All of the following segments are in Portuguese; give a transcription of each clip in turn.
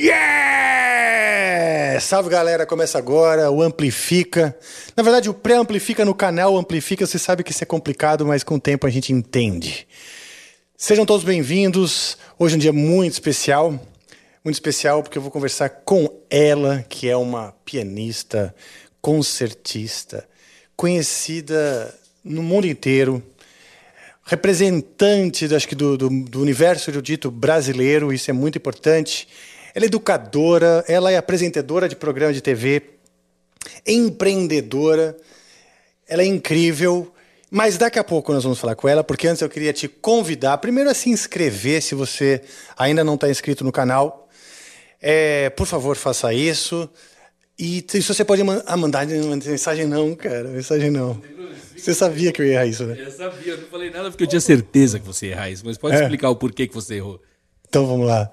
Yeah! Salve galera, começa agora o Amplifica. Na verdade, o pré-amplifica no canal Amplifica, você sabe que isso é complicado, mas com o tempo a gente entende. Sejam todos bem-vindos. Hoje é um dia muito especial. Muito especial porque eu vou conversar com ela, que é uma pianista, concertista, conhecida no mundo inteiro, representante, acho que do, do, do universo erudito brasileiro, isso é muito importante. Ela é educadora, ela é apresentadora de programa de TV, empreendedora, ela é incrível. Mas daqui a pouco nós vamos falar com ela, porque antes eu queria te convidar, primeiro a se inscrever, se você ainda não está inscrito no canal. É, por favor, faça isso. E se você pode ah, mandar mensagem não, cara, mensagem não. Você sabia que eu ia errar isso, né? Eu sabia, eu não falei nada porque eu tinha certeza que você ia errar isso, mas pode É. explicar o porquê que você errou. Então vamos lá.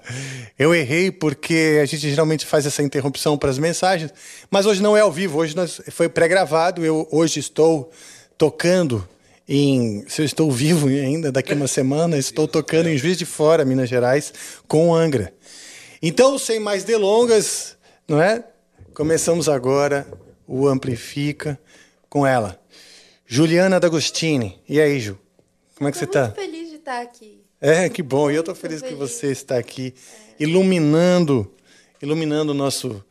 Eu errei porque a gente geralmente faz essa interrupção para as mensagens, mas hoje não é ao vivo, hoje nós, foi pré-gravado. Eu hoje estou tocando em. Se eu estou vivo ainda, daqui a uma semana, estou tocando em Juiz de Fora, Minas Gerais, com o Angra. Então, sem mais delongas, não é? Começamos agora o Amplifica com ela. Juliana D'Agostini. E aí, Ju? Como é que você Tô está? muito feliz de estar aqui. É, que bom. E eu estou feliz que você está aqui iluminando, iluminando o nosso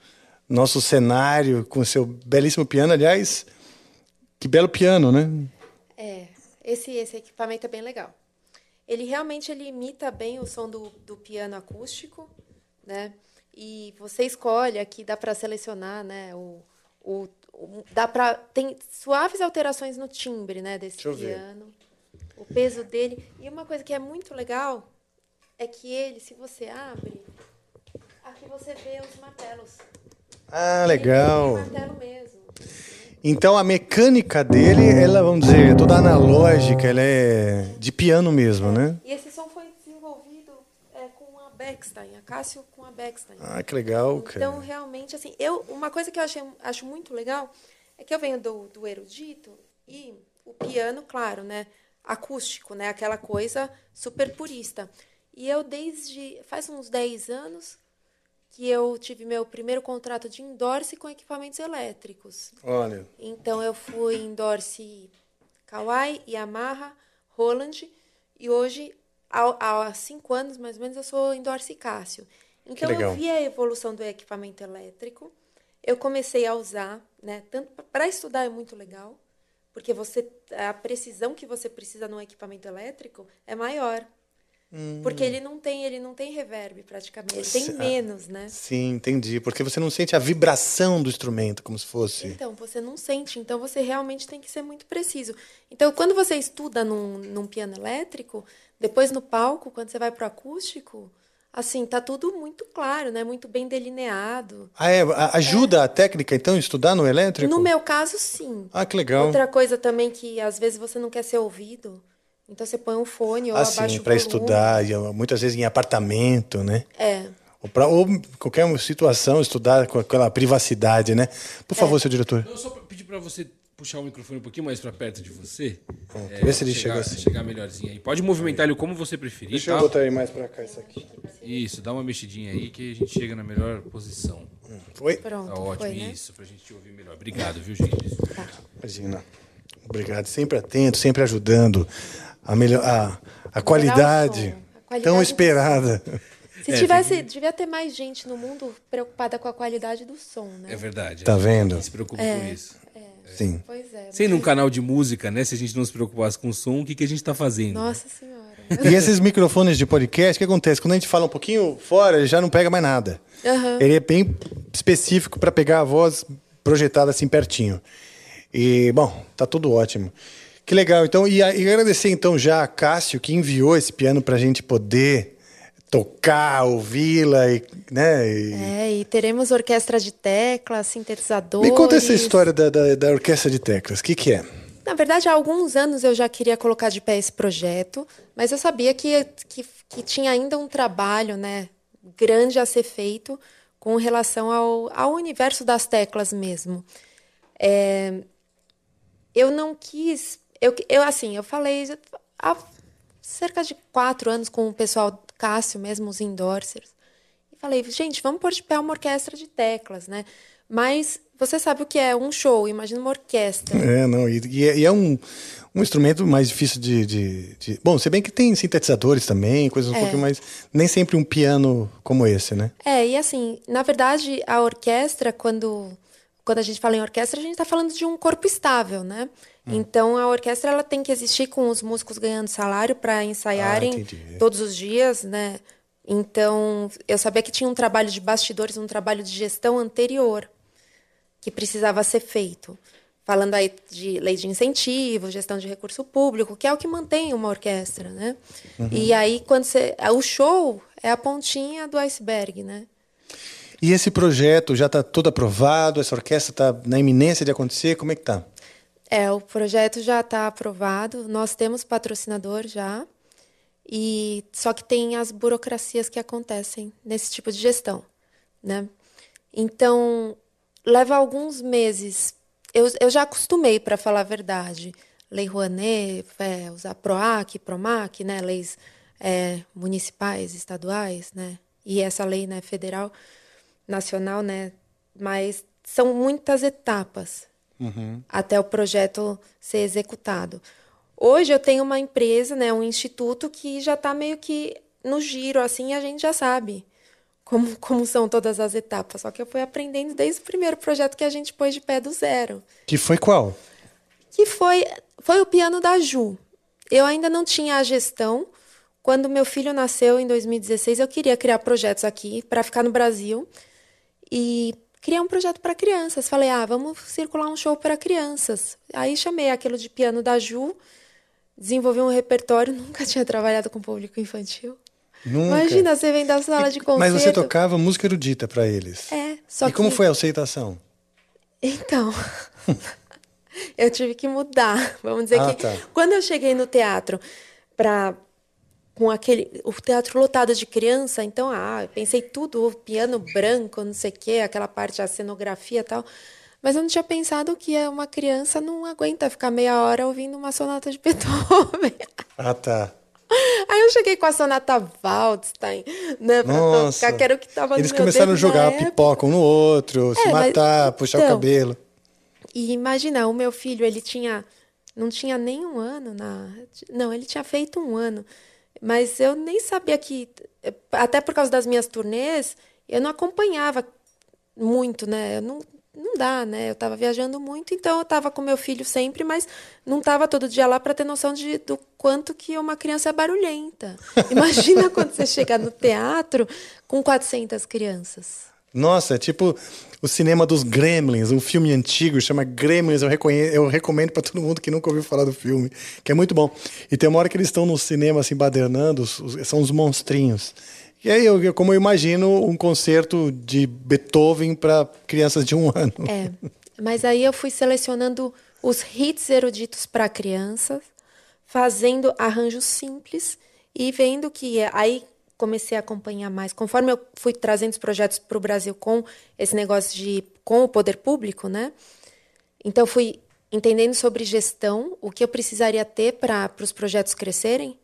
nosso cenário com o seu belíssimo piano, aliás. Que belo piano, né? É, esse, esse equipamento é bem legal. Ele realmente ele imita bem o som do, do piano acústico, né? E você escolhe aqui, dá para selecionar, né? O, o, o- dá para tem suaves alterações no timbre, né? Desse Deixa eu ver. O peso dele. E uma coisa que é muito legal é que ele, se você abre, aqui você vê os martelos. Ah, legal. Ele tem martelo mesmo. Então a mecânica dele, ela, vamos dizer, é toda analógica, ela é de piano mesmo, né? E esse som foi desenvolvido é, com a Beckstein, a Cássio com a Beckstein. Ah, que legal, então, cara. realmente, assim, eu, uma coisa que eu achei, acho muito legal é que eu venho do, do erudito e o piano, claro, né, acústico, né, aquela coisa super purista. E eu, desde, faz uns 10 anos que eu tive meu primeiro contrato de endorse com equipamentos elétricos. Olha, Então eu fui endorse Kawai, Yamaha, Roland e hoje há, há cinco anos mais ou menos eu sou endorse Cássio. Então eu vi a evolução do equipamento elétrico, eu comecei a usar, né? Tanto para estudar é muito legal, porque você a precisão que você precisa num equipamento elétrico é maior. Porque ele não tem, ele não tem reverb praticamente, ele tem ah, menos, né? sim, entendi. Porque você não sente a vibração do instrumento, como se fosse. Então, você não sente, então você realmente tem que ser muito preciso. Então, quando você estuda num, num piano elétrico, depois no palco, quando você vai pro acústico, assim, tá tudo muito claro, né? Muito bem delineado. Ah, é? Ajuda a técnica, então, estudar no elétrico? No meu caso, sim. Ah, que legal. Outra coisa também que às vezes você não quer ser ouvido, então você põe um fone ou abaixa Assim, o para volume. estudar, e, muitas vezes em apartamento, né? É. Ou, pra, ou qualquer situação, estudar com aquela privacidade, né? Por É. favor, seu diretor. Eu só pra pedir pra você puxar o microfone um pouquinho mais pra perto de você. vê se ele chegar, chega assim. chegar melhorzinho aí. Pode movimentar ele como você preferir, Deixa tá? eu botar ele mais pra cá, isso aqui. Isso, dá uma mexidinha aí que a gente chega na melhor posição. Foi? Pronto, Tá ótimo, foi, né? isso, pra gente te ouvir melhor. Obrigado, viu, gente? Imagina. Obrigado. Sempre atento, sempre ajudando a, melhor, a, a qualidade a qualidade tão esperada. Se É, tivesse, devia ter mais gente no mundo preocupada com a qualidade do som, né? É verdade. Tá gente vendo? Se preocupa É. com isso. Sim. Pois é. Sendo um canal de música, né? Se a gente não se preocupasse com o som, o que, que a gente tá fazendo? Nossa senhora. E esses microfones de podcast, o que acontece? Quando a gente fala um pouquinho fora, ele já não pega mais nada. Aham. Ele é bem específico para pegar a voz projetada assim pertinho. E, bom, tá tudo ótimo. Que legal. Então, e, a- e agradecer então já a Cássio que enviou esse piano pra gente poder tocar, ouvi-la e, né? e- É, e teremos orquestra de teclas, sintetizadores. Me conta essa história da, da, da orquestra de teclas. O que, que é? Na verdade, há alguns anos eu já queria colocar de pé esse projeto, mas eu sabia que, que, que tinha ainda um trabalho né, grande a ser feito com relação ao, ao universo das teclas mesmo. É, eu não quis. Eu, eu, assim, eu falei há cerca de quatro anos com o pessoal Cássio mesmo, os endorsers. E falei, gente, vamos pôr de pé uma orquestra de teclas, né? Mas você sabe o que é um show, imagina uma orquestra. É, não, e, e é, é um, um instrumento mais difícil de, de, de- Bom, se bem que tem sintetizadores também, coisas um É. pouquinho mais. Nem sempre um piano como esse, né? É, e assim, na verdade, a orquestra, quando, quando a gente fala em orquestra, a gente está falando de um corpo estável, né? Então, a orquestra ela tem que existir com os músicos ganhando salário para ensaiarem Ah, todos os dias, né? Então, eu sabia que tinha um trabalho de bastidores, um trabalho de gestão anterior que precisava ser feito. Falando aí de lei de incentivo, gestão de recurso público, que é o que mantém uma orquestra, né? E aí, quando você. O show é a pontinha do iceberg, né? E esse projeto já está todo aprovado? Essa orquestra está na iminência de acontecer? Como é que tá? É, o projeto já está aprovado, nós temos patrocinador já, e só que tem as burocracias que acontecem nesse tipo de gestão, né? Então, leva alguns meses. Eu, eu já acostumei, para falar a verdade. Lei Rouanet, é, usar PROAC, PROMAC, né? leis é, municipais, estaduais, né? e essa lei né, federal, nacional, né? mas são muitas etapas até o projeto ser executado. Hoje eu tenho uma empresa, né, um instituto que já está meio que no giro, assim, a gente já sabe como, como são todas as etapas. Só que eu fui aprendendo desde o primeiro projeto que a gente pôs de pé do zero, Que foi qual? que foi, foi o piano da Ju. Eu ainda não tinha a gestão. Quando meu filho nasceu em 2016, eu queria criar projetos aqui para ficar no Brasil e criar um projeto para crianças. Falei, ah, vamos circular um show para crianças. Aí chamei aquilo de piano da Ju, desenvolvi um repertório, nunca tinha trabalhado com público infantil. Nunca. Imagina, você vem da sala de concerto. Mas você tocava música erudita para eles. É, só e como que- foi a aceitação? Então, eu tive que mudar. Vamos dizer Ah, que tá. quando eu cheguei no teatro para com aquele o teatro lotado de criança, então ah, pensei tudo, o piano branco, não sei o quê, aquela parte a cenografia e tal. Mas eu não tinha pensado que uma criança não aguenta ficar meia hora ouvindo uma sonata de Beethoven. Ah, tá. Aí eu cheguei com a sonata Waldstein, né, pra Nossa. tocar, que era o que tava Eles começaram a jogar pipoca um no outro, se É, mas- matar, puxar o então, cabelo. E imagina, o meu filho, ele tinha. Não tinha nem um ano na. Não, ele tinha feito um ano. Mas eu nem sabia que. Até por causa das minhas turnês, eu não acompanhava muito, né? Eu não, não dá, né? Eu estava viajando muito, então eu estava com meu filho sempre, mas não estava todo dia lá para ter noção de, do quanto que uma criança é barulhenta. Imagina quando você chega no teatro com 400 crianças. Nossa, é tipo o cinema dos Gremlins, um filme antigo, chama Gremlins. Eu, eu recomendo para todo mundo que nunca ouviu falar do filme, que é muito bom. E tem uma hora que eles estão no cinema, assim, badernando, são os monstrinhos. E aí, eu, como eu imagino um concerto de Beethoven para crianças de um ano. É, mas aí eu fui selecionando os hits eruditos para crianças, fazendo arranjos simples e vendo que aí comecei a acompanhar mais. Conforme eu fui trazendo os projetos para o Brasil com esse negócio de com o poder público, né? Então fui entendendo sobre gestão, o que eu precisaria ter para os projetos crescerem.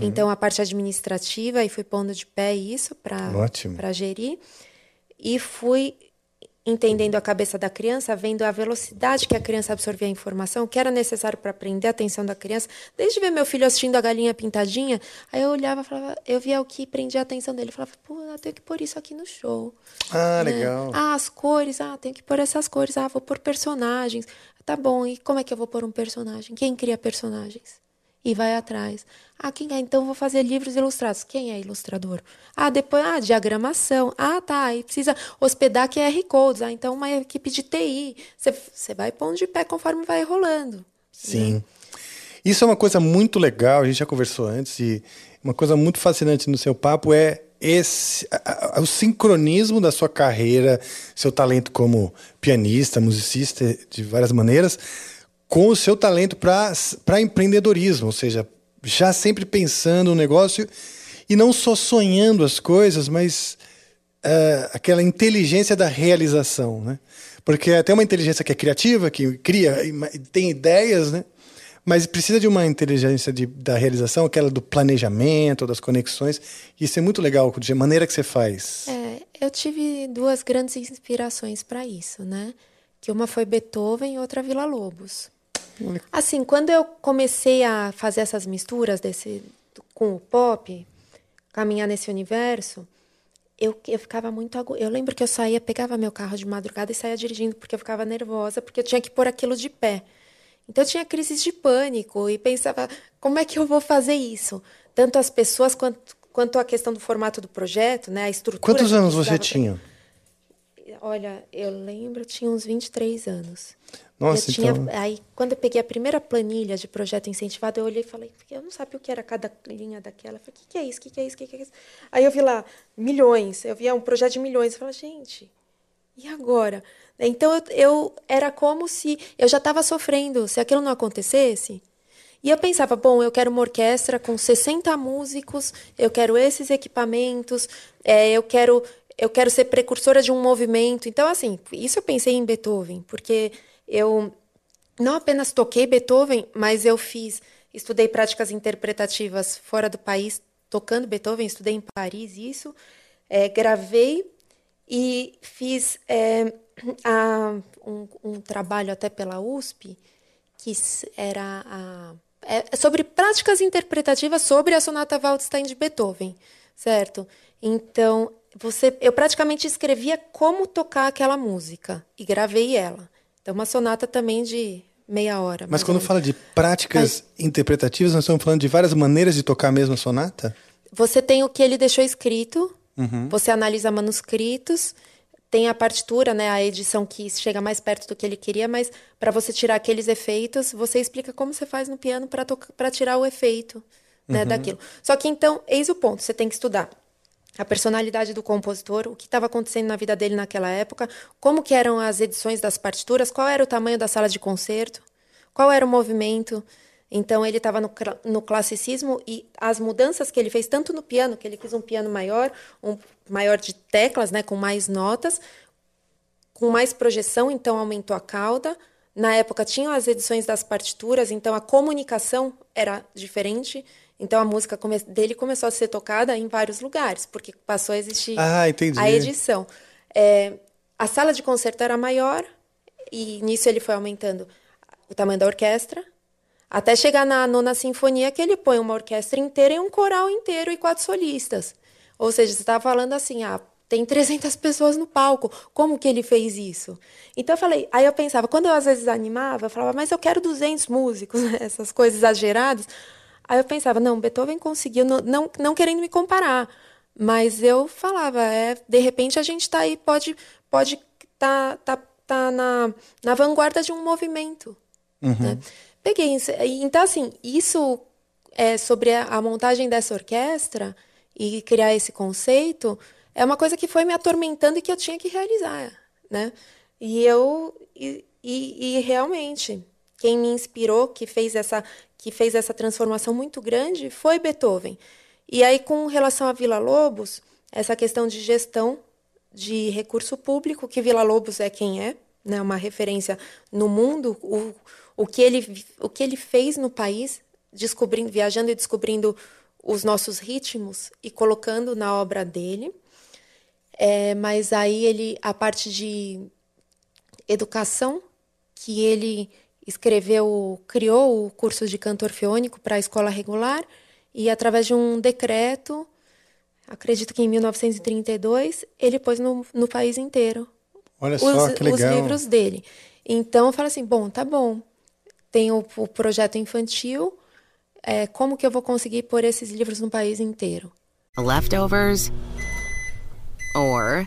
Então a parte administrativa e fui pondo de pé isso para para gerir e fui entendendo a cabeça da criança, vendo a velocidade que a criança absorvia a informação, o que era necessário para prender a atenção da criança. Desde ver meu filho assistindo a galinha pintadinha, aí eu olhava, e falava, eu via o que prendia a atenção dele, eu falava, pô, eu tenho que pôr isso aqui no show. Ah, né? legal. Ah, as cores, ah, tenho que pôr essas cores, ah, vou pôr personagens. Tá bom, e como é que eu vou pôr um personagem? Quem cria personagens? E vai atrás. Ah, quem é? Então vou fazer livros ilustrados. Quem é ilustrador? Ah, depois, ah, diagramação. Ah, tá, aí precisa hospedar QR Codes. Ah, então uma equipe de TI. Você vai pondo de pé conforme vai rolando. Sim. Né? Isso é uma coisa muito legal, a gente já conversou antes, e uma coisa muito fascinante no seu papo é esse a, a, o sincronismo da sua carreira, seu talento como pianista, musicista de várias maneiras, com o seu talento para empreendedorismo, ou seja, já sempre pensando no negócio e não só sonhando as coisas, mas uh, aquela inteligência da realização, né? Porque é até uma inteligência que é criativa, que cria, tem ideias, né? Mas precisa de uma inteligência de, da realização, aquela do planejamento, das conexões. Isso é muito legal, de maneira que você faz. É, eu tive duas grandes inspirações para isso, né? Que uma foi Beethoven e outra Vila Lobos. Assim, quando eu comecei a fazer essas misturas desse com o pop, caminhar nesse universo, eu, eu ficava muito agu... Eu lembro que eu saía, pegava meu carro de madrugada e saía dirigindo porque eu ficava nervosa, porque eu tinha que pôr aquilo de pé. Então eu tinha crises de pânico e pensava, como é que eu vou fazer isso? Tanto as pessoas quanto, quanto a questão do formato do projeto, né, a estrutura. Quantos anos você tinha? Olha, eu lembro, eu tinha uns 23 anos. Nossa, eu tinha, então... Aí, quando eu peguei a primeira planilha de projeto incentivado, eu olhei e falei, eu não sabia o que era cada linha daquela. Eu falei, o que, que é isso? O que, que é isso? O que, que é isso? Aí eu vi lá, milhões. Eu via um projeto de milhões. Eu falei, gente, e agora? Então eu, eu era como se eu já estava sofrendo, se aquilo não acontecesse. E eu pensava, bom, eu quero uma orquestra com 60 músicos, eu quero esses equipamentos, é, eu quero eu quero ser precursora de um movimento. Então, assim, isso eu pensei em Beethoven, porque eu não apenas toquei Beethoven, mas eu fiz, estudei práticas interpretativas fora do país, tocando Beethoven, estudei em Paris isso, é, gravei e fiz é, a, um, um, trabalho até pela USP, que era a, é, sobre práticas interpretativas sobre a sonata Waldstein de Beethoven, certo? Então, você, eu praticamente escrevia como tocar aquela música e gravei ela. Então, uma sonata também de meia hora. Mas quando fala de práticas Mas, interpretativas, nós estamos falando de várias maneiras de tocar a mesma sonata? Você tem o que ele deixou escrito, uhum. você analisa manuscritos, tem a partitura, né, a edição que chega mais perto do que ele queria, mas para você tirar aqueles efeitos, você explica como você faz no piano para tirar o efeito né, uhum. daquilo. Só que então, eis o ponto, você tem que estudar a personalidade do compositor, o que estava acontecendo na vida dele naquela época, como que eram as edições das partituras, qual era o tamanho da sala de concerto, qual era o movimento. Então ele estava no, no, classicismo e as mudanças que ele fez tanto no piano, que ele quis um piano maior, um maior de teclas, né, com mais notas, com mais projeção, então aumentou a cauda. Na época tinham as edições das partituras, então a comunicação era diferente. Então a música come dele começou a ser tocada em vários lugares, porque passou a existir ah, a edição. É, a sala de concerto era maior e nisso ele foi aumentando o tamanho da orquestra, até chegar na nona sinfonia que ele põe uma orquestra inteira e um coral inteiro e quatro solistas. Ou seja, você estava falando assim, ah, tem 300 pessoas no palco, como que ele fez isso? Então eu falei, aí eu pensava, quando eu às vezes animava, eu falava, mas eu quero 200 músicos, essas coisas exageradas. Aí eu pensava, não, Beethoven conseguiu, não, não, não querendo me comparar, mas eu falava, é, de repente a gente está aí, pode pode tá, tá, tá na, na vanguarda de um movimento. Uhum. Né? Peguei isso. Então, assim, isso é sobre a, a montagem dessa orquestra e criar esse conceito é uma coisa que foi me atormentando e que eu tinha que realizar, né? E eu e, e, e realmente quem me inspirou, que fez essa que fez essa transformação muito grande foi Beethoven. E aí, com relação a Vila Lobos, essa questão de gestão de recurso público, que Vila Lobos é quem é, né, uma referência no mundo, o, o, que ele, o que ele fez no país, descobrindo, viajando e descobrindo os nossos ritmos e colocando na obra dele. É, mas aí ele a parte de educação que ele escreveu, criou o curso de cantor orfeônico para a escola regular e através de um decreto, acredito que em 1932, ele pôs no, no país inteiro Olha os, só, que legal. os livros dele. Então eu falo assim, bom, tá bom. Tem o, o projeto infantil, é, como que eu vou conseguir pôr esses livros no país inteiro? Leftovers or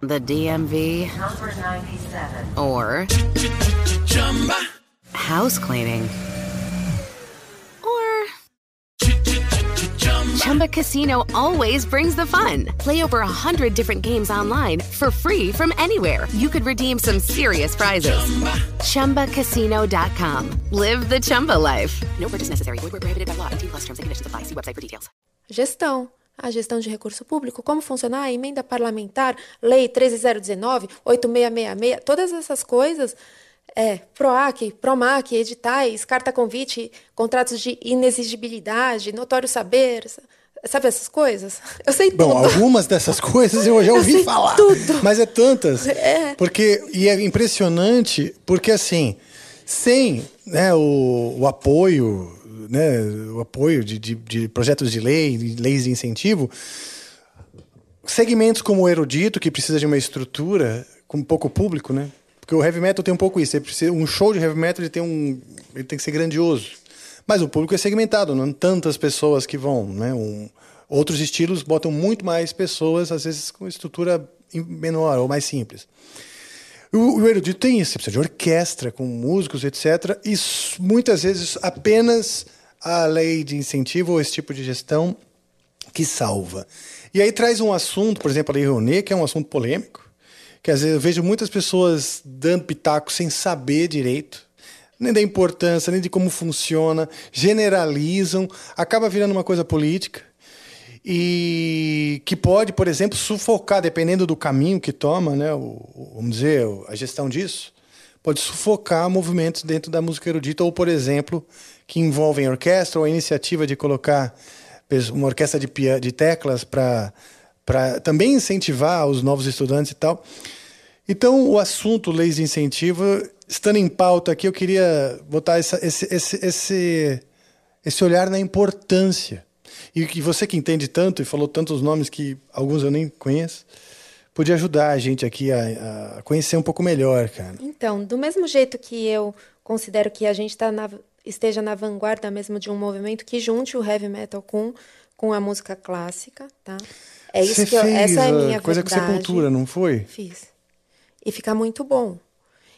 the DMV Number 97. or house cleaning or Chumba Casino always brings the fun. Play over a hundred different games online for free from anywhere. You could redeem some serious prizes. ChumbaCasino.com. Live the Chumba life. No purchase necessary. Void where prohibited by law. T plus terms and conditions apply. See website for details. Gestão. A gestão de recurso público, como funcionar a emenda parlamentar, lei 13019, 8666, todas essas coisas, é, PROAC, PROMAC, editais, carta convite, contratos de inexigibilidade, notório saber, sabe essas coisas? Eu sei Bom, tudo. algumas dessas coisas eu já ouvi sei falar. tudo. Mas é tantas. É. Porque, e é impressionante, porque assim, sem né, o, o apoio, né, o apoio de, de, de projetos de lei, de leis de incentivo, segmentos como o erudito, que precisa de uma estrutura com pouco público, né? Porque o heavy metal tem um pouco isso. Precisa, um show de heavy metal ele tem, um, ele tem que ser grandioso. Mas o público é segmentado, não tantas pessoas que vão. Né? Um, outros estilos botam muito mais pessoas, às vezes com estrutura menor ou mais simples. O, o erudito tem isso, você precisa de orquestra, com músicos, etc. E muitas vezes apenas a lei de incentivo ou esse tipo de gestão que salva. E aí traz um assunto, por exemplo, a Lei Rouanet, que é um assunto polêmico, que às vezes eu vejo muitas pessoas dando pitaco sem saber direito, nem da importância, nem de como funciona, generalizam, acaba virando uma coisa política e que pode, por exemplo, sufocar, dependendo do caminho que toma, né, o, vamos dizer, a gestão disso, pode sufocar movimentos dentro da música erudita, ou, por exemplo, que envolvem orquestra ou a iniciativa de colocar uma orquestra de, de teclas para também incentivar os novos estudantes e tal. Então, o assunto leis de incentivo, estando em pauta aqui, eu queria botar essa- esse, esse, esse, esse olhar na importância. E que você que entende tanto e falou tantos nomes que alguns eu nem conheço, podia ajudar a gente aqui a, a conhecer um pouco melhor, cara. Então, do mesmo jeito que eu considero que a gente tá na- esteja na vanguarda mesmo de um movimento que junte o heavy metal com, com a música clássica, tá? É isso você que eu, essa é a minha coisa verdade. com sepultura, não foi? Fiz. E fica muito bom.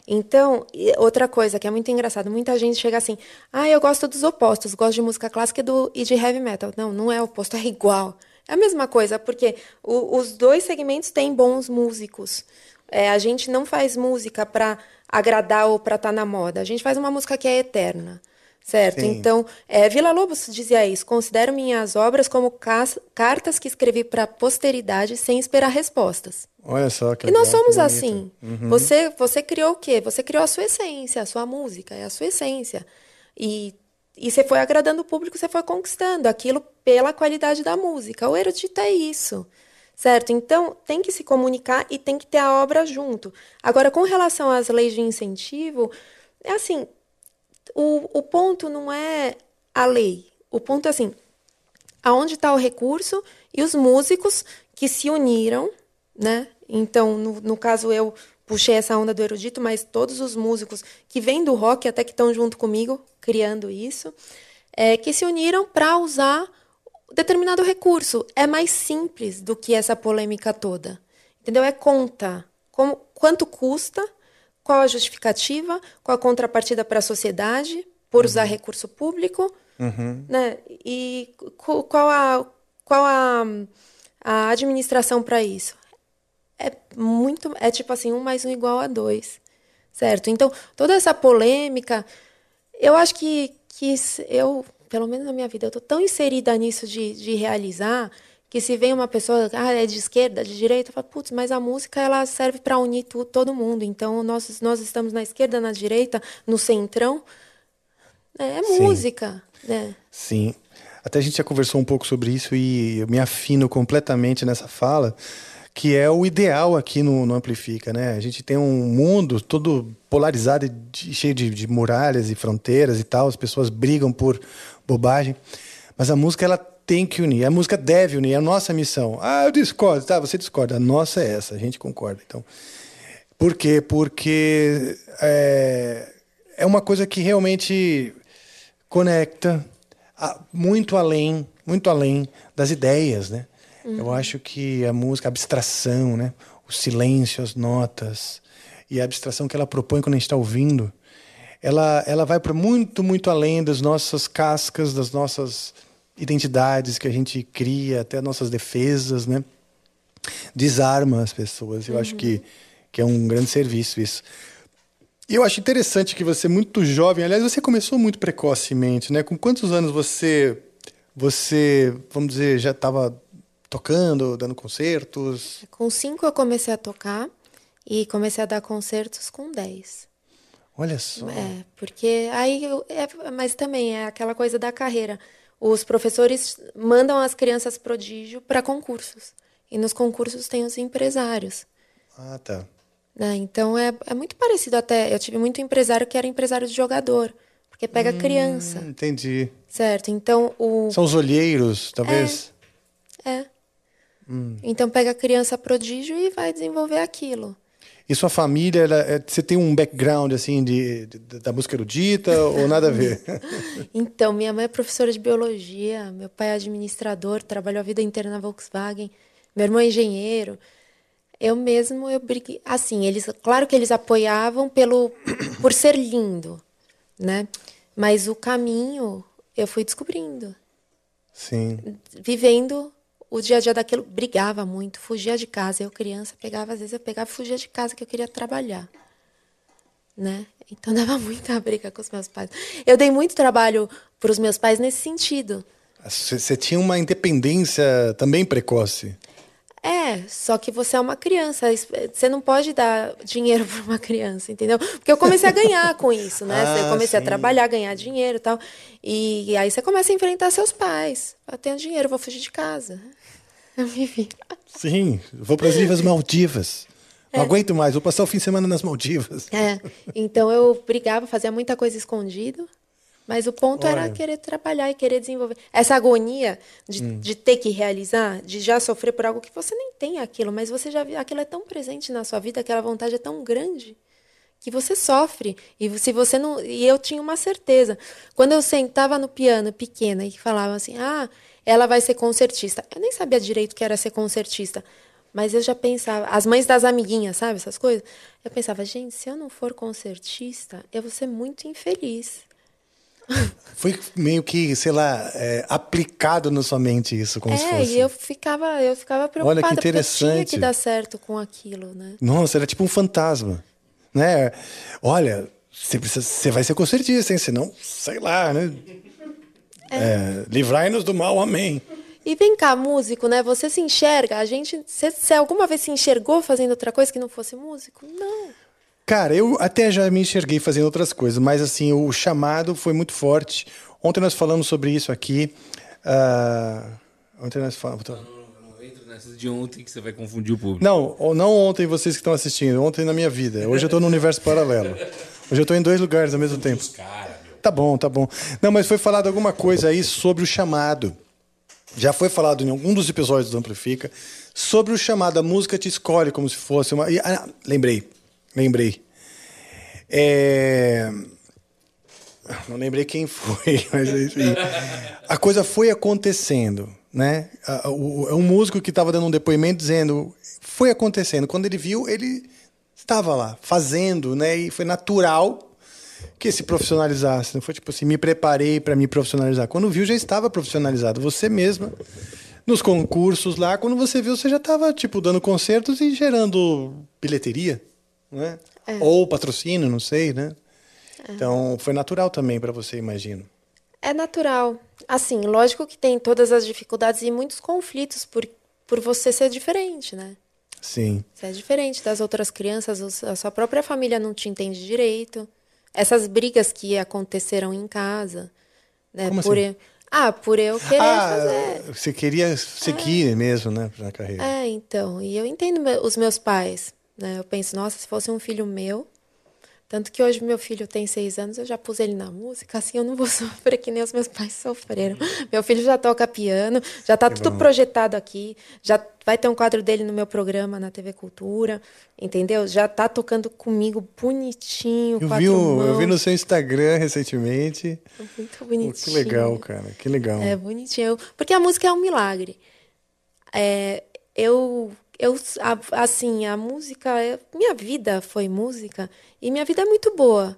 Então, outra coisa que é muito engraçado, muita gente chega assim, ah, eu gosto dos opostos, gosto de música clássica e, do, e de heavy metal. Não, não é oposto, é igual. É a mesma coisa, porque o- os dois segmentos têm bons músicos. É, a gente não faz música para agradar ou para estar na moda. A gente faz uma música que é eterna. Certo? Sim. Então, é, Vila Lobos dizia isso: considero minhas obras como cartas que escrevi para a posteridade sem esperar respostas. Olha só que E nós legal, somos assim. Uhum. Você, você criou o quê? Você criou a sua essência, a sua música, é a sua essência. E, e você foi agradando o público, você foi conquistando aquilo pela qualidade da música. O erudito é isso. Certo? Então, tem que se comunicar e tem que ter a obra junto. Agora, com relação às leis de incentivo, é assim, o, o ponto não é a lei. O ponto é assim, aonde está o recurso e os músicos que se uniram, né? Então, no, no caso, eu puxei essa onda do erudito, mas todos os músicos que vêm do rock, até que estão junto comigo, criando isso, é, que se uniram para usar determinado recurso. É mais simples do que essa polêmica toda. Entendeu? É conta. Como, quanto custa, qual a justificativa, qual a contrapartida para a sociedade por usar recurso público, né? E qu- qual a, qual a, a administração para isso? É muito, é tipo assim, um mais um igual a dois, certo? Então, toda essa polêmica, eu acho que, que eu, pelo menos na minha vida, eu tô tão inserida nisso de, de realizar que se vem uma pessoa, ah, é de esquerda, de direita, eu falo, putz, mas a música ela serve para unir tu, todo mundo. Então nós nós estamos na esquerda, na direita, no centrão. É, é Sim. música, né? Sim. Até a gente já conversou um pouco sobre isso e eu me afino completamente nessa fala, que é o ideal aqui no, no Amplifica, né? A gente tem um mundo todo polarizado, de- cheio de, de muralhas e fronteiras e tal, as pessoas brigam por bobagem, mas a música ela tem que unir, a música deve unir, é a nossa missão. Ah, eu discordo, tá, você discorda, a nossa é essa, a gente concorda. Então, por quê? Porque é, é uma coisa que realmente conecta a- muito além, muito além das ideias, né? Eu acho que a música, a abstração, né? O silêncio, as notas e a abstração que ela propõe quando a gente está ouvindo, ela, ela vai para muito, muito além das nossas cascas, das nossas identidades que a gente cria, até nossas defesas, né? Desarma as pessoas. Eu acho que, que é um grande serviço isso. E eu acho interessante que você, muito jovem, aliás, você começou muito precocemente, né? Com quantos anos você, você vamos dizer, já estava tocando, dando concertos? Com cinco eu comecei a tocar e comecei a dar concertos com 10. Olha só. É, porque aí. eu- é, mas também é aquela coisa da carreira. Os professores mandam as crianças prodígio para concursos. E nos concursos tem os empresários. Ah, tá. né? Então é, é muito parecido até. Eu tive muito empresário que era empresário de jogador. Porque pega criança, Hum, entendi. certo? Então o. São os olheiros, talvez? É. Então pega criança prodígio e vai desenvolver aquilo. E sua família, ela, é- você tem um background, assim, de, de- da música erudita ou nada a ver? Então, minha mãe é professora de biologia, meu pai é administrador, trabalhou a vida inteira na Volkswagen, meu irmão é engenheiro. Eu mesmo, eu briguei. Assim, eles, claro que eles apoiavam pelo, por ser lindo, né? Mas o caminho eu fui descobrindo, Sim. vivendo o dia a dia daquilo. Brigava muito, fugia de casa. Eu, criança, pegava, às vezes eu pegava e fugia de casa que eu queria trabalhar né? Então dava muita briga com os meus pais. Eu dei muito trabalho para os meus pais nesse sentido. Você você tinha uma independência também precoce. É, só que você é uma criança, você não pode dar dinheiro para uma criança, entendeu? Porque eu comecei a ganhar com isso, né? Ah, eu comecei sim. a trabalhar, ganhar dinheiro e tal. E, aí você começa a enfrentar seus pais. Eu tenho dinheiro, vou fugir de casa. Eu me. Sim, vou para as Ilhas Maldivas. Não aguento mais, vou passar o fim de semana nas Maldivas. É, então eu brigava, fazia muita coisa escondido, mas o ponto Olha. era querer trabalhar e querer desenvolver. Essa agonia de, Hum. de ter que realizar, de já sofrer por algo que você nem tem aquilo, mas você já viu, aquilo é tão presente na sua vida, aquela vontade é tão grande que você sofre. E se você não, e eu tinha uma certeza. Quando eu sentava no piano pequena e falava assim: "Ah, ela vai ser concertista". Eu nem sabia direito que era ser concertista. Mas eu já pensava, as mães das amiguinhas, sabe, essas coisas? Eu pensava, gente, se eu não for concertista, eu vou ser muito infeliz. Foi meio que, sei lá, é, aplicado na sua mente isso, como se é, fosse. e eu ficava, eu ficava Olha preocupada, que porque eu tinha interessante. que dar certo com aquilo, né? Nossa, era tipo um fantasma, né? Olha, você, precisa, você vai ser concertista, hein? Senão, sei lá, né? É, Livrai-nos do mal, amém. E vem cá, músico, né? Você se enxerga, a gente, você, alguma vez se enxergou fazendo outra coisa que não fosse músico? Não. Cara, eu até já me enxerguei fazendo outras coisas, mas assim, o chamado foi muito forte. Ontem nós falamos sobre isso aqui. ah, ontem nós falamos. Não, não entra nessas de ontem que você vai confundir o público. Não, não ontem vocês que estão assistindo, ontem na minha vida. Hoje eu estou no universo paralelo. Hoje eu estou em dois lugares ao mesmo tempo. Tá bom, tá bom. Não, mas foi falado alguma coisa aí sobre o chamado. Já foi falado em algum dos episódios do Amplifica sobre o chamado. A música te escolhe como se fosse uma. ah, lembrei, lembrei. É... Não lembrei quem foi, mas enfim. A coisa foi acontecendo, né? É um músico que estava dando um depoimento dizendo foi acontecendo. Quando ele viu, ele estava lá fazendo, né? E foi natural que se profissionalizasse. Não foi tipo assim, me preparei para me profissionalizar. Quando viu, já estava profissionalizado. Você mesma, nos concursos lá, quando você viu, você já estava tipo dando concertos e gerando bilheteria, né? Ou patrocínio, não sei, né? Então foi natural também para você, imagino. É natural. Assim, lógico que tem todas as dificuldades e muitos conflitos por, por você ser diferente, né? Sim. Você é diferente das outras crianças, a sua própria família não te entende direito. Essas brigas que aconteceram em casa, né? Como por assim? eu- Ah, por eu querer ah, fazer. você queria seguir mesmo, né, na carreira. É, então, e eu entendo os meus pais, né? Eu penso, nossa, se fosse um filho meu, tanto que hoje meu filho tem seis anos, eu já pus ele na música, assim eu não vou sofrer que nem os meus pais sofreram. Meu filho já toca piano, já tá tudo projetado aqui, já vai ter um quadro dele no meu programa na TV Cultura, entendeu? Já tá tocando comigo bonitinho, Eu vi, mãos. eu vi no seu Instagram recentemente. Muito Pô, bonitinho. que legal, cara. Que legal. É bonitinho. Porque a música é um milagre. É, eu, eu, assim, a música, é- minha vida foi música e minha vida é muito boa.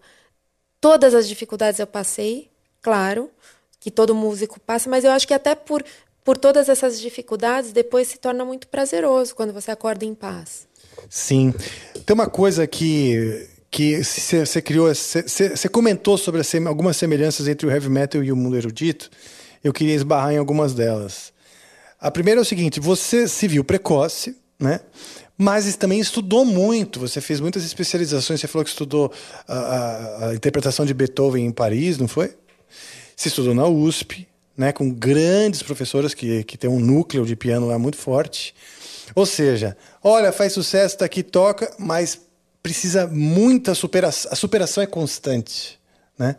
Todas as dificuldades eu passei, claro, que todo músico passa, mas eu acho que até por, por todas essas dificuldades, depois se torna muito prazeroso quando você acorda em paz. Sim. Tem uma coisa que que você criou, você comentou sobre algumas semelhanças entre o heavy metal e o mundo erudito. Eu queria esbarrar em algumas delas. A primeira é o seguinte: você se viu precoce, né? Mas também estudou muito. Você fez muitas especializações. Você falou que estudou a, a- a interpretação de Beethoven em Paris, não foi? Você estudou na USP, né, com grandes professoras que, que tem um núcleo de piano lá muito forte. Ou seja, olha, faz sucesso, tá aqui, toca, mas precisa muita superação. A superação é constante, né?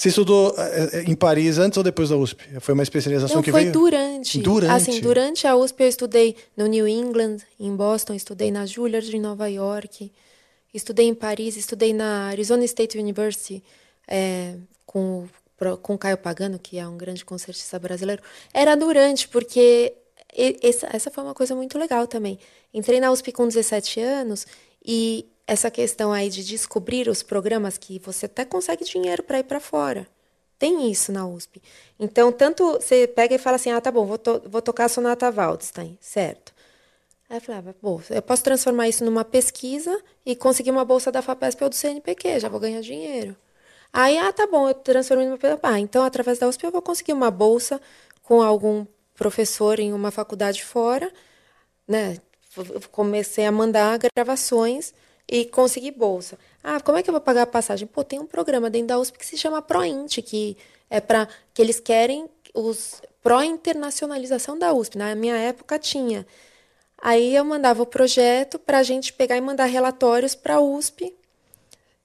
Você estudou eh, eh, em Paris antes ou depois da USP? Foi uma especialização Não, que foi veio durante. Durante. Assim, durante a USP eu estudei no New England, em Boston, estudei na Juilliard, em Nova York, estudei em Paris, estudei na Arizona State University é, com, com Caio Pagano, que é um grande concertista brasileiro. Era durante, porque essa, essa foi uma coisa muito legal também. Entrei na USP com 17 anos e essa questão aí de descobrir os programas que você até consegue dinheiro para ir para fora. Tem isso na USP. Então, tanto você pega e fala assim: ah, tá bom, vou, to- vou tocar a Sonata Waldstein, certo. Aí eu falava, bom, eu posso transformar isso numa pesquisa e conseguir uma bolsa da FAPESP ou do CNPq, já vou ganhar dinheiro. Aí, ah, tá bom, eu transformei numa. Ah, então, através da USP, eu vou conseguir uma bolsa com algum professor em uma faculdade fora, né? Comecei a mandar gravações e consegui bolsa. Ah, como é que eu vou pagar a passagem? Pô, tem um programa dentro da USP que se chama ProInt, que é para que eles querem os pró-internacionalização da USP. Na minha época tinha. Aí eu mandava o projeto para a gente pegar e mandar relatórios para a USP.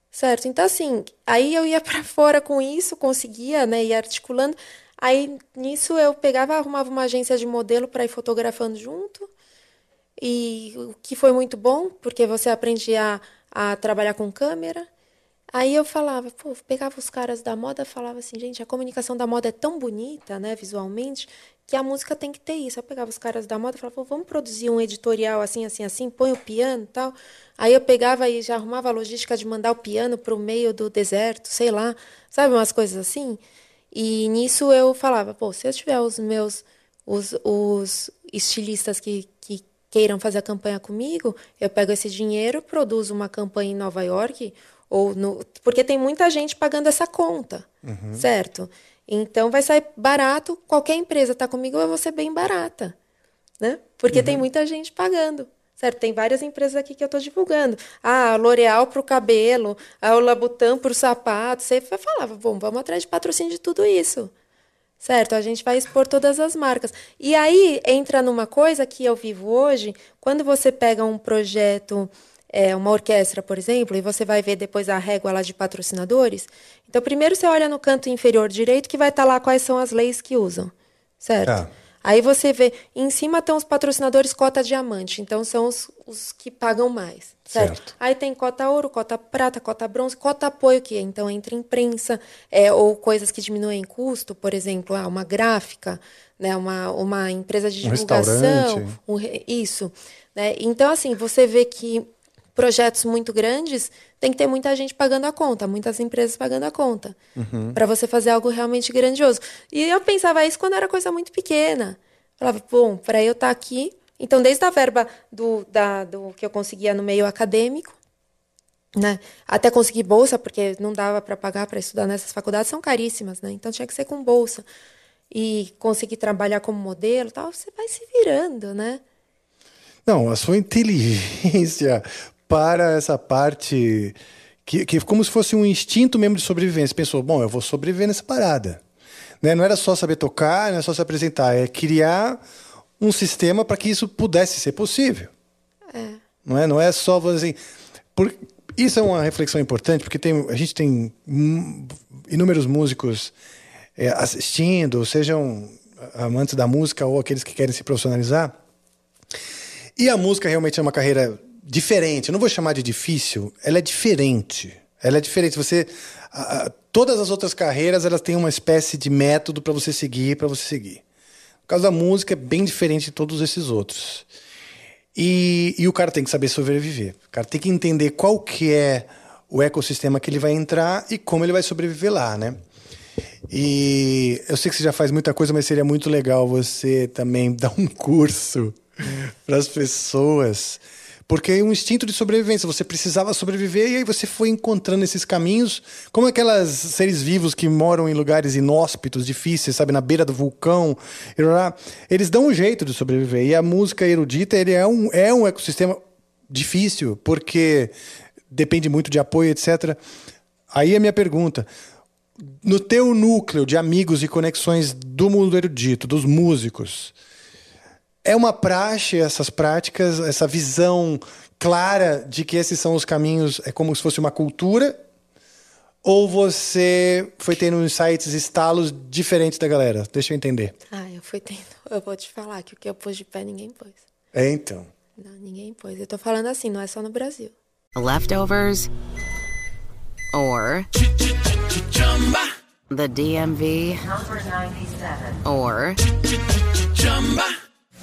Certo? Então, assim, aí eu ia para fora com isso, conseguia, né, ir articulando. Aí nisso eu pegava, arrumava uma agência de modelo para ir fotografando junto. E o que foi muito bom, porque você aprende a, trabalhar com câmera. Aí eu falava, pô, pegava os caras da moda falava assim, gente, a comunicação da moda é tão bonita, né, visualmente, que a música tem que ter isso. Eu pegava os caras da moda e falava, pô, vamos produzir um editorial assim, assim, assim, põe o piano tal. Aí eu pegava e já arrumava a logística de mandar o piano para o meio do deserto, sei lá, sabe, umas coisas assim. E nisso eu falava, pô, se eu tiver os meus, os, os estilistas que, que queiram fazer a campanha comigo, eu pego esse dinheiro, produzo uma campanha em Nova York, ou no, porque tem muita gente pagando essa conta, certo? Então vai sair barato, qualquer empresa está comigo, eu vou ser bem barata, né? Porque tem muita gente pagando. Certo, tem várias empresas aqui que eu estou divulgando. Ah, a L'Oréal para o cabelo, a Labutan para o sapato. Você falava, bom, vamos atrás de patrocínio de tudo isso. Certo, a gente vai expor todas as marcas. E aí entra numa coisa que eu vivo hoje, quando você pega um projeto, é, uma orquestra, por exemplo, e você vai ver depois a régua lá de patrocinadores. Então, primeiro você olha no canto inferior direito que vai estar lá quais são as leis que usam. Certo? Tá. Aí você vê, em cima estão os patrocinadores cota diamante, então são os, os que pagam mais, certo? Certo. Aí tem cota ouro, cota prata, cota bronze, cota apoio, que então entra imprensa, é, ou coisas que diminuem custo, por exemplo, ah, uma gráfica, né, uma, uma empresa de Um divulgação, um isso. Né? Então, assim, você vê que projetos muito grandes tem que ter muita gente pagando a conta, muitas empresas pagando a conta, para você fazer algo realmente grandioso. E eu pensava isso quando era coisa muito pequena. Falava, bom, para eu estar aqui. Então, desde a verba do, da, do que eu conseguia no meio acadêmico, né? Até conseguir bolsa, porque não dava para pagar para estudar nessas faculdades, são caríssimas, né? Então tinha que ser com bolsa. E conseguir trabalhar como modelo, tal, você vai se virando, né? Não, a sua inteligência para essa parte que, que como se fosse um instinto mesmo de sobrevivência. Pensou, bom, eu vou sobreviver nessa parada. Né? Não era só saber tocar, não é só se apresentar, é criar um sistema para que isso pudesse ser possível. É. Não é, não é só assim. Por, isso é uma reflexão importante, porque tem, a gente tem inúmeros músicos é, assistindo, sejam amantes da música ou aqueles que querem se profissionalizar. E a música realmente é uma carreira diferente. Eu não vou chamar de difícil, ela é diferente. Ela é diferente. Você, a, a, todas as outras carreiras elas têm uma espécie de método para você seguir, para você seguir. No caso da música é bem diferente de todos esses outros. E, e o cara tem que saber sobreviver. O cara tem que entender qual que é o ecossistema que ele vai entrar e como ele vai sobreviver lá, né? E eu sei que você já faz muita coisa, mas seria muito legal você também dar um curso para as pessoas. Porque é um instinto de sobrevivência. Você precisava sobreviver e aí você foi encontrando esses caminhos, como aquelas seres vivos que moram em lugares inóspitos, difíceis, sabe, na beira do vulcão. Eles dão um jeito de sobreviver. E a música erudita ele é, um, é um ecossistema difícil, porque depende muito de apoio, etc. Aí a minha pergunta. No teu núcleo de amigos e conexões do mundo erudito, dos músicos, é uma praxe essas práticas, essa visão clara de que esses são os caminhos, é como se fosse uma cultura? Ou você foi tendo insights, estalos diferentes da galera? Deixa eu entender. Ah, eu fui tendo. Eu vou te falar que o que eu pus de pé ninguém pôs. É, então. Não, ninguém pôs. Eu tô falando assim, não é só no Brasil. Leftovers or the DMV Number 97. or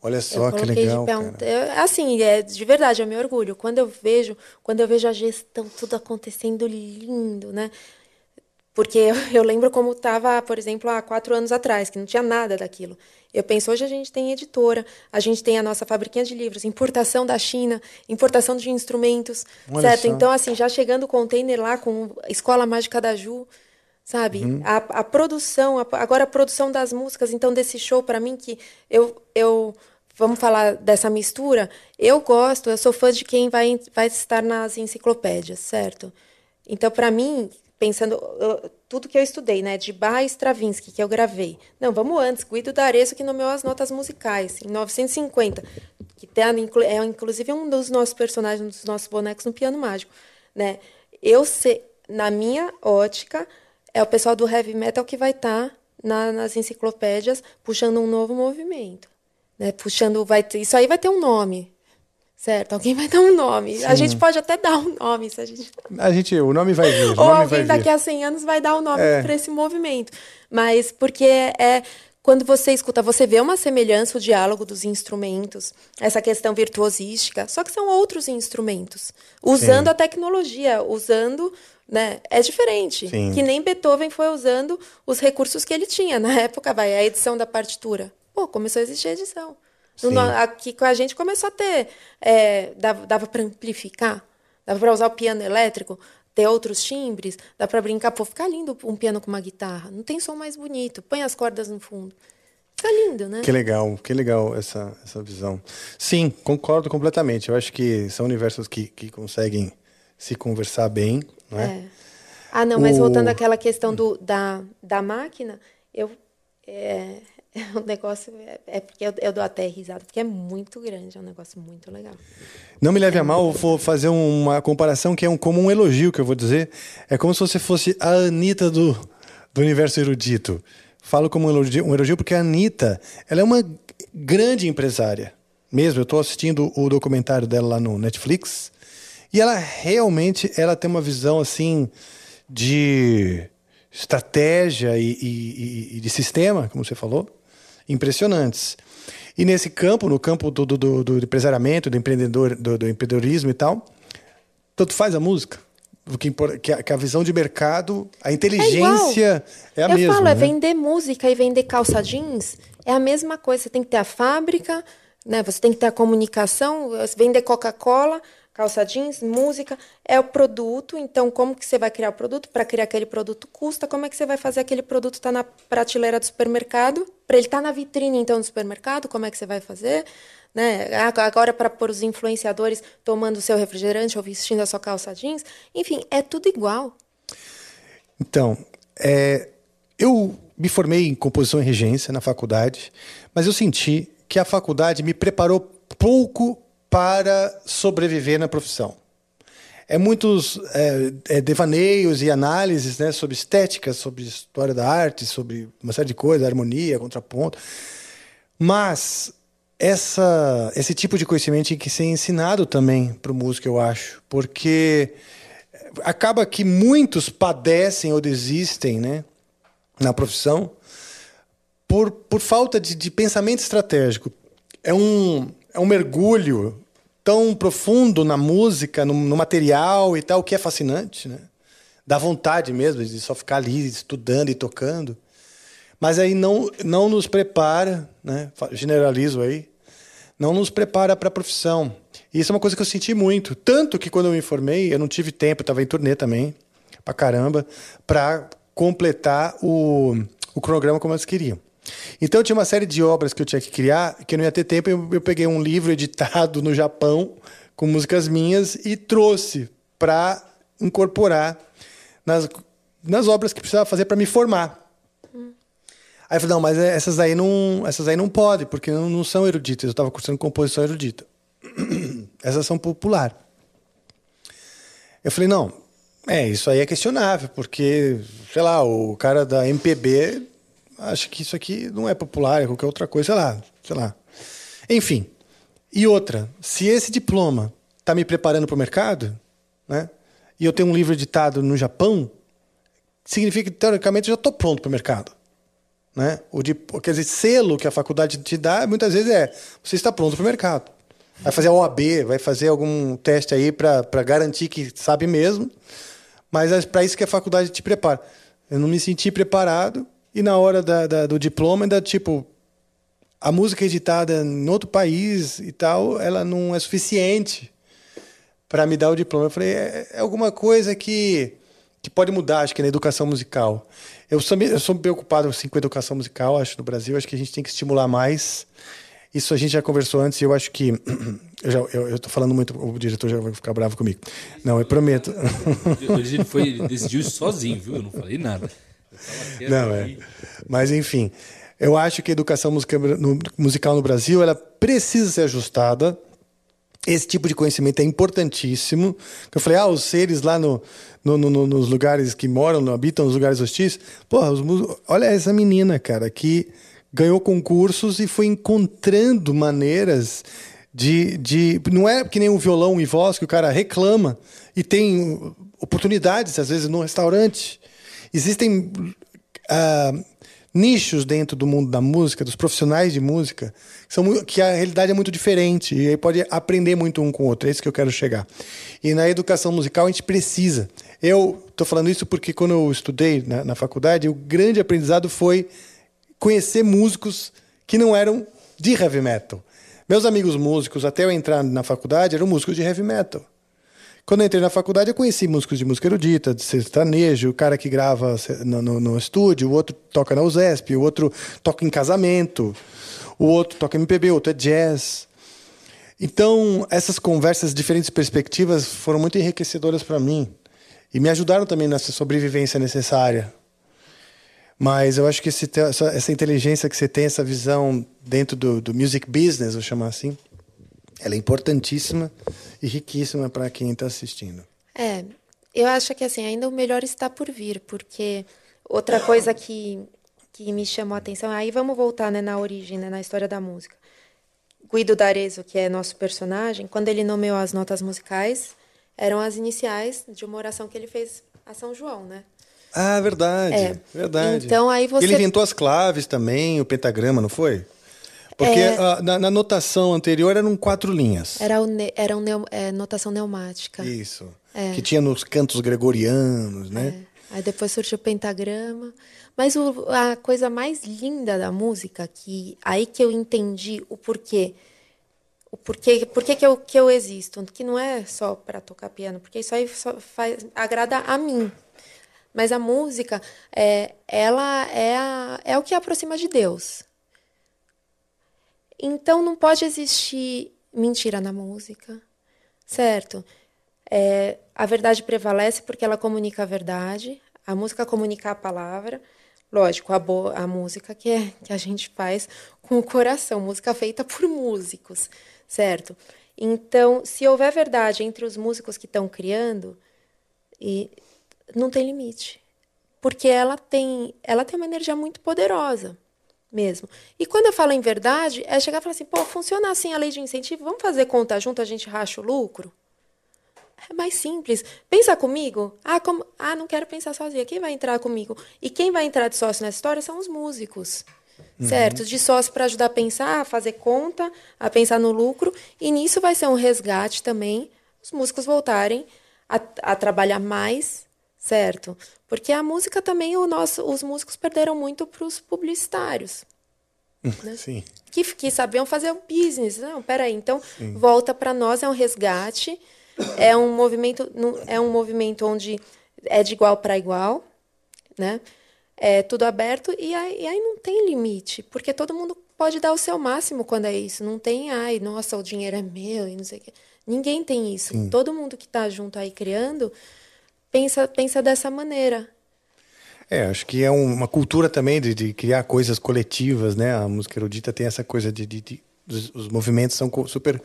Olha só que legal. eu- assim, é de verdade, eu me orgulho. Quando eu vejo, quando eu vejo a gestão tudo acontecendo lindo, né? Porque eu, eu lembro como estava, por exemplo, há quatro anos atrás, que não tinha nada daquilo. Eu penso, hoje a gente tem editora, a gente tem a nossa fabriquinha de livros, importação da China, importação de instrumentos, Olha certo? só. Então, assim, já chegando o container lá com a Escola Mágica da Ju, sabe? Uhum. A, a produção, a- agora a produção das músicas, então desse show para mim que eu eu vamos falar dessa mistura, eu gosto, eu sou fã de quem vai vai estar nas enciclopédias, certo? Então para mim, pensando eu- tudo que eu estudei, né, de Bach e Stravinsky que eu gravei. Não, vamos antes, Guido D'Arezzo que nomeou as notas musicais em 950, que tem, é inclusive um dos nossos personagens, um dos nossos bonecos no piano mágico, né? Eu sei, na minha ótica, é o pessoal do heavy metal que vai estar nas enciclopédias puxando um novo movimento, né? Puxando, vai ter, isso aí vai ter um nome, certo? Alguém vai dar um nome. A gente pode até dar um nome, se a gente A gente, o nome vai vir. Ou alguém vir. daqui a 100 anos vai dar o nome É. para esse movimento. Mas porque é quando você escuta, você vê uma semelhança, o diálogo dos instrumentos, essa questão virtuosística, só que são outros instrumentos, usando Sim. a tecnologia, usando, né, é diferente. Sim. Que nem Beethoven foi usando os recursos que ele tinha na época, vai a edição da partitura. Pô, começou a existir edição. No aqui com a gente começou a ter, é, dava, dava para amplificar, dava para usar o piano elétrico, ter outros timbres, dá para brincar, pô, fica lindo um piano com uma guitarra, não tem som mais bonito, põe as cordas no fundo, fica lindo, né? Que legal, que legal essa, essa visão. Sim, concordo completamente. Eu acho que são universos que, que conseguem se conversar bem, não é? É. Ah, não, mas O- voltando àquela questão do, da, da máquina, eu, é, o negócio é, é porque eu, eu dou até risada, porque é muito grande, é um negócio muito legal. Não me leve a mal, eu vou fazer uma comparação que é um, como um elogio que eu vou dizer. É como se você fosse a Anitta do, do universo erudito. Falo como um elogio, um elogio porque a Anitta ela é uma grande empresária. Mesmo, eu estou assistindo o documentário dela lá no Netflix. E ela realmente ela tem uma visão assim de estratégia e, e, e de sistema, como você falou, impressionantes. E nesse campo, no campo do, do, do empresariamento, do, empreendedor, do, do, empreendedorismo e tal, tanto faz a música. Que, que, a, que a visão de mercado, a inteligência é, é a Eu mesma. Eu falo, né? é vender música e vender calça jeans, é a mesma coisa. Você tem que ter a fábrica, né? você tem que ter a comunicação, vender Coca-Cola, calça jeans, música, é o produto. Então, como que você vai criar o produto? Para criar aquele produto custa. Como é que você vai fazer aquele produto estar tá na prateleira do supermercado? Para ele estar tá na vitrine, então, do supermercado, como é que você vai fazer? Né? Agora, para pôr os influenciadores tomando o seu refrigerante ou vestindo a sua calça jeans. Enfim, é tudo igual. Então, é, eu me formei em composição e regência na faculdade, mas eu senti que a faculdade me preparou pouco para sobreviver na profissão. É muitos é, é, devaneios e análises né, sobre estética, sobre história da arte, sobre uma série de coisas, harmonia, contraponto. Mas essa, esse tipo de conhecimento tem que ser ensinado também para o músico, eu acho, porque acaba que muitos padecem ou desistem né, na profissão por, por falta de, de pensamento estratégico. É um, é um mergulho tão profundo na música, no, no, material e tal, que é fascinante, né? Dá vontade mesmo de só ficar ali estudando e tocando. Mas aí não, não nos prepara, né? generalizo aí, não nos prepara para a profissão. E isso é uma coisa que eu senti muito. Tanto que quando eu me formei, eu não tive tempo, estava em turnê também, pra caramba, para completar o, o cronograma como eles queriam. Então tinha uma série de obras que eu tinha que criar, que eu não ia ter tempo, eu, eu peguei um livro editado no Japão com músicas minhas e trouxe para incorporar nas, nas obras que precisava fazer para me formar. Hum. Aí eu falei, não, mas essas aí não, essas aí não pode, porque não, não são eruditas. Eu estava cursando composição erudita. essas são popular. Eu falei, não, é, isso aí é questionável, porque, sei lá, o cara da MPB acho que isso aqui não é popular, é qualquer outra coisa, sei lá, sei lá. Enfim. E outra, se esse diploma está me preparando para o mercado, né? E eu tenho um livro editado no Japão, significa que teoricamente eu já estou pronto para o mercado. Né? O de, quer dizer, selo que a faculdade te dá, muitas vezes é você está pronto para o mercado. Vai fazer a OAB, vai fazer algum teste aí para garantir que sabe mesmo, mas é para isso que a faculdade te prepara. Eu não me senti preparado e na hora da, da, do diploma, ainda, tipo, a música editada em outro país e tal, ela não é suficiente para me dar o diploma. Eu falei, é, é, alguma coisa que, que pode mudar, acho que na educação musical. Eu sou, eu sou preocupado assim, com a educação musical, acho, no Brasil. Acho que a gente tem que estimular mais. Isso a gente já conversou antes e eu acho que. Eu, já, eu, eu falando muito, o diretor já vai ficar bravo comigo. Não, eu prometo. Ele foi, decidiu isso sozinho, viu? Eu não falei nada. Não, é. Mas, enfim, eu acho que a educação musical no Brasil ela precisa ser ajustada. Esse tipo de conhecimento é importantíssimo. Eu falei, ah, os seres lá no, no, no, nos lugares que moram, habitam nos lugares hostis. Porra, os, olha essa menina, cara, que ganhou concursos e foi encontrando maneiras de, de. Não é que nem um violão e voz que o cara reclama e tem oportunidades, às vezes, no restaurante. Existem uh, nichos dentro do mundo da música, dos profissionais de música, que, são, que a realidade é muito diferente e aí pode aprender muito um com o outro. É isso que eu quero chegar. E na educação musical a gente precisa. Eu estou falando isso porque quando eu estudei na, na faculdade, o grande aprendizado foi conhecer músicos que não eram de heavy metal. Meus amigos músicos, até eu entrar na faculdade, eram músicos de heavy metal. Quando eu entrei na faculdade, eu conheci músicos de música erudita, de sertanejo, o cara que grava no, no, no, estúdio, o outro toca na USESP, o outro toca em casamento, o outro toca MPB, o outro é jazz. Então, essas conversas, diferentes perspectivas, foram muito enriquecedoras para mim e me ajudaram também nessa sobrevivência necessária. Mas eu acho que esse essa inteligência que você tem, essa visão dentro do, do music business, vou chamar assim, ela é importantíssima e riquíssima para quem está assistindo. É, eu acho que assim, ainda o melhor está por vir, porque outra coisa que, que me chamou a atenção, aí vamos voltar né, na origem, né, na história da música. Guido D'Arezzo, que é nosso personagem, quando ele nomeou as notas musicais, eram as iniciais de uma oração que ele fez a São João, né? Ah, verdade. É. Verdade. Então, aí você- Ele inventou as claves também, o pentagrama, não foi? Porque É. ah, na, na notação anterior eram quatro linhas. Era, o ne- era um neo- é, notação neumática. Isso. É. Que tinha nos cantos gregorianos, né? Aí depois surgiu o pentagrama. Mas o- a coisa mais linda da música, que aí que eu entendi o porquê. O porquê, porquê que, eu, que eu existo. Que não é só para tocar piano, porque isso aí só faz, agrada a mim. Mas a música, é, ela é, a- é o que aproxima de Deus. Então não pode existir mentira na música, certo? É, a verdade prevalece porque ela comunica a verdade, a música comunica a palavra. Lógico, a, boa, a música que, é, que a gente faz com o coração, música feita por músicos, certo? Então, se houver verdade entre os músicos que estão criando, e não tem limite. Porque ela tem, ela tem uma energia muito poderosa mesmo. E quando eu falo em verdade, é chegar e falar assim, pô, funciona assim a lei de incentivo, vamos fazer conta junto, a gente racha o lucro? É mais simples. Pensa comigo. Ah, como... ah, não quero pensar sozinha. Quem vai entrar comigo? E quem vai entrar de sócio nessa história são os músicos. Certo? De sócio para ajudar a pensar, a fazer conta, a pensar no lucro. E nisso vai ser um resgate também, os músicos voltarem a, a trabalhar mais, certo? Porque a música também, o nosso, os músicos perderam muito para os publicitários Sim. que, que sabiam fazer o business. Não, peraí, então volta para nós, é um resgate, é um movimento, é um movimento onde é de igual para igual, né? É tudo aberto e aí, e aí não tem limite, porque todo mundo pode dar o seu máximo quando é isso. Não tem, ai, nossa, o dinheiro é meu e não sei o quê. Ninguém tem isso. Todo mundo que está junto aí criando pensa, pensa dessa maneira. É, acho que é um- uma cultura também de, de criar coisas coletivas, né? A música erudita tem essa coisa de. de- de- os, os movimentos são super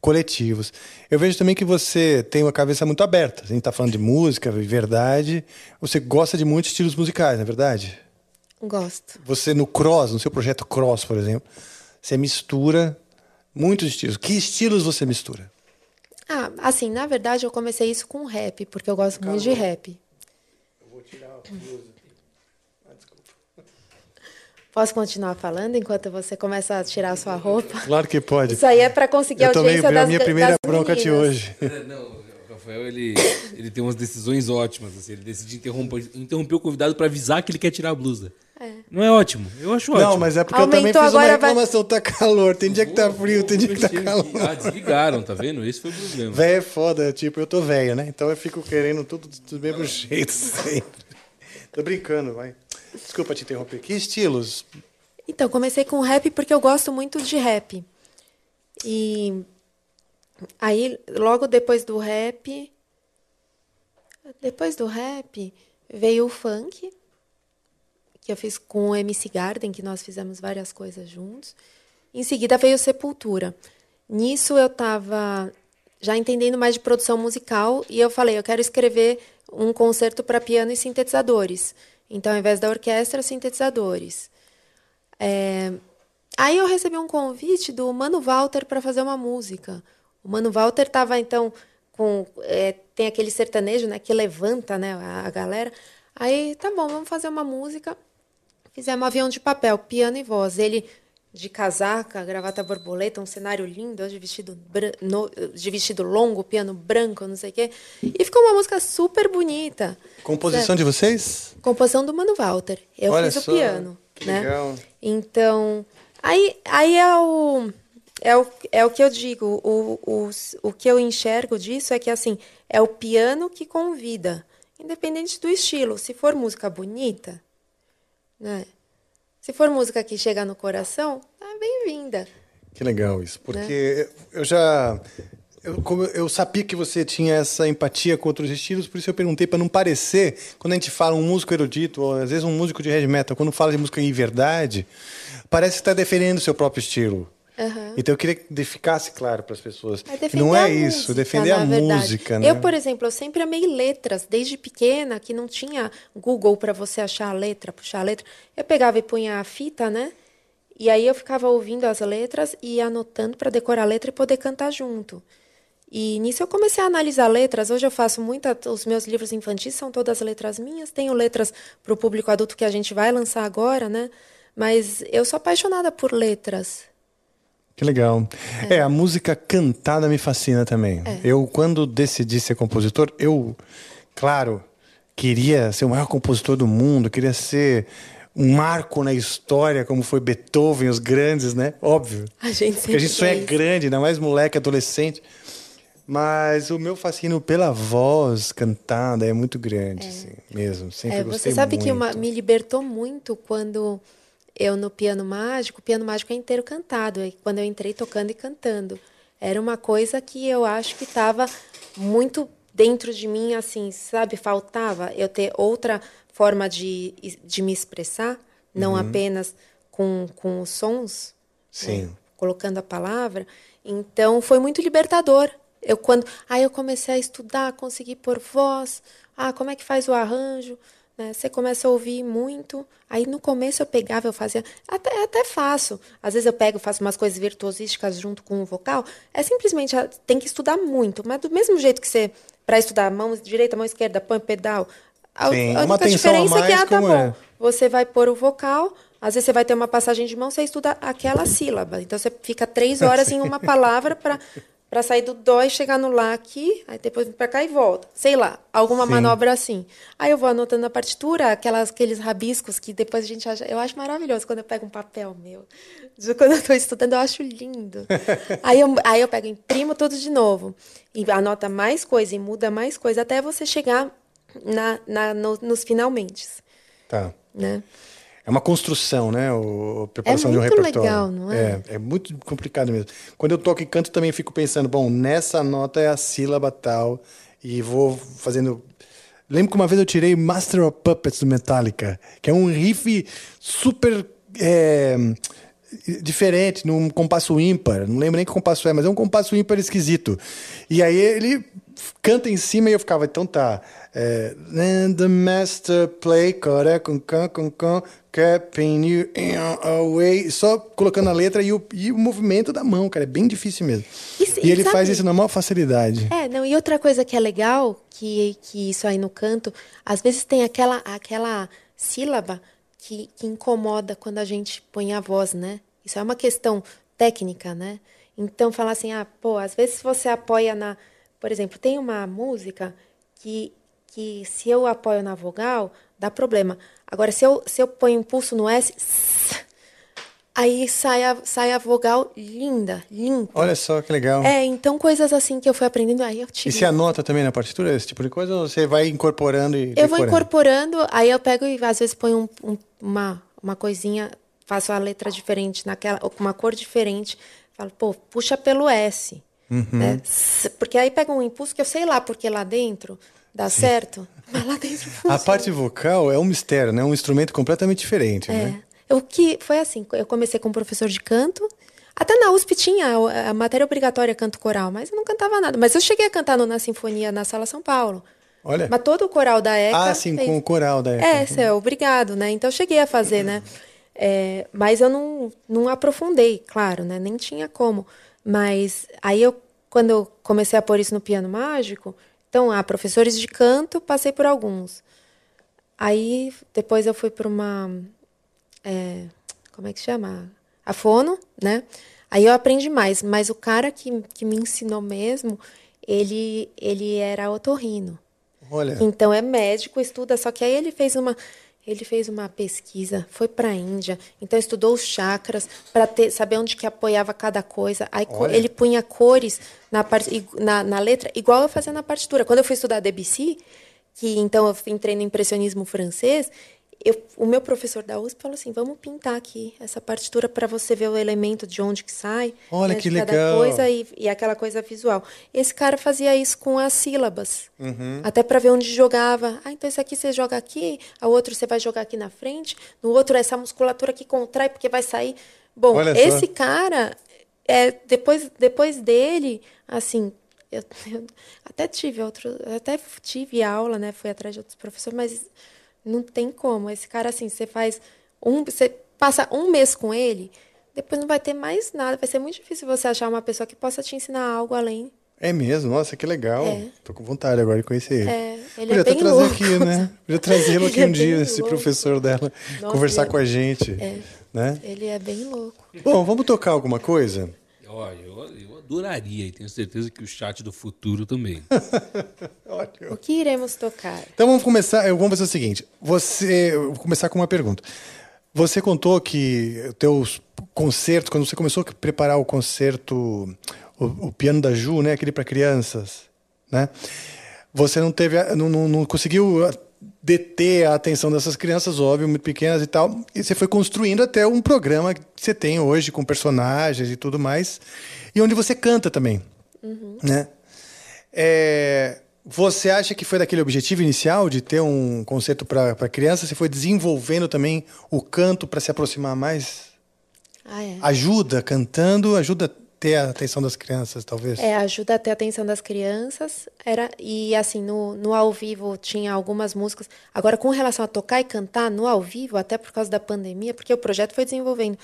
coletivos. Eu vejo também que você tem uma cabeça muito aberta. A gente está falando de música, de verdade. Você gosta de muitos estilos musicais, não é verdade? Gosto. Você no Cross, no seu projeto Cross, por exemplo, você mistura muitos estilos. Que estilos você mistura? Ah, assim, na verdade eu comecei isso com rap, porque eu gosto muito de rap. Posso continuar falando enquanto você começa a tirar a sua roupa? Claro que pode. Isso aí é para conseguir a Eu tomei audiência a das minha primeira bronca de hoje. É, Não, o Rafael, ele, ele tem umas decisões ótimas. Assim, ele decide interromper, interromper o convidado pra avisar que ele quer tirar a blusa. Não é ótimo? Eu acho ótimo. Não, mas é porque eu também Aumentou fiz uma agora, vai- reclamação. Tá calor, tem dia que tá frio, tem dia que tá calor. Ah, desligaram, tá vendo? Esse foi o problema. Véia é foda, tipo, eu tô velho, né? Então eu fico querendo tudo do mesmo jeito sempre. Tô brincando, vai. Desculpa te interromper. Que estilos? Então, comecei com rap porque eu gosto muito de rap. E aí, logo depois do rap, depois do rap, veio o funk, que eu fiz com o MC Garden, que nós fizemos várias coisas juntos. Em seguida veio Sepultura. Nisso eu estava já entendendo mais de produção musical e eu falei, eu quero escrever um concerto para piano e sintetizadores. Então, ao invés da orquestra, sintetizadores. É, Aí eu recebi um convite do Mano Walter para fazer uma música. O Mano Walter estava, então, com. é, tem aquele sertanejo né, que levanta né, a, a galera. Aí, tá bom, vamos fazer uma música. Fizemos um avião de papel, piano e voz. Ele de casaca, gravata borboleta, um cenário lindo, de vestido, no- de vestido longo, piano branco, não sei o quê. E ficou uma música super bonita. Composição de vocês? Composição do Mano Walter. Eu Olha fiz só, o piano. que né? legal. Então, aí, aí é, o, é, o, é o que eu digo. O, o, o que eu enxergo disso é que assim é o piano que convida, independente do estilo. Se for música bonita, né? Se for música que chega no coração, tá bem-vinda. Que legal isso. Porque eu já Eu, como eu sabia que você tinha essa empatia com outros estilos, por isso eu perguntei para não parecer, quando a gente fala um músico erudito, ou às vezes um músico de heavy metal, quando fala de música em verdade, parece que está defendendo o seu próprio estilo. Aham. Então eu queria que ficasse claro para as pessoas. É que não é a isso, música, defender a verdade. música, né? Eu, por exemplo, eu sempre amei letras, desde pequena, que não tinha Google para você achar a letra, puxar a letra. Eu pegava e punha a fita, né? E aí eu ficava ouvindo as letras e anotando para decorar a letra e poder cantar junto. E nisso eu comecei a analisar letras. Hoje eu faço muita. Os meus livros infantis são todas letras minhas. Tenho letras para o público adulto que a gente vai lançar agora, né? Mas eu sou apaixonada por letras. Que legal. É. a música cantada me fascina também. É. Eu, quando decidi ser compositor, eu, claro, queria ser o maior compositor do mundo, queria ser um marco na história, como foi Beethoven, os grandes, né? Óbvio. A gente Porque a gente sempre quer isso. grande, ainda mais moleque, adolescente. Mas o meu fascínio pela voz cantada é muito grande, assim, mesmo. Sempre É, gostei você sabe muito. que uma- me libertou muito quando eu no piano mágico, o piano mágico é inteiro cantado, e quando eu entrei tocando e cantando. Era uma coisa que eu acho que estava muito dentro de mim, assim, sabe? Faltava eu ter outra forma de, de me expressar, não Uhum. apenas com, com os sons, Sim. colocando a palavra. Então foi muito libertador. Eu quando, aí eu comecei a estudar, consegui pôr voz. Ah, como é que faz o arranjo? Né? Você começa a ouvir muito. Aí no começo eu pegava, eu fazia, até até faço. Às vezes eu pego, faço umas coisas virtuosísticas junto com o vocal. É simplesmente ah, tem que estudar muito, mas do mesmo jeito que você para estudar mão direita, mão esquerda, põe pedal. A, Sim, a única atenção a diferença é que ah, tá bom. é? Você vai pôr o vocal, às vezes você vai ter uma passagem de mão, você estuda aquela sílaba. Então você fica três horas em uma palavra para para sair do dó e chegar no lá aqui, aí depois para cá e volta. Sei lá, alguma Sim. manobra assim. Aí eu vou anotando na partitura, aquelas, aqueles rabiscos que depois a gente acha. Eu acho maravilhoso quando eu pego um papel meu. Quando eu estou estudando, eu acho lindo. aí, eu, aí eu pego, imprimo tudo de novo. E anota mais coisa e muda mais coisa até você chegar na, na, no- nos finalmente. Tá. Né? É uma construção, né? O, a preparação É de um muito repertório. legal, não é? é? É muito complicado mesmo. Quando eu toco e canto, também fico pensando, bom, nessa nota é a sílaba tal, e vou fazendo. Lembro que uma vez eu tirei Master of Puppets do Metallica, que é um riff super é, diferente, num compasso ímpar. Não lembro nem que compasso é, mas é um compasso ímpar esquisito. E aí ele canta em cima e eu ficava, então tá. É, Then the master play, coré, com, com, com, com, keeping you away. Só colocando a letra e o, e o movimento da mão, cara. É bem difícil mesmo. Isso- e e ele sabe- faz isso na maior facilidade. É, não, e outra coisa que é legal, que, que isso aí no canto, às vezes tem aquela, aquela sílaba que, que incomoda quando a gente põe a voz, né? Isso é uma questão técnica, né? Então, falar assim, ah, pô, às vezes você apoia na. Por exemplo, tem uma música que, que se eu apoio na vogal, dá problema. Agora, se eu, se eu ponho impulso no S, aí sai a, sai a vogal linda, limpa. Olha só que legal. É, então coisas assim que eu fui aprendendo, aí eu E tive. se anota também na partitura esse tipo de coisa ou você vai incorporando e Eu vou decorando? incorporando, aí eu pego e às vezes ponho um- um- uma, uma coisinha, faço a letra diferente, naquela, ou com uma cor diferente. Falo, pô, puxa pelo S. Uhum. né? Porque aí pega um impulso que eu sei lá porque lá dentro dá certo, mas lá dentro A funciona. parte vocal é um mistério, né? Um instrumento completamente diferente, né? É. O que foi assim, eu comecei com um professor de canto. Até na USP tinha a a matéria obrigatória canto coral, mas eu não cantava nada. Mas eu cheguei a cantar no- na sinfonia na Sala São Paulo. Olha. Mas todo o coral da ECA. Ah, sim, fez. com o coral da ECA. É, isso é obrigado, né? Então eu cheguei a fazer, né? É, mas eu não, não aprofundei, claro, né? Nem tinha como. Mas aí eu, quando eu comecei a pôr isso no piano mágico, então, ah, professores de canto, passei por alguns. Aí depois eu fui para uma. é, como é que chama? A fono, né? Aí eu aprendi mais, mas o cara que, que me ensinou mesmo, ele, ele era otorrino. Olha. Então é médico, estuda, só que aí ele fez uma ele fez uma pesquisa, foi para a Índia, então estudou os chakras para saber onde que apoiava cada coisa. Aí Olha. ele punha cores na, na, na letra, igual eu fazia na partitura. Quando eu fui estudar Debussy, que então eu entrei no impressionismo francês, eu, o meu professor da USP falou assim: vamos pintar aqui essa partitura para você ver o elemento de onde que sai. Olha né, que legal. coisa e, e aquela coisa visual. Esse cara fazia isso com as sílabas. Uhum. Até para ver onde jogava. Ah, então esse aqui você joga aqui, a outro você vai jogar aqui na frente, no outro essa musculatura aqui contrai porque vai sair. Bom, Olha só. esse cara, é, depois, depois dele, assim, eu, eu até tive outro, até tive aula, né? Fui atrás de outros professores, mas não tem como. Esse cara, assim, você faz um, você passa um mês com ele, depois não vai ter mais nada. Vai ser muito difícil você achar uma pessoa que possa te ensinar algo além. É mesmo? Nossa, que legal. É. Tô com vontade agora de conhecer ele. É, ele Podia é até bem trazer louco. aqui, né? Podia trazê-lo aqui Ele é um dia, bem esse louco. professor dela, Nossa, conversar ele é- com a gente. É. Né? Ele é bem louco. Bom, vamos tocar alguma coisa? Olha, eu, eu adoraria e tenho certeza que o chat do futuro também. O que iremos tocar? Então vamos começar. eu- Vamos fazer o seguinte. Você, eu vou começar com uma pergunta. Você contou que os teus concertos, quando você começou a preparar o concerto, o, o piano da Ju, né, aquele para crianças, né? Você não teve, a- não, não, não conseguiu deter a atenção dessas crianças, óbvio, muito pequenas e tal. E você foi construindo até um programa que você tem hoje com personagens e tudo mais, e onde você canta também, né? É, você acha que foi daquele objetivo inicial de ter um concerto para criança? Você foi desenvolvendo também o canto para se aproximar mais? Ah, é. Ajuda cantando, ajuda ter a atenção das crianças, talvez? É, ajuda a ter a atenção das crianças. Era, e assim, no, no ao vivo tinha algumas músicas. Agora, com relação a tocar e cantar no ao vivo, até por causa da pandemia, porque o projeto foi desenvolvendo,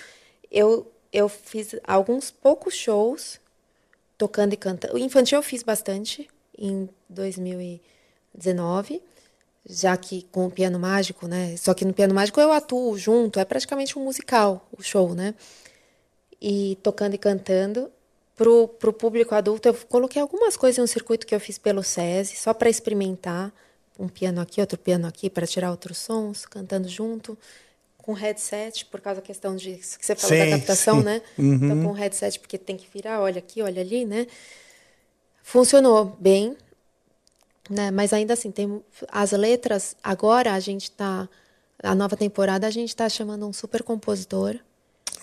eu, eu fiz alguns poucos shows tocando e cantando. O infantil eu fiz bastante em 2019, já que com o piano mágico, né? Só que no piano mágico eu atuo junto, é praticamente um musical o show, né? E tocando e cantando. Pro, pro público adulto, eu coloquei algumas coisas em um circuito que eu fiz pelo SESI, só para experimentar. Um piano aqui, outro piano aqui, para tirar outros sons, cantando junto. Com headset, por causa da questão de que você falou Sim, da captação, sim. né? Uhum. Então, com headset, porque tem que virar, olha aqui, olha ali, né? Funcionou bem, né? Mas ainda assim, tem as letras. Agora a gente tá. A nova temporada a gente está chamando um super compositor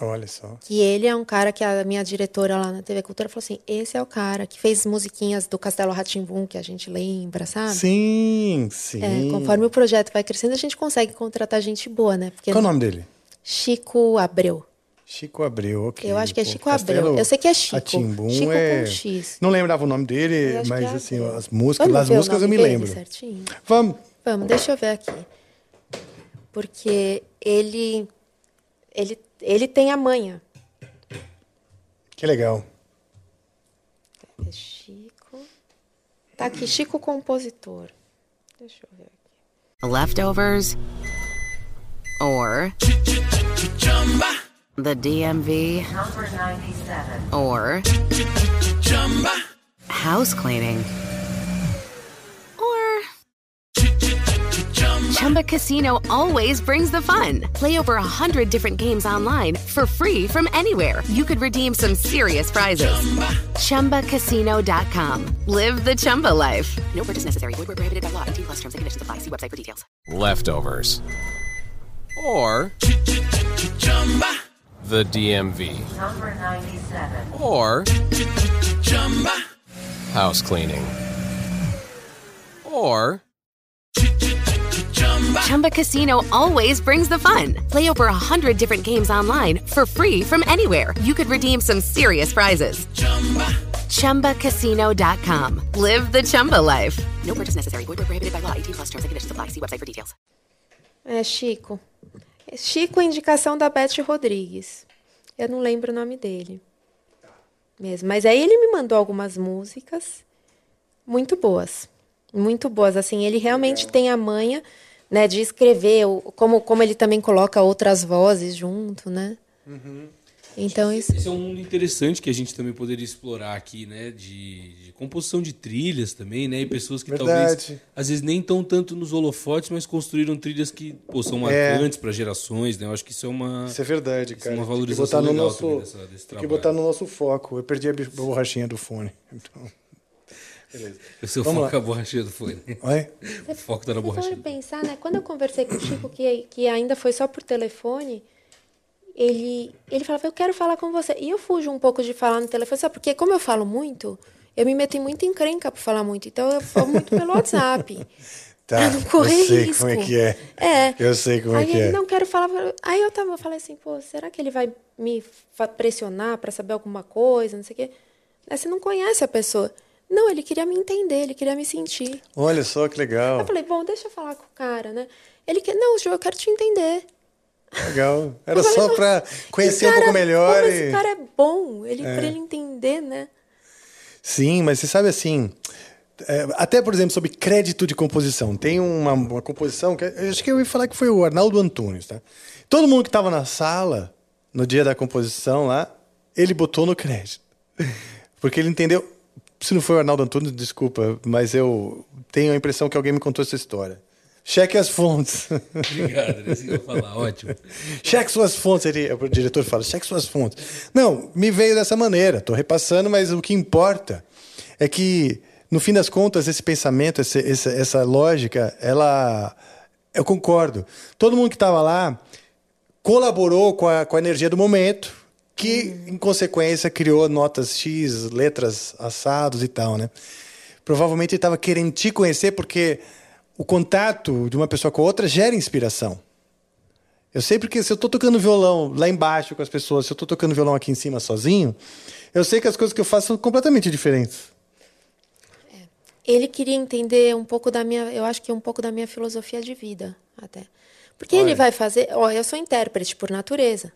Olha só. que ele é um cara que a minha diretora lá na TV Cultura falou assim: esse é o cara que fez musiquinhas do Castelo Ratimbum que a gente lembra, sabe? Sim, sim. É, conforme o projeto vai crescendo, a gente consegue contratar gente boa, né? Porque Qual o nome dele? Chico Abreu. Chico Abreu, ok. Eu acho que é Chico Castelo Abreu. Eu sei que é Chico. Rá-Tim-Bum Chico é... X. Não lembrava o nome dele, mas é assim, as músicas, Vamos as músicas eu me lembro. certinho? Vamos. Vamos, deixa eu ver aqui. Porque ele, ele, ele tem a manha. Que legal. É Chico. Tá aqui, Chico Compositor. Deixa eu ver aqui. Leftovers or the DMV Number 97. or house cleaning Chumba Casino always brings the fun. Play over a hundred different games online for free from anywhere. You could redeem some serious prizes. Chumba. ChumbaCasino.com. Live the Chumba life. No purchase necessary. Void where prohibited by law. 18 plus terms and conditions apply. See website for details. leftovers, or the DMV, Number 97. or house cleaning, or Chumba Casino always brings the fun. Play over a hundred different games online for free from anywhere. You could redeem some serious prizes. ChumbaCasino.com. Live the Chumba life. No purchase necessary. Void prohibited by law. 18 plus terms and conditions apply. See website for details. É Chico. Chico, indicação da Beth Rodrigues. Eu não lembro o nome dele. Mesmo. Mas aí ele me mandou algumas músicas muito boas. Muito boas. Assim, ele realmente tem a manha né, de escrever, como, como ele também coloca outras vozes junto, né? Então isso. Esse é um mundo interessante que a gente também poderia explorar aqui, né? De, de composição de trilhas também, né? E pessoas que talvez, Verdade. às vezes, nem estão tanto nos holofotes, mas construíram trilhas que pô, são É. marcantes para gerações, né? Eu acho que isso é uma. Isso é verdade, isso é cara. uma Tem que valorização botar no legal nosso, também dessa- desse tem que botar no nosso foco. Eu perdi a borrachinha do fone. Então, Beleza. O seu Vamos foco lá. é a borracheira foi, né? Oi? O foco tá na borracheira. pensar, né? Quando eu conversei com o Chico, que, que ainda foi só por telefone, ele, ele falava, eu quero falar com você. E eu fujo um pouco de falar no telefone, sabe? Porque como eu falo muito, eu me meto em muita encrenca por falar muito. Então eu falo muito pelo WhatsApp. Tá, pra não correr eu sei risco. como é que é. É. Eu sei como Aí é que ele é. não quero falar. Aí eu tava, eu falei assim, pô, será que ele vai me pressionar para saber alguma coisa, não sei o quê? Aí Você não conhece a pessoa. Não, ele queria me entender, ele queria me sentir. Olha só que legal. Eu falei, bom, deixa eu falar com o cara, né? Ele quer, não, Ju, eu quero te entender. Legal. Era falei, só "Mas para conhecer esse um pouco cara- melhor. Como e- esse cara é bom, ele, É. pra ele entender, né? Sim, mas você sabe assim, é, até por exemplo sobre crédito de composição. Tem uma, uma composição que acho que eu ia falar que foi o Arnaldo Antunes, tá? Todo mundo que estava na sala no dia da composição lá, ele botou no crédito. Porque ele entendeu. Se não foi o Arnaldo Antunes, desculpa, mas eu tenho a impressão que alguém me contou essa história. Cheque as fontes. Obrigado, era isso que eu ia falar. Ótimo. Cheque suas fontes, ele, o diretor fala, cheque suas fontes. Não, me veio dessa maneira, estou repassando, mas o que importa é que, no fim das contas, esse pensamento, esse- essa, essa lógica, ela. Eu concordo. Todo mundo que estava lá colaborou com a, com a energia do momento, que, em consequência, criou notas X, letras assados e tal, né? Provavelmente ele estava querendo te conhecer porque o contato de uma pessoa com a outra gera inspiração. Eu sei porque se eu estou tocando violão lá embaixo com as pessoas, se eu estou tocando violão aqui em cima sozinho, eu sei que as coisas que eu faço são completamente diferentes. Ele queria entender um pouco da minha, eu acho que um pouco da minha filosofia de vida, até. Porque ele vai fazer, ó, eu sou intérprete por natureza.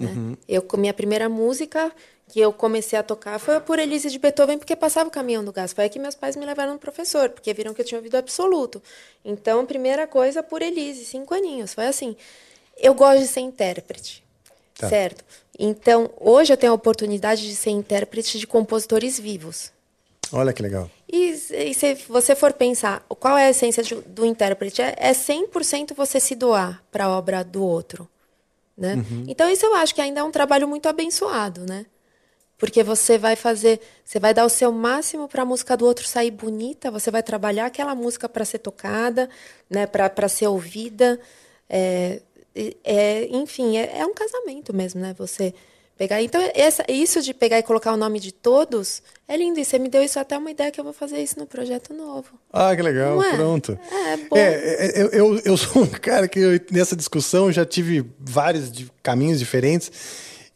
Né? Uhum. Eu minha primeira música que eu comecei a tocar foi por Elise de Beethoven, porque passava o caminhão do gás. Foi aí que meus pais me levaram no professor, porque viram que eu tinha ouvido absoluto. Então, primeira coisa por Elise, cinco aninhos. Foi assim. Eu gosto de ser intérprete. Tá. Certo? Então, hoje eu tenho a oportunidade de ser intérprete de compositores vivos. Olha que legal. E, e se você for pensar, qual é a essência do intérprete? É, é 100% você se doar para a obra do outro. Né? Uhum. Então, isso eu acho que ainda é um trabalho muito abençoado, né? Porque você vai fazer, você vai dar o seu máximo para a música do outro sair bonita, você vai trabalhar aquela música para ser tocada, né? para ser ouvida. É, é, enfim, é, é um casamento mesmo, né? Você pegar. Então, essa, isso de pegar e colocar o nome de todos é lindo. E você me deu isso até uma ideia que eu vou fazer isso no projeto novo. Ah, que legal, é? pronto. É, bom. É, é, eu, eu, eu sou um cara que eu, nessa discussão já tive vários de- caminhos diferentes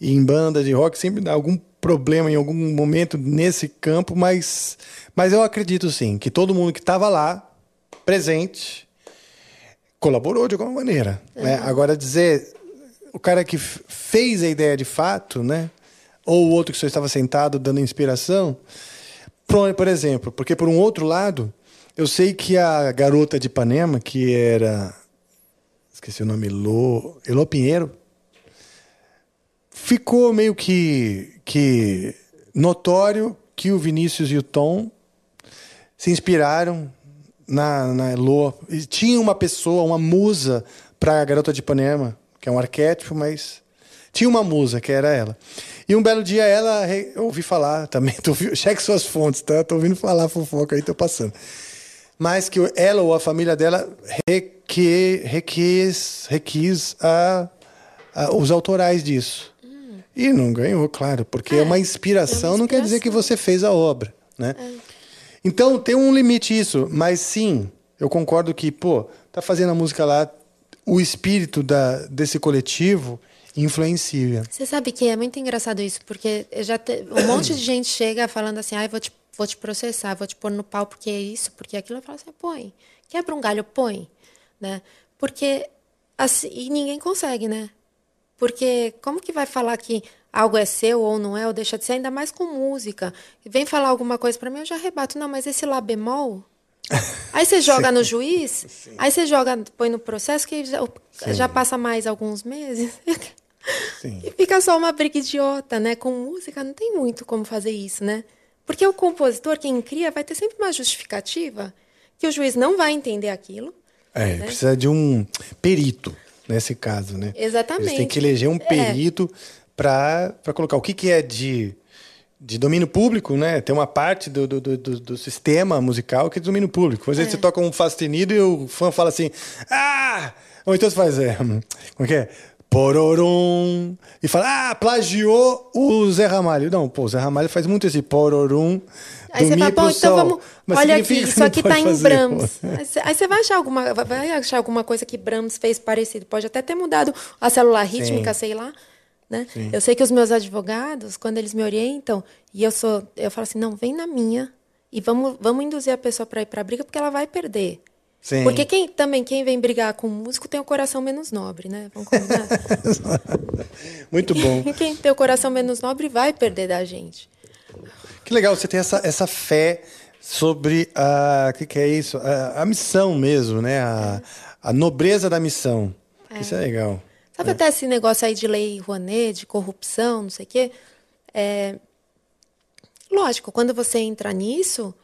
e em banda de rock sempre dá algum problema em algum momento nesse campo, mas, mas eu acredito sim que todo mundo que estava lá, presente, colaborou de alguma maneira. né? Agora dizer o cara que fez a ideia de fato, né? Ou o outro que só estava sentado dando inspiração, por, por exemplo, porque por um outro lado, eu sei que a garota de Ipanema, que era. Esqueci o nome, Elô, Elô Pinheiro, ficou meio que, que notório que o Vinícius e o Tom se inspiraram na, na Elô. E tinha uma pessoa, uma musa para a garota de Ipanema, que é um arquétipo, mas tinha uma musa, que era ela. E um belo dia ela, eu ouvi falar também, tô, cheque suas fontes, tá? Tô ouvindo falar fofoca aí, tô passando. Mas que ela ou a família dela reque, requis, requis a, a- os autorais disso. E não ganhou, claro, porque é, uma inspiração, não quer dizer que você fez a obra, né? Então tem um limite isso, mas sim, eu concordo que, pô, tá fazendo a música lá, o espírito da, desse coletivo influencia. Você sabe que é muito engraçado isso, porque já te- um monte de gente chega falando assim, ai, vou te, vou te processar, vou te pôr no pau porque é isso, porque é aquilo. Eu falo assim, põe. Quebra um galho, põe. Né? Porque, assim, e ninguém consegue, né? Porque como que vai falar que algo é seu ou não é, ou deixa de ser, ainda mais com música. Vem falar alguma coisa para mim, eu já rebato. Não, mas esse lá bemol... Aí você joga no juiz, aí você joga, põe no processo, que já, já passa mais alguns meses. E fica só uma briga idiota, né? Com música não tem muito como fazer isso, né? Porque o compositor, quem cria, vai ter sempre uma justificativa que o juiz não vai entender aquilo. É, né? precisa de um perito nesse caso, né? Exatamente. Eles têm que eleger um É. perito para colocar o que, que é de, de domínio público, né? Tem uma parte do, do, do, do sistema musical que é de domínio público. Às vezes É. você toca um Fá sustenido e o fã fala assim, ah! Ou então você faz, é, como é que é? Pororum. E fala, ah, plagiou o Zé Ramalho. Não, pô, o Zé Ramalho faz muito esse pororum. Aí você fala, bom, então vamos. Mas olha aqui, que isso aqui tá em fazer, Brahms. pô. Aí você- vai achar alguma, vai achar alguma coisa que Brahms fez parecido. Pode até ter mudado a célula rítmica, sei lá. Né? Eu sei que os meus advogados, quando eles me orientam, e eu sou, eu falo assim, não, vem na minha e vamos, vamos induzir a pessoa para ir para briga porque ela vai perder. Sim. Porque quem também quem vem brigar com músico tem o coração menos nobre, né? Vamos combinar. Muito bom. quem tem o coração menos nobre vai perder da gente. Que legal você ter essa, essa fé sobre a. O que, que é isso? A, a missão mesmo, né? A, a nobreza da missão. Isso é legal. Sabe até esse negócio aí de lei Rouanet, de corrupção, não sei o quê? É... Lógico, quando você entra nisso,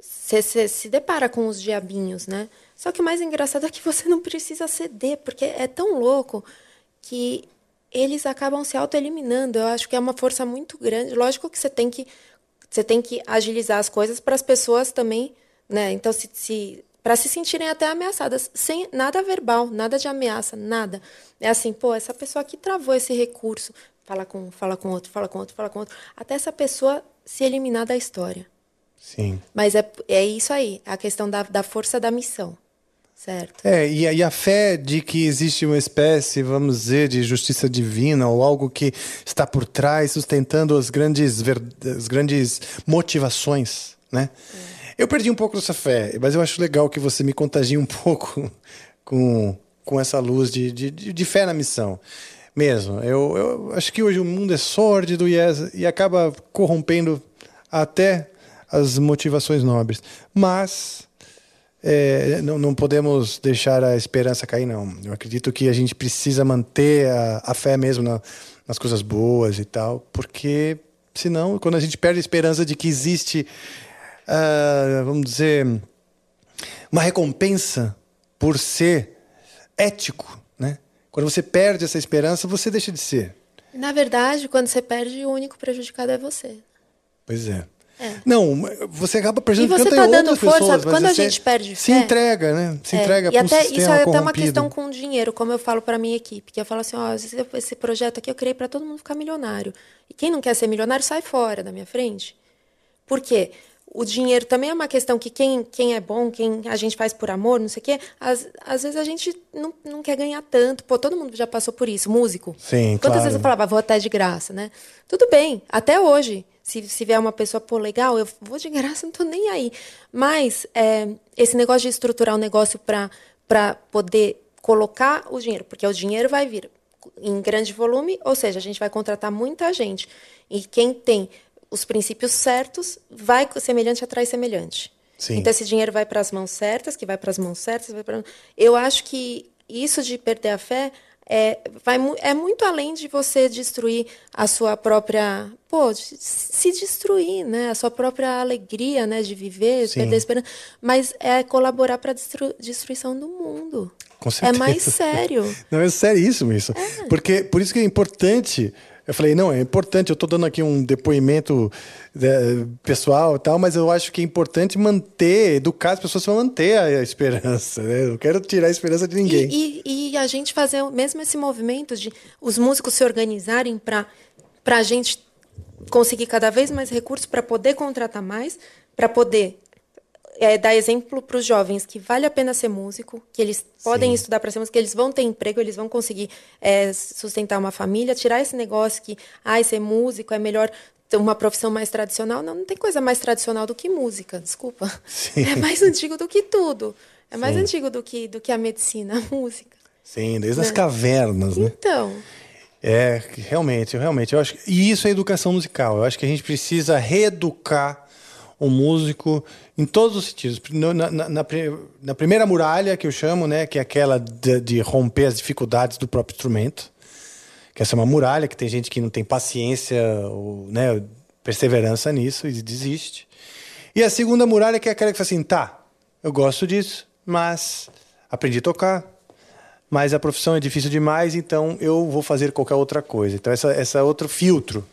você, você se depara com os diabinhos, né? Só que o mais engraçado é que você não precisa ceder, porque é tão louco que eles acabam se autoeliminando. Eu acho que é uma força muito grande. Lógico que você tem que, você tem que agilizar as coisas para as pessoas também, né? Então, se, se para se sentirem até ameaçadas, sem nada verbal, nada de ameaça, nada. É assim, pô, essa pessoa aqui travou esse recurso, fala com um, fala com outro, fala com outro, fala com outro, até essa pessoa se eliminar da história. Sim. Mas é, é isso aí, a questão da, da força da missão, certo? É, e a, e a fé de que existe uma espécie, vamos dizer, de justiça divina ou algo que está por trás, sustentando as grandes, as grandes motivações, né? Eu perdi um pouco dessa fé, mas eu acho legal que você me contagie um pouco com, com essa luz de, de, de fé na missão. Mesmo, eu, eu acho que hoje o mundo é sórdido e, é- e acaba corrompendo até as motivações nobres. Mas é, não, não podemos deixar a esperança cair, não. Eu acredito que a gente precisa manter a, a fé mesmo na- nas coisas boas e tal, porque senão, quando a gente perde a esperança de que existe, ah, vamos dizer, uma recompensa por ser ético, né? Quando você perde essa esperança, você deixa de ser. Na verdade, quando você perde, o único prejudicado é você. Pois é. É. Não, você acaba prejudicando E você até tá dando outras força, pessoas, quando a gente perde se fé- entrega, né? Se É, entrega e para até sistema isso é até uma corrompido. questão com dinheiro, como eu falo para minha equipe, que eu falo assim, ó, esse, esse projeto aqui eu criei para todo mundo ficar milionário. E quem não quer ser milionário sai fora da minha frente. Por quê? O dinheiro também é uma questão que quem, quem é bom, quem a gente faz por amor, não sei o quê, às, às vezes a gente não, não quer ganhar tanto. Pô, todo mundo já passou por isso, músico. Sim, Quantas claro. vezes eu falava, vou até de graça, né? Tudo bem, até hoje. Se, se vier uma pessoa, pô, legal, eu vou de graça, não tô nem aí. Mas é, esse negócio de estruturar o negócio para poder colocar o dinheiro, porque o dinheiro vai vir em grande volume, ou seja, a gente vai contratar muita gente. E quem tem os princípios certos, vai semelhante atrai semelhante. Sim. Então esse dinheiro vai para as mãos certas, que vai para as mãos certas, vai pra... Eu acho que isso de perder a fé é, vai, é muito além de você destruir a sua própria, pô, de se destruir, né, a sua própria alegria, né, de viver, Sim. perder a esperança, mas é colaborar para a destru... destruição do mundo. Com É certeza. mais sério. Não, é seríssimo isso. Porque por isso que é importante. Eu falei, não, é importante, eu estou dando aqui um depoimento né, pessoal e tal, mas eu acho que é importante manter, educar as pessoas para manter a, esperança. Né? Eu não quero tirar a esperança de ninguém. E, e- e a gente fazer mesmo esse movimento de os músicos se organizarem para a gente conseguir cada vez mais recursos para poder contratar mais, para poder é, dar exemplo para os jovens que vale a pena ser músico, que eles podem estudar para ser músico, que eles vão ter emprego, eles vão conseguir é, sustentar uma família, tirar esse negócio que, ai, ser músico é melhor ter uma profissão mais tradicional. Não, não tem coisa mais tradicional do que música, desculpa. Sim. É mais antigo do que tudo. É mais Sim. antigo do que, do que a medicina, a música. Sim, desde as Né? cavernas, né? Então, É, realmente, realmente. Eu acho, e isso é educação musical. Eu acho que a gente precisa reeducar o músico em todos os sentidos. Na, na- na na primeira muralha, que eu chamo, né, que é aquela de, de romper as dificuldades do próprio instrumento. Que essa é uma muralha, que tem gente que não tem paciência ou né, perseverança nisso e desiste. E a segunda muralha, que é aquela que fala assim: tá, eu gosto disso, mas aprendi a tocar, mas a profissão é difícil demais, então eu vou fazer qualquer outra coisa. Então, essa, essa é outro filtro.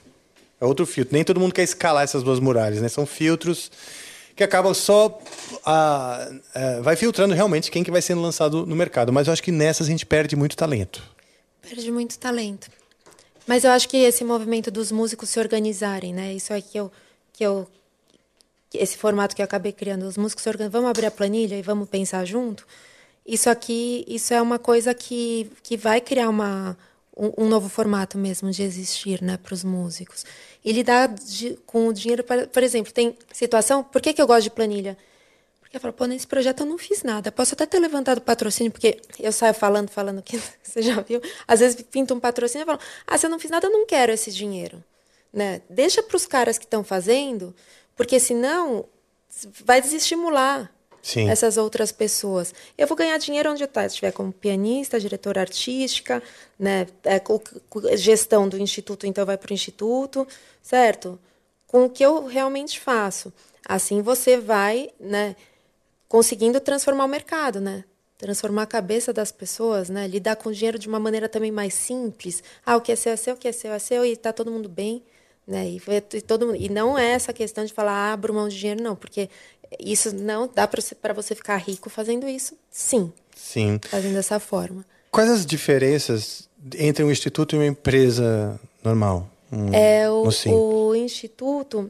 É outro filtro. Nem todo mundo quer escalar essas duas muralhas, né? São filtros que acabam só. ah, ah, vai filtrando realmente quem que vai sendo lançado no mercado. Mas eu acho que nessas a gente perde muito talento. Perde muito talento. Mas eu acho que esse movimento dos músicos se organizarem, né? Isso é que eu, que eu esse formato que eu acabei criando, os músicos se organizam, vamos abrir a planilha e vamos pensar junto. Isso aqui, isso é uma coisa que, que vai criar uma, um, um novo formato mesmo de existir, né, para os músicos. E lidar de, com o dinheiro, para, por exemplo, tem situação, por que, que eu gosto de planilha? Porque eu falo, pô, nesse projeto eu não fiz nada. Posso até ter levantado patrocínio, porque eu saio falando, falando que você já viu. Às vezes pinta um patrocínio e falo, ah, se eu não fiz nada, eu não quero esse dinheiro. Né? Deixa para os caras que estão fazendo, porque senão vai desestimular Sim. essas outras pessoas. Eu vou ganhar dinheiro onde eu tá, estiver como pianista, diretora artística, né, é, gestão do instituto, então vai para o instituto, certo? Com o que eu realmente faço. Assim você vai, né, conseguindo transformar o mercado, né? Transformar a cabeça das pessoas, né? Lidar com o dinheiro de uma maneira também mais simples. Ah, o que é seu é seu, o que é seu é seu e está todo mundo bem, né? E, e todo e não é essa questão de falar ah, abro mão de dinheiro, não, porque isso não dá para você, ficar rico fazendo isso, sim, Sim. fazendo dessa forma. Quais as diferenças entre um instituto e uma empresa normal? Um, É, o, o Instituto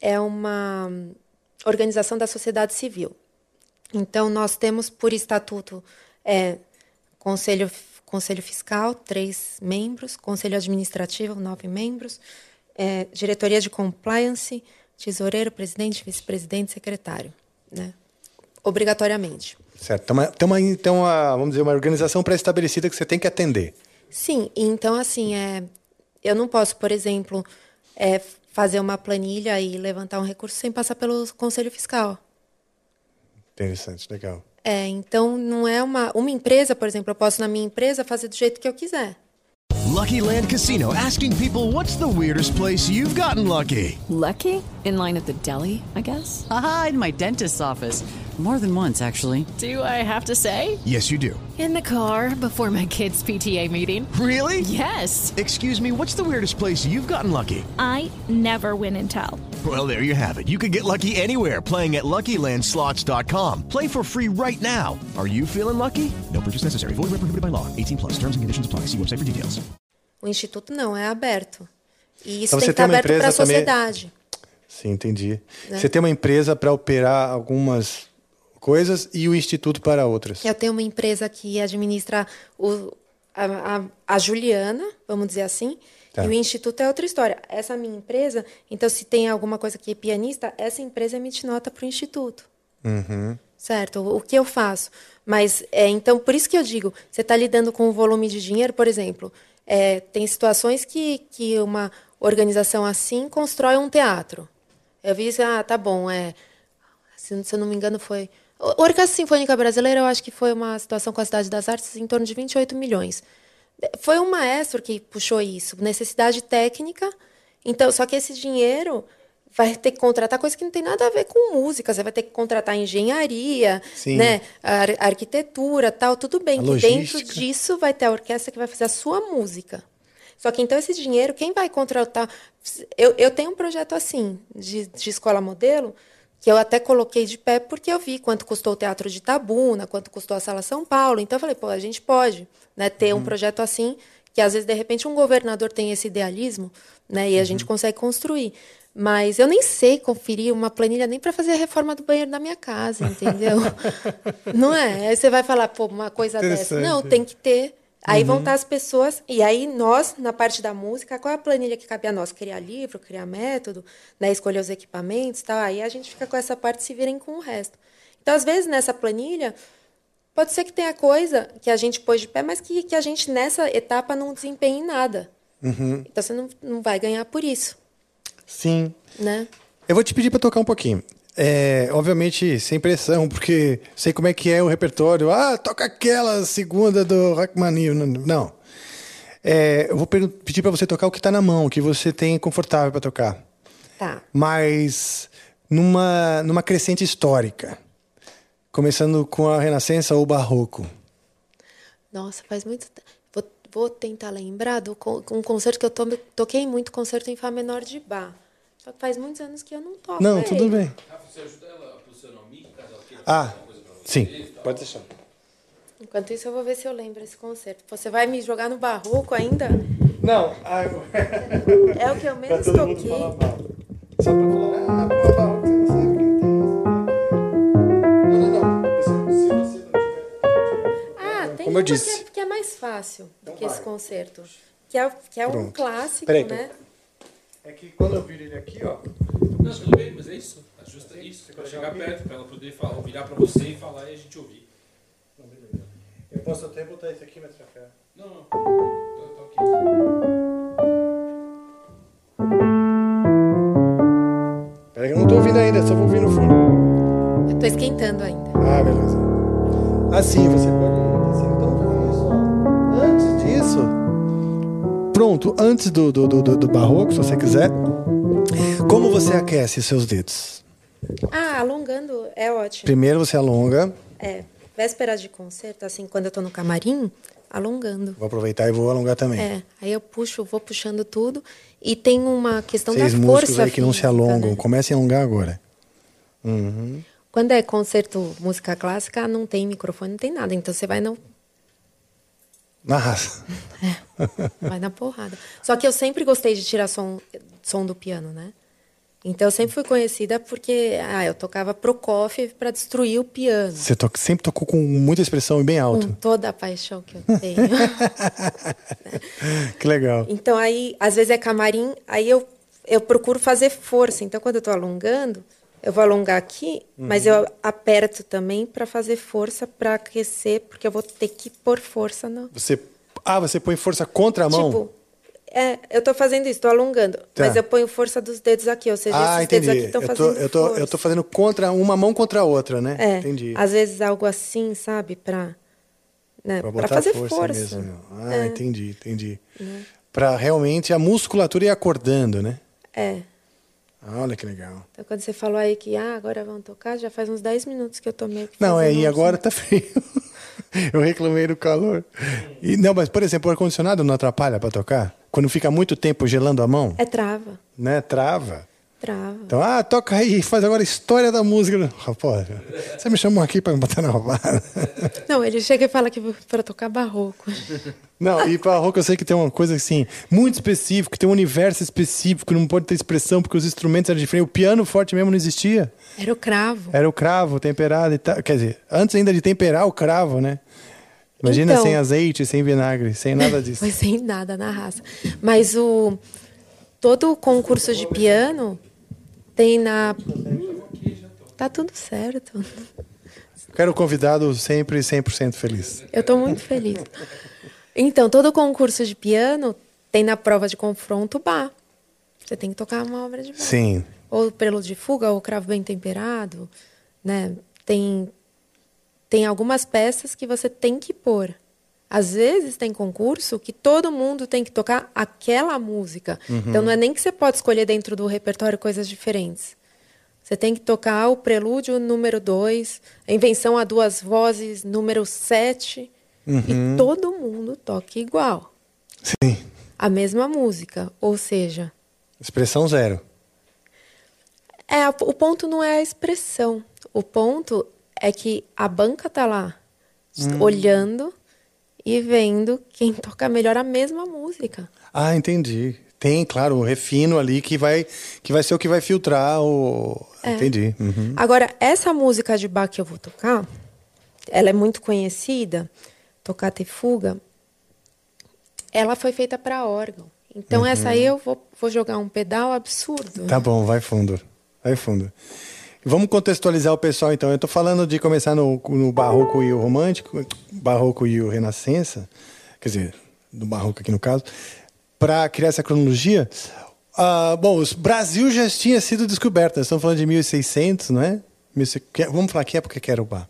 é uma organização da sociedade civil. Então, nós temos por estatuto é, conselho, conselho fiscal, três membros, conselho administrativo, nove membros, é, diretoria de compliance, tesoureiro, presidente, vice-presidente, secretário, né? obrigatoriamente. Certo. Tem uma, tem uma, então, uma, vamos dizer, uma organização pré-estabelecida que você tem que atender. Sim, então assim, é, eu não posso, por exemplo, é, fazer uma planilha e levantar um recurso sem passar pelo conselho fiscal. Interessante, legal. É, então não é uma uma empresa, por exemplo, eu posso na minha empresa fazer do jeito que eu quiser. Lucky Land Casino asking people what's the weirdest place you've gotten lucky? Lucky? In line at the deli, I guess? Haha, in my dentist's office. More than once, actually. Do I have to say? Yes, you do. In the car before my kids' PTA meeting. Really? Yes. Excuse me, what's the weirdest place you've gotten lucky? I never win and tell. Well, there you have it. You can get lucky anywhere playing at LuckyLandSlots.com. Play for free right now. Are you feeling lucky? No purchase necessary. Void where prohibited by law. 18 plus. Terms and conditions apply. See website for details. O instituto não é aberto. E isso Então tem você que estar aberto para a empresa também- sociedade. Sim, entendi. Né? Você tem uma empresa para operar algumas coisas e o instituto para outras. Eu tenho uma empresa que administra o, a, a, a Juliana, vamos dizer assim, Tá. e o Instituto é outra história. Essa minha empresa, então se tem alguma coisa que é pianista, essa empresa emite nota para o Instituto. Uhum. Certo? O que eu faço? Mas, é, então, por isso que eu digo, você está lidando com um volume de dinheiro, por exemplo, é, tem situações que, que uma organização assim constrói um teatro. Eu vi isso, ah, tá bom, é, se, se eu não me engano foi... A Orquestra Sinfônica Brasileira, eu acho que foi uma situação com a Cidade das Artes em torno de 28 milhões. Foi um maestro que puxou isso, necessidade técnica. Então, só que esse dinheiro vai ter que contratar coisa que não tem nada a ver com música. Você vai ter que contratar engenharia, Sim. né, ar- arquitetura, tal, tudo bem. A Que dentro logística. disso vai ter a orquestra que vai fazer a sua música. Só que então esse dinheiro, quem vai contratar? Eu, eu tenho um projeto assim, de, de escola modelo, que eu até coloquei de pé porque eu vi quanto custou o Teatro de Tabuna, quanto custou a Sala São Paulo. Então eu falei, pô, a gente pode né, ter um projeto assim, que às vezes, de repente, um governador tem esse idealismo, né, e a gente consegue construir. Mas eu nem sei conferir uma planilha nem para fazer a reforma do banheiro da minha casa, entendeu? Não é? Aí você vai falar, pô, uma coisa dessa. Não, tem que ter. Aí vão estar as pessoas, e aí nós, na parte da música, qual é a planilha que cabe a nós? Criar livro, criar método, né? escolher os equipamentos e tal. Aí a gente fica com essa parte se virem com o resto. Então, às vezes, nessa planilha, pode ser que tenha coisa que a gente pôs de pé, mas que, que a gente, nessa etapa, não desempenhe nada. Uhum. Então, você não, não vai ganhar por isso, Sim. né? Eu vou te pedir para tocar um pouquinho. É, obviamente, sem pressão, porque sei como é que é o repertório. Ah, toca aquela segunda do Rachmaninoff. Não. É, eu vou pedir para você tocar o que está na mão, o que você tem confortável para tocar. Tá. Mas numa, numa crescente histórica. Começando com a Renascença ou o Barroco. Nossa, faz muito tempo. Vou, vou tentar lembrar do um concerto que eu to- toquei muito, concerto em Fá menor de Bach. Só que faz muitos anos que eu não toco. Não, é tudo ele. bem. Ah, sim. Pode deixar. Enquanto isso, eu vou ver se eu lembro esse concerto. Você vai me jogar no barroco ainda? Não, É o que eu menos todo mundo toquei. Só pra falar, ah, pô, barroco, você não sabe quem tem. Não, não, não. Se, se você não tiver. Ah, tem Como eu uma que disse. é, que é mais fácil do que esse concerto. Que é, que é um clássico, Peraí, né? É que quando eu viro ele aqui, ó. Não, tudo bem, mas é isso. Ajusta isso. Pra chegar perto, pra ela poder falar, virar pra você e falar e a gente ouvir. Eu posso até botar esse aqui mais pra cá. Não, não. Tá, tá ok. Peraí que eu não tô ouvindo ainda, só vou ouvir no fundo. Eu tô esquentando ainda. Ah, beleza. Assim, você pode. Assim, então isso. Antes disso. Pronto, antes do, do, do, do- do barroco, se você quiser. Como você aquece seus dedos? Ah, alongando é ótimo. Primeiro você alonga. É, vésperas de concerto, assim, quando eu tô no camarim, alongando. Vou aproveitar e vou alongar também. É, aí eu puxo, vou puxando tudo. E tem uma questão Seis da força aí que não se alongam. né? Comecem a alongar agora. Uhum. Quando é concerto música clássica, não tem microfone, não tem nada. Então você vai, no, Na raça. vai na porrada. Só que eu sempre gostei de tirar som, som do piano, né? Então eu sempre fui conhecida porque ah, eu tocava Prokofiev para destruir o piano. Você to- sempre tocou com muita expressão e bem alto. Com toda a paixão que eu tenho. que legal. Então aí, às vezes é camarim, aí eu, eu procuro fazer força. Então quando eu estou alongando, eu vou alongar aqui, mas Uhum. eu aperto também para fazer força para aquecer, porque eu vou ter que pôr força no. Você. Ah, você põe força contra a mão? Tipo, é, eu tô fazendo isso, tô alongando, Tá. mas eu ponho força dos dedos aqui, ou seja, ah, esses dedos entendi. aqui estão fazendo eu, tô, força. eu tô fazendo contra uma mão contra a outra, né? É, Entendi. às vezes algo assim, sabe, para né, Pra para botar fazer força, força. mesmo. Ah, É. entendi, entendi. Né? Pra realmente a musculatura ir acordando, né? É. Ah, Olha que legal. Então, quando você falou aí que ah, agora vão tocar, já faz uns 10 minutos que eu tô meio que Não, é, e agora som. tá frio. eu reclamei do calor. E, não, mas, por exemplo, o ar-condicionado não atrapalha pra tocar? Quando fica muito tempo gelando a mão, É trava, né? Trava. Trava. Então, ah, toca aí, faz agora a história da música. Rapaz, você me chamou aqui pra me botar na roubada. Não, ele chega e fala que para tocar barroco. Não, e para rock eu sei que tem uma coisa assim, muito específica, tem um universo específico, não pode ter expressão porque os instrumentos eram diferentes. O piano forte mesmo não existia. Era o cravo. Era o cravo temperado e tal. Quer dizer, antes ainda de temperar o cravo, né? Imagina Então- sem azeite, sem vinagre, sem nada disso. Foi sem nada na raça. Mas o todo o concurso de piano tem na Tá tudo certo. Quero convidado sempre 100% feliz. Eu tô muito feliz. Então, todo concurso de piano tem na prova de confronto bar. Você tem que tocar uma obra de bar. Sim. Ou prelo de fuga, ou cravo bem temperado, né? Tem tem algumas peças que você tem que pôr. Às vezes tem concurso que todo mundo tem que tocar aquela música. Uhum. Então não é nem que você pode escolher dentro do repertório coisas diferentes. Você tem que tocar o prelúdio número 2, a invenção a duas vozes número 7, Uhum. e todo mundo toca igual. Sim. A mesma música, ou seja, Expressão zero. É, o ponto não é a expressão. O ponto é que a banca tá lá Hum. olhando e vendo quem toca melhor a mesma música. Ah, entendi. Tem, claro, o refino ali que vai, que vai ser o que vai filtrar o. É. Entendi. Uhum. Agora, essa música de Bach que eu vou tocar, ela é muito conhecida, Tocata e Fuga. Ela foi feita para órgão. Então, Uhum. essa aí eu vou, vou jogar um pedal absurdo. Tá bom, vai fundo. Vai fundo. Vamos contextualizar o pessoal, então. Eu estou falando de começar no, no barroco e o romântico, barroco e o renascença, quer dizer, do barroco aqui no caso, para criar essa cronologia. Ah, bom, o Brasil já tinha sido descoberto. Nós estamos falando de 1600, não é? 1600 que- Vamos falar que época que era o bar.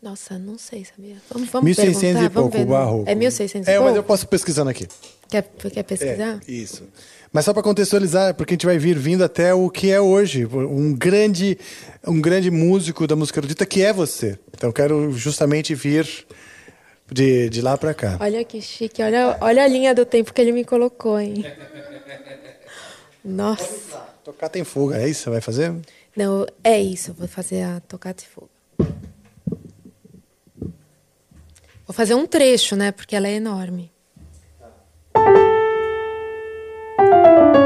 Nossa, não sei, sabia? Vamos, vamos 1600 perguntar, e vamos pouco, ver, o barroco. É 1600 e É, pouco? mas eu posso pesquisando aqui. Quer, quer pesquisar? É, isso. Mas só para contextualizar, porque a gente vai vir vindo até o que é hoje, um grande, um grande músico da música erudita que é você. Então eu quero justamente vir de, de lá pra cá. Olha que chique, olha, olha a linha do tempo que ele me colocou, hein? Nossa. Tocar tem fuga, é isso que você vai fazer? Não, é isso, vou fazer a tocata e fuga. Vou fazer um trecho, né? Porque ela é enorme. Essa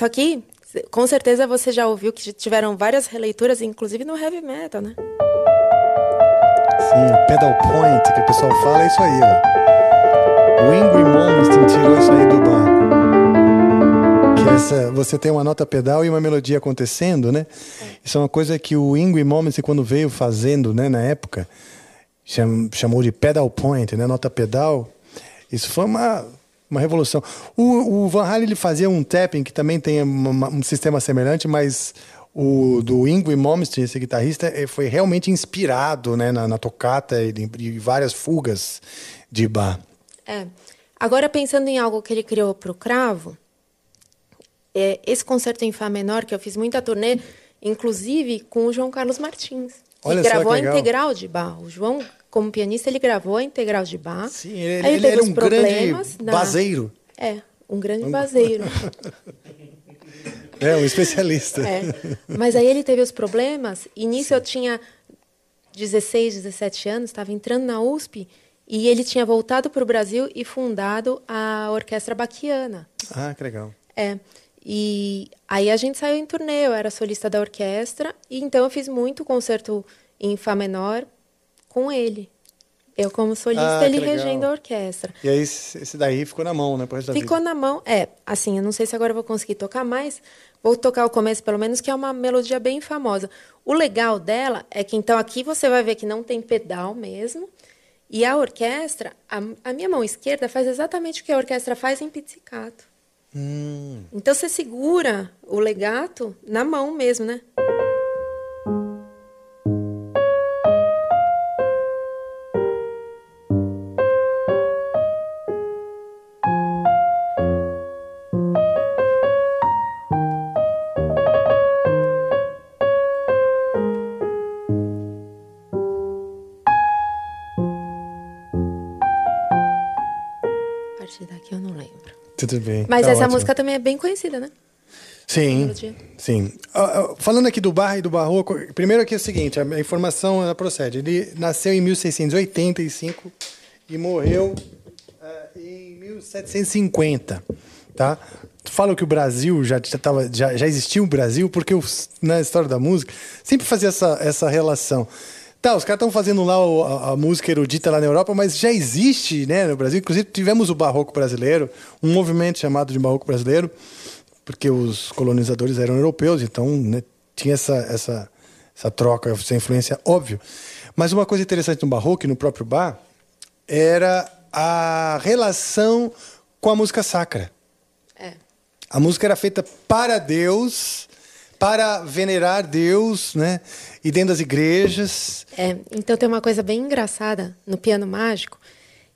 isso aqui, com certeza você já ouviu que tiveram várias releituras, inclusive no heavy metal, né? Sim, o pedal point que o pessoal fala é isso aí, ó. O Ingrid Malmsteen tirou isso aí do bar. Que essa, você tem uma nota pedal e uma melodia acontecendo, né? Isso é uma coisa que o Ingrid Malmsteen, quando veio fazendo, né, na época, cham- chamou de pedal point, né, nota pedal. Isso foi uma, uma revolução. O, o Van Halen ele fazia um tapping que também tem uma- um sistema semelhante, mas o do Ingrid Malmsteen, esse guitarrista, eh, foi realmente inspirado né, na, na tocata e e várias fugas de Bach. É. Agora, pensando em algo que ele criou para o cravo, é, esse concerto em Fá menor, que eu fiz muita turnê, inclusive com o João Carlos Martins. Olha que gravou a integral de Bach. O João, como pianista, ele gravou a integral de Bach. Sim, ele, ele teve era um grande na- baseiro. É, um grande baseiro. É, um especialista. É. Mas aí ele teve os problemas, e nisso eu tinha 16, 17 anos, estava entrando na USP, e ele tinha voltado para o Brasil e fundado a Orquestra Baquiana. Ah, que legal. É. E aí a gente saiu em turnê, eu era solista da orquestra, e então eu fiz muito concerto em Fá menor com ele. Eu como solista, Ah, ele regendo a orquestra. E aí, esse daí ficou na mão, né? Pro resto Ficou na mão. É, assim, eu não sei se agora eu vou conseguir tocar, mas vou tocar o começo, pelo menos, que é uma melodia bem famosa. O legal dela é que, então, aqui você vai ver que não tem pedal mesmo. E a orquestra, a, a minha mão esquerda faz exatamente o que a orquestra faz em pizzicato. Hum. Então você segura o legato na mão mesmo, né? Mas tá essa ótimo. música também é bem conhecida, né? Sim, sim. Ah, ah, falando aqui do Barra e do Barroco, primeiro aqui é o seguinte, a informação ela procede. Ele nasceu em 1685 e morreu ah, em 1750, tá? Falam que o Brasil já já, tava, já, já existiu o Brasil porque os- na história da música sempre fazia essa, essa relação. Tá, os caras estão fazendo lá o- a, a música erudita lá na Europa, mas já existe, né, no Brasil. Inclusive tivemos o barroco brasileiro, um movimento chamado de barroco brasileiro, porque os colonizadores eram europeus, então né, tinha essa, essa, essa troca, essa influência, óbvio. Mas uma coisa interessante no barroco e no próprio bar era a relação com a música sacra. É. A música era feita para Deus, para venerar Deus, né? E dentro das igrejas. É, então tem uma coisa bem engraçada no Piano Mágico.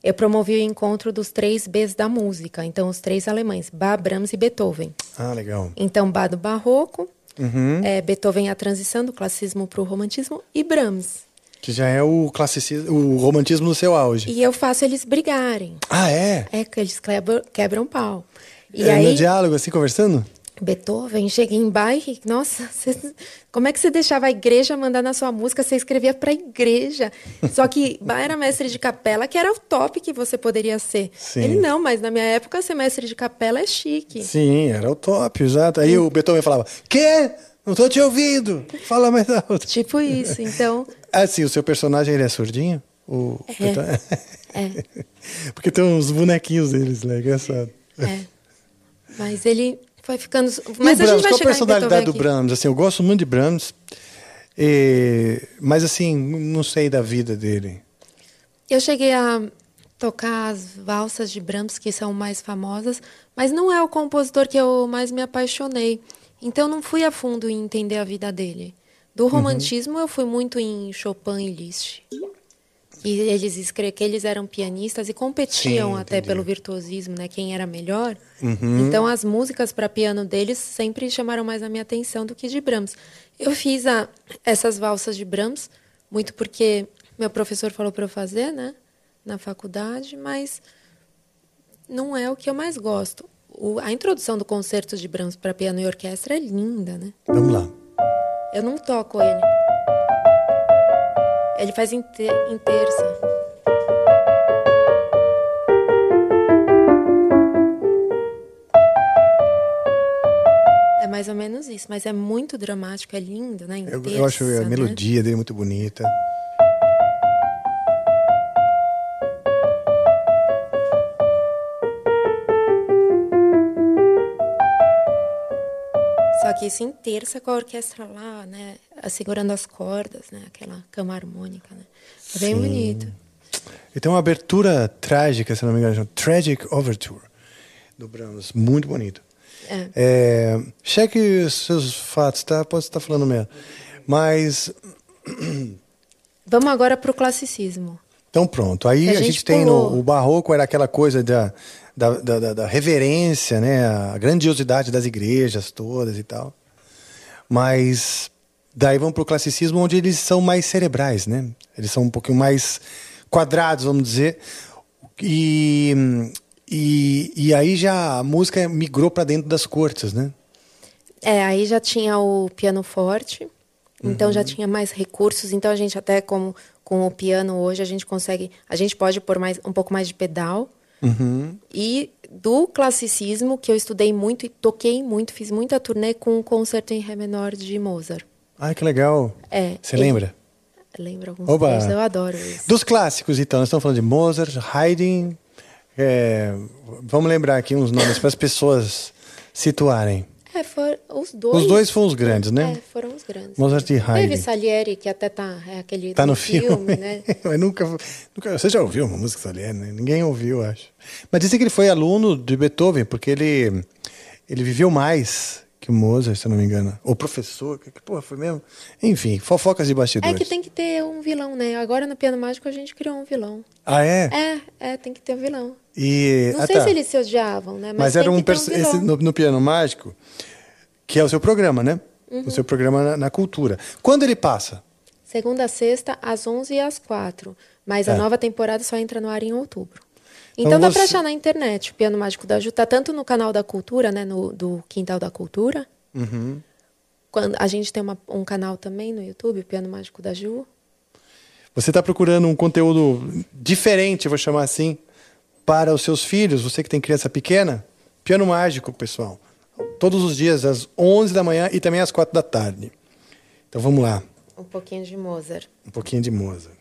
Eu promovi o encontro dos três Bs da música, então os três alemães, Bach, Brahms e Beethoven. Ah, legal. Então Bach do Barroco, Uhum. é, Beethoven a transição do classicismo para o romantismo e Brahms. Que já é o classicismo, o romantismo no seu auge. E eu faço eles brigarem. Ah, é? É que eles quebram, quebram pau. E é aí, no diálogo, assim, conversando? Beethoven, cheguei em bairro, nossa, cê- como é que você deixava a igreja mandar na sua música? Você escrevia pra igreja. Só que Bach era mestre de capela, que era o top que você poderia ser. Sim. Ele não, mas na minha época ser mestre de capela é chique. Sim, era o top, exato. Aí o Beethoven falava, quê? Não tô te ouvindo. Fala mais alto. Tipo isso, então... Assim, o seu personagem, ele é surdinho? O Beethoven- É, Porque tem uns bonequinhos deles, né? Engraçado. é. Mas ele foi ficando... Mas a Brahms, gente vai qual a personalidade do aqui. Brahms? Assim, eu gosto muito de Brahms, e- mas assim, não sei da vida dele. Eu cheguei a tocar as valsas de Brahms, que são mais famosas, mas não é o compositor que eu mais me apaixonei. Então não fui a fundo em entender a vida dele. Do romantismo eu fui muito em Chopin e Liszt. E eles escre que eles eram pianistas e competiam Sim, até pelo virtuosismo, né? Quem era melhor. Uhum. Então as músicas para piano deles sempre chamaram mais a minha atenção do que de Brahms. Eu fiz a, essas valsas de Brahms muito porque meu professor falou para eu fazer, né? Na faculdade, mas não é o que eu mais gosto. O- a introdução do concerto de Brahms para piano e orquestra é linda, né? Vamos lá. Eu não toco ele. Ele faz em, te- em terça. É mais ou menos isso, mas é muito dramático, é lindo, né? Em Eu, terça, eu acho a né? melodia dele muito bonita. Que isso em terça com a orquestra lá, né? Segurando as cordas, né? Aquela cama harmônica, né? É bem Sim. bonito. E tem uma abertura trágica, se não me engano, chama Tragic Overture, do Brahms. Muito bonito. É. É, cheque seus fatos, tá? Pode estar falando mesmo. Mas, Vamos agora para o classicismo. então pronto. Aí a a, gente gente, tem no o barroco, era aquela coisa da, da, da, da- reverência, né? A grandiosidade das igrejas todas e tal. Mas daí vamos para o classicismo, onde eles são mais cerebrais, né? Eles são um pouquinho mais quadrados, vamos dizer. E, e, e aí já a música migrou para dentro das cortes, né? É, aí já tinha o piano forte, então já tinha mais recursos. Então a gente até como com o piano hoje a gente consegue, a gente pode pôr mais um pouco mais de pedal. Uhum. E do classicismo que eu estudei muito e toquei muito, fiz muita turnê com o concerto em ré menor de Mozart. Ai, que legal. É. Você lembra? Lembro alguns Oba. trechos, eu adoro isso. Dos clássicos, então, nós estamos falando de Mozart, Haydn. é, vamos lembrar aqui uns nomes para as pessoas situarem. É, foram os dois. Os dois foram os grandes, né? É, foram os grandes. Mozart e Haydn. Teve Salieri, que até tá, é aquele Tá no filme. né? Mas nunca, nunca. Você já ouviu uma música italiana? né? Ninguém ouviu, acho. Mas dizem que ele foi aluno de Beethoven, porque ele, ele viveu mais que o Mozart, se eu não me engano. Ou professor, que, que porra foi mesmo? Enfim, fofocas de É bastidores. que tem que ter um vilão, né? Agora no Piano Mágico a gente criou um vilão. Ah, é? É, é, tem que ter um vilão. E, Não ah, sei tá. se eles se odiavam, né? Mas, Mas, era um, vilão. esse, no, no Piano Mágico, que é o seu programa, né? Uhum. O seu programa na, na cultura. Quando ele passa? Segunda a sexta, às 11 e às 4. Mas a É. nova temporada só entra no ar em outubro. Então Então, dá você- pra achar na internet o Piano Mágico da Ju. Tá tanto no canal da Cultura, né? No, do Quintal da Cultura. Uhum. Quando, a gente tem uma- um canal também no YouTube, o Piano Mágico da Ju. Você está procurando um conteúdo diferente, vou chamar assim, para os seus filhos, você que tem criança pequena? Piano Mágico, pessoal. Todos os dias, às 11 da manhã e também às 4 da tarde. Então vamos lá, Um pouquinho de Mozart. um pouquinho de Mozart.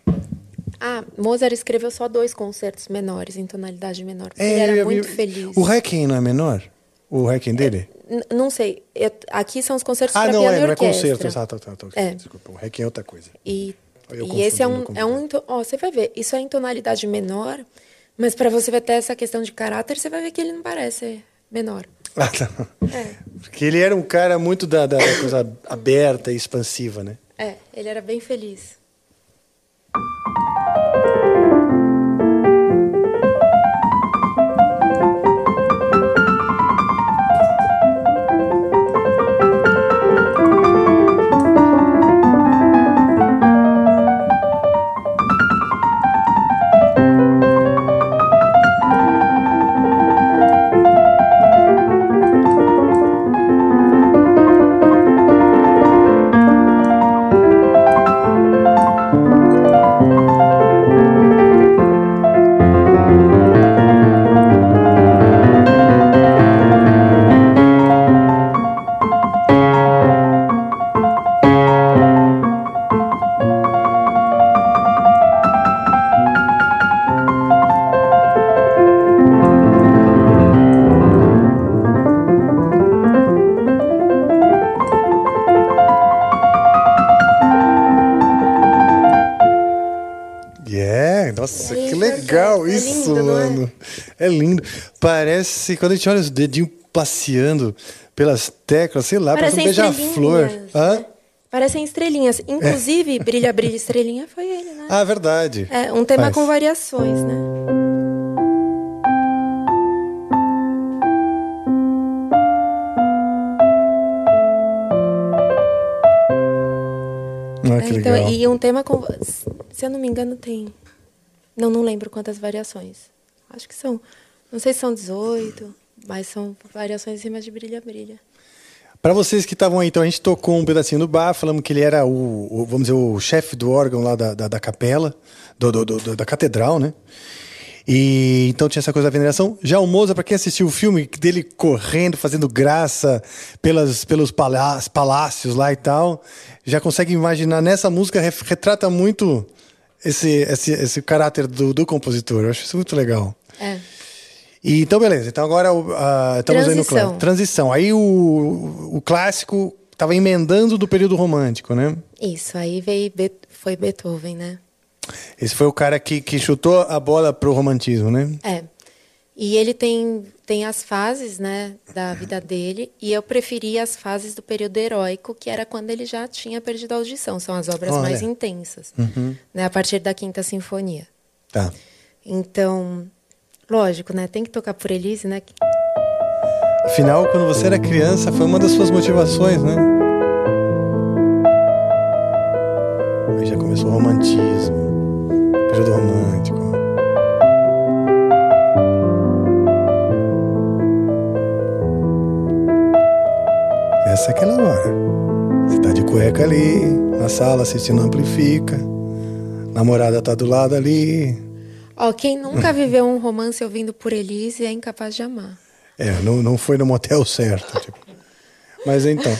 Ah, Mozart escreveu só dois concertos menores, em tonalidade menor. É, ele era eu- muito eu- feliz. O Requiem não é menor? O Requiem dele? N- não sei. eu- aqui são os concertos ah, para não, piano é, e não é orquestra. concerto. Ah, tá, tá, tá, É. Desculpa, o Requiem é outra coisa. E, e esse é um, é um. Ó, você vai ver, isso é em tonalidade menor, mas para você ver até essa questão de caráter, você vai ver que ele não parece menor. Ah, tá. É. Porque ele era um cara muito da, da coisa aberta e expansiva, né? É, ele era bem feliz. Parece, quando a gente olha os dedinhos passeando pelas teclas, sei lá, parece um Parecem beija-flor. Hã? Parecem estrelinhas. Inclusive, Brilha, Brilha, Estrelinha foi ele, né? Ah, verdade. É, um tema com variações, né? Ah, que É, então, legal. e um tema com. Se eu não me engano, tem. Não, não lembro quantas variações. Acho que são. Não sei se são 18, mas são variações em cima de Brilha, Brilha. Para vocês que estavam aí, então a gente tocou um pedacinho do bar, falamos que ele era o, o- vamos dizer, o chefe do órgão lá da, da, da capela, do, do- do- da catedral, né? E então tinha essa coisa da veneração. Já o Moza, para quem assistiu o filme dele correndo, fazendo graça pelas, pelos palá- palácios lá e tal, já consegue imaginar nessa música retrata muito esse, esse, esse caráter do, do compositor. Eu acho isso muito legal. É. E, então, beleza. Então agora ah, estamos aí no clã. Transição. Aí o, o clássico estava emendando do período romântico, né? Isso, aí veio foi Beethoven, né? Esse foi o cara que, que chutou a bola pro romantismo, né? É. E ele tem, tem as fases, né, da vida dele, e eu preferi as fases do período heróico, que era quando ele já tinha perdido a audição. São as obras Olha. mais intensas, Uhum. né, a partir da Quinta Sinfonia. Tá. Então, lógico, né, tem que tocar por Elise, né? Afinal, quando você era criança, foi uma das suas motivações, né? Aí já começou o romantismo. Período romântico. Essa é aquela hora. Você tá de cueca ali, na sala assistindo Amplifica. Namorada tá do lado ali. Ó, quem nunca viveu um romance ouvindo por Elise é incapaz de amar. É, não, não foi no motel certo. tipo. Mas então.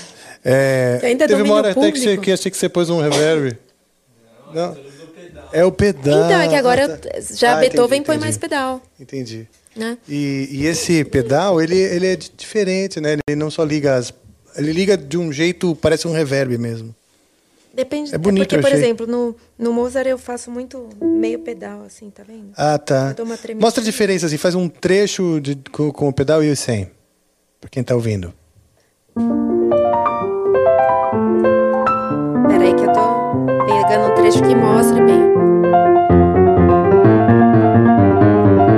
É, ainda teve uma hora o até que, você, público. que achei que você pôs um reverb. Não. É o pedal. então, é que agora tá. já Ah, Beethoven entendi, põe entendi. mais pedal, Entendi. né? E, e esse pedal, ele, ele é di- diferente, né? Ele não só liga as. Ele liga de um jeito, parece um reverb mesmo. Depende. É bonito, porque, por achei. exemplo, no, no Mozart eu faço muito meio pedal, assim, tá vendo? Ah, tá. Mostra a diferença, assim, faz um trecho de- com, com o pedal e o sem. Pra quem tá ouvindo. Peraí que eu tô pegando um trecho que mostre bem.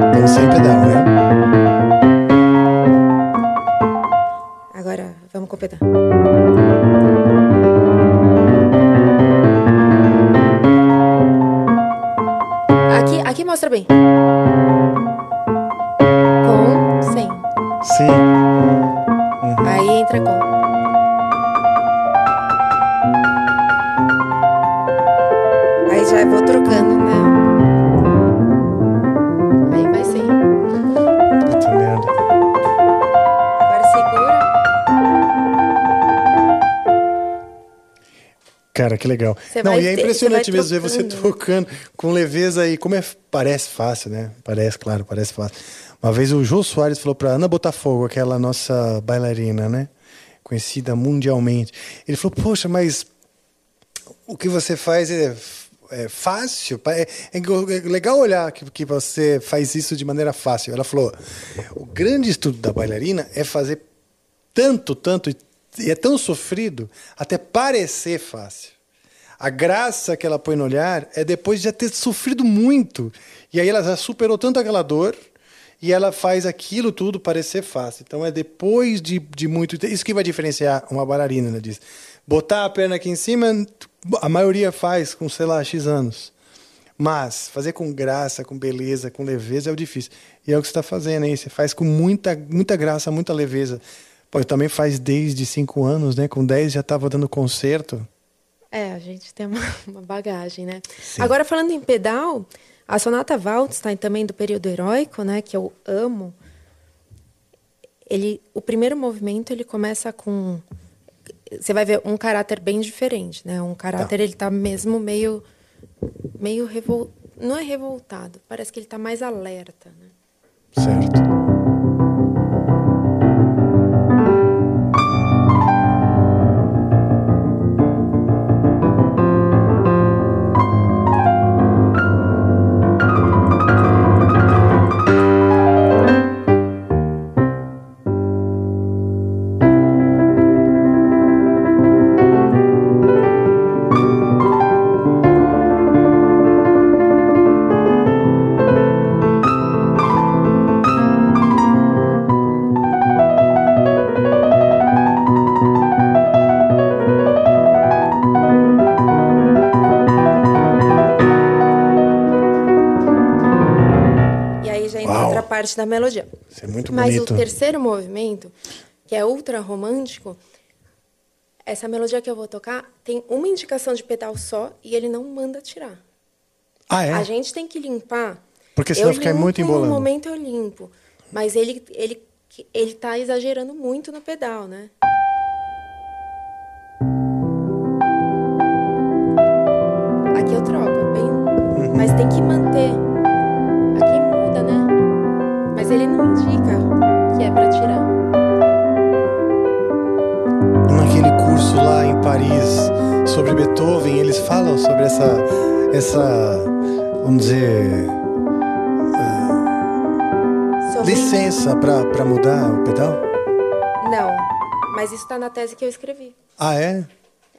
Então sem pedal, né? Agora, vamos com o pedal. Mostra bem. Com, sem. Sim. Aí entra com. Cara, que legal. Você Não, e é impressionante mesmo ver você tocando com leveza e como é parece fácil, né? Parece, claro, parece fácil. Uma vez o Jô Soares falou para Ana Botafogo, aquela nossa bailarina, né? Conhecida mundialmente. Ele falou: "Poxa, mas o que você faz é, é fácil? É, é legal olhar que, que você faz isso de maneira fácil." Ela falou: "O grande estudo da bailarina é fazer tanto, tanto e e é tão sofrido até parecer fácil. A graça que ela põe no olhar é depois de já ter sofrido muito. E aí ela já superou tanto aquela dor e ela faz aquilo tudo parecer fácil. Então é depois de, de muito. Isso que vai diferenciar uma bailarina, ela diz. Botar a perna aqui em cima, a maioria faz com, sei lá, X anos. Mas fazer com graça, com beleza, com leveza é o difícil. E é o que você está fazendo aí. Você faz com muita, muita graça, muita leveza. Pô, também faz desde cinco anos, né? Com 10 já estava dando concerto. É, a gente tem uma, uma bagagem, né? Agora, falando em pedal, a Sonata Waldstein, também do período heróico, né? Que eu amo. Ele, o primeiro movimento, ele começa com... Você vai ver um caráter bem diferente, né? Um caráter, ele tá mesmo meio... Meio revol... Não é revoltado, parece que ele tá mais alerta, né? Certo. Parte da melodia. Isso é muito Mas bonito. o terceiro movimento, que é ultra romântico, essa melodia que eu vou tocar tem uma indicação de pedal só e ele não manda tirar. Ah, é? A gente tem que limpar. Porque senão eu fica limpo, muito embolando. No momento eu limpo. Mas ele, ele, ele tá exagerando muito no pedal, né? Paris sobre Beethoven, eles falam sobre essa, essa vamos dizer, Sobre- licença pra mudar o pedal? Não. Mas isso tá na tese que eu escrevi. Ah, é?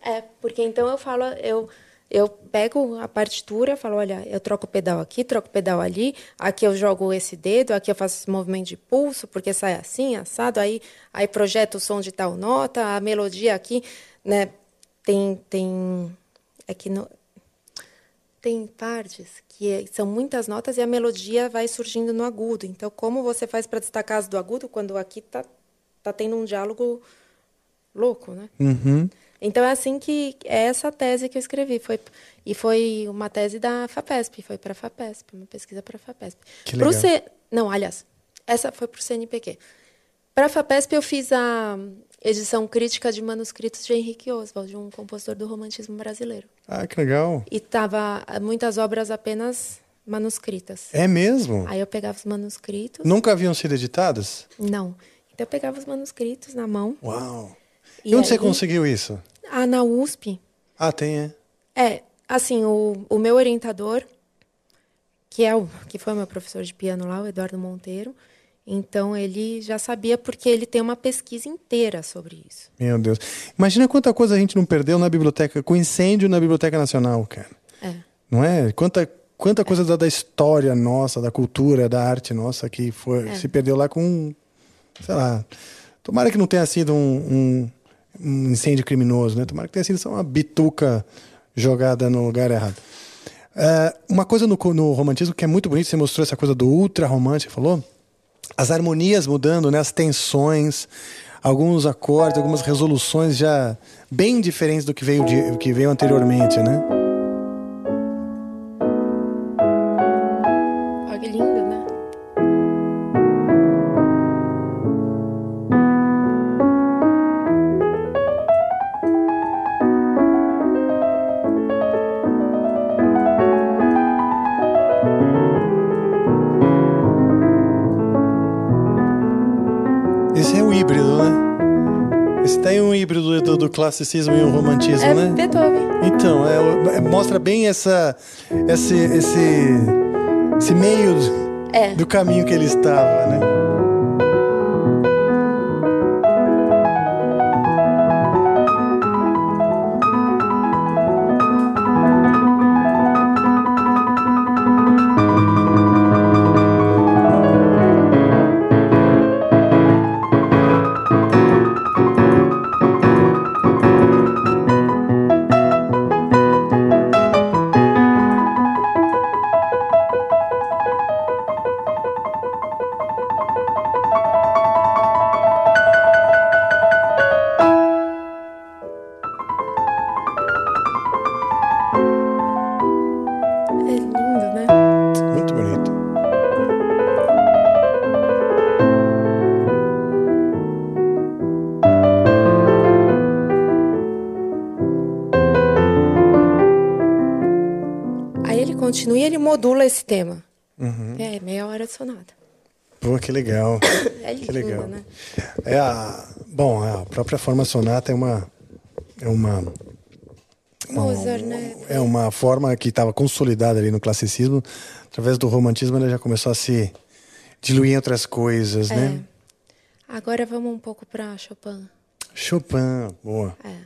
É, porque então eu falo, eu, eu pego a partitura, falo, olha, eu troco o pedal aqui, troco o pedal ali, aqui eu jogo esse dedo, aqui eu faço esse movimento de pulso, porque sai assim, assado, aí, aí projeto o som de tal nota, a melodia aqui, né, tem, tem, é que no, tem partes que é- são muitas notas e a melodia vai surgindo no agudo. Então, como você faz para destacar as do agudo quando aqui tá, tá tendo um diálogo louco, né? Uhum. Então é assim que é essa tese que eu escrevi foi e foi uma tese da Fapesp, foi para Fapesp, uma pesquisa para Fapesp. Que Pro legal. C... não, aliás, essa foi para o CNPq. Para Fapesp eu fiz a edição crítica de manuscritos de Henrique Oswald, um compositor do romantismo brasileiro. Ah, que legal. E tava muitas obras apenas manuscritas. É mesmo? Aí eu pegava os manuscritos. Nunca haviam sido editadas? Não. Então eu pegava os manuscritos na mão. Uau. E, E onde você aí- conseguiu isso? Ah, na USP. Ah, tem, é. É, assim, o, o meu orientador, que é o que foi o meu professor de piano lá, o Eduardo Monteiro, então ele já sabia porque ele tem uma pesquisa inteira sobre isso. Meu Deus. Imagina quanta coisa a gente não perdeu na biblioteca, com incêndio na Biblioteca Nacional, cara. É. Não é? Quanta, quanta coisa da, da história nossa, da cultura, da arte nossa que foi, É. se perdeu lá com, sei lá. Tomara que não tenha sido um, um- um incêndio criminoso, né? Tomara que tenha sido só uma bituca jogada no lugar errado. É, uma coisa no, no romantismo que é muito bonito, você mostrou essa coisa do ultra romântico, falou? As harmonias mudando, né? As tensões, alguns acordes, algumas resoluções já bem diferentes do que veio, de, que veio anteriormente, né? Classicismo e o romantismo, É né? Beethoven. Então, é, é- mostra bem essa, esse, esse, esse meio É. do caminho que ele estava, né? Modula esse tema. Uhum. É, meia hora de sonata. Pô, que legal. É que lindo, legal. né? É a, bom, a própria forma sonata é uma é uma Mozart, né? é uma forma que estava consolidada ali no classicismo, através do romantismo ela já começou a se diluir em outras coisas, É. né? Agora vamos um pouco para Chopin. Chopin, boa. É.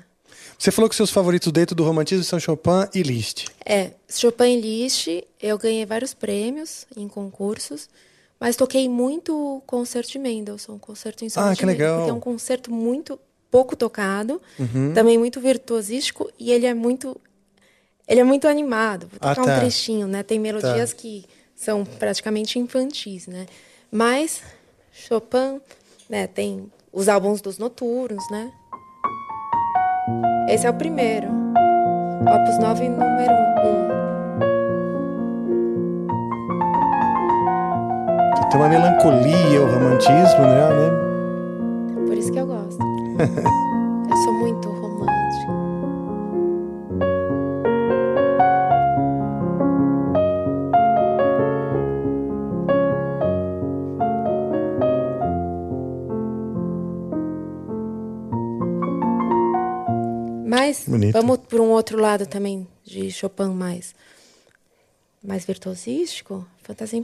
Você falou que seus favoritos dentro do romantismo são Chopin e Liszt. É, Chopin e Liszt, eu ganhei vários prêmios em concursos, mas toquei muito concerto de Mendelssohn, concerto em sol Ah, que legal. porque é um concerto muito pouco tocado, Uhum. também muito virtuosístico e ele é muito ele é muito animado. Vou Ah, tocar tá. um trechinho, né? Tem melodias Tá. que são praticamente infantis, né? Mas Chopin, né, tem os álbuns dos noturnos, né? Esse é o primeiro. Opus 9, número 1. Tem uma melancolia, o romantismo, né? né? Por isso que eu gosto. Mas Bonito. vamos por um outro lado também de Chopin mais mais virtuosístico, fantasia e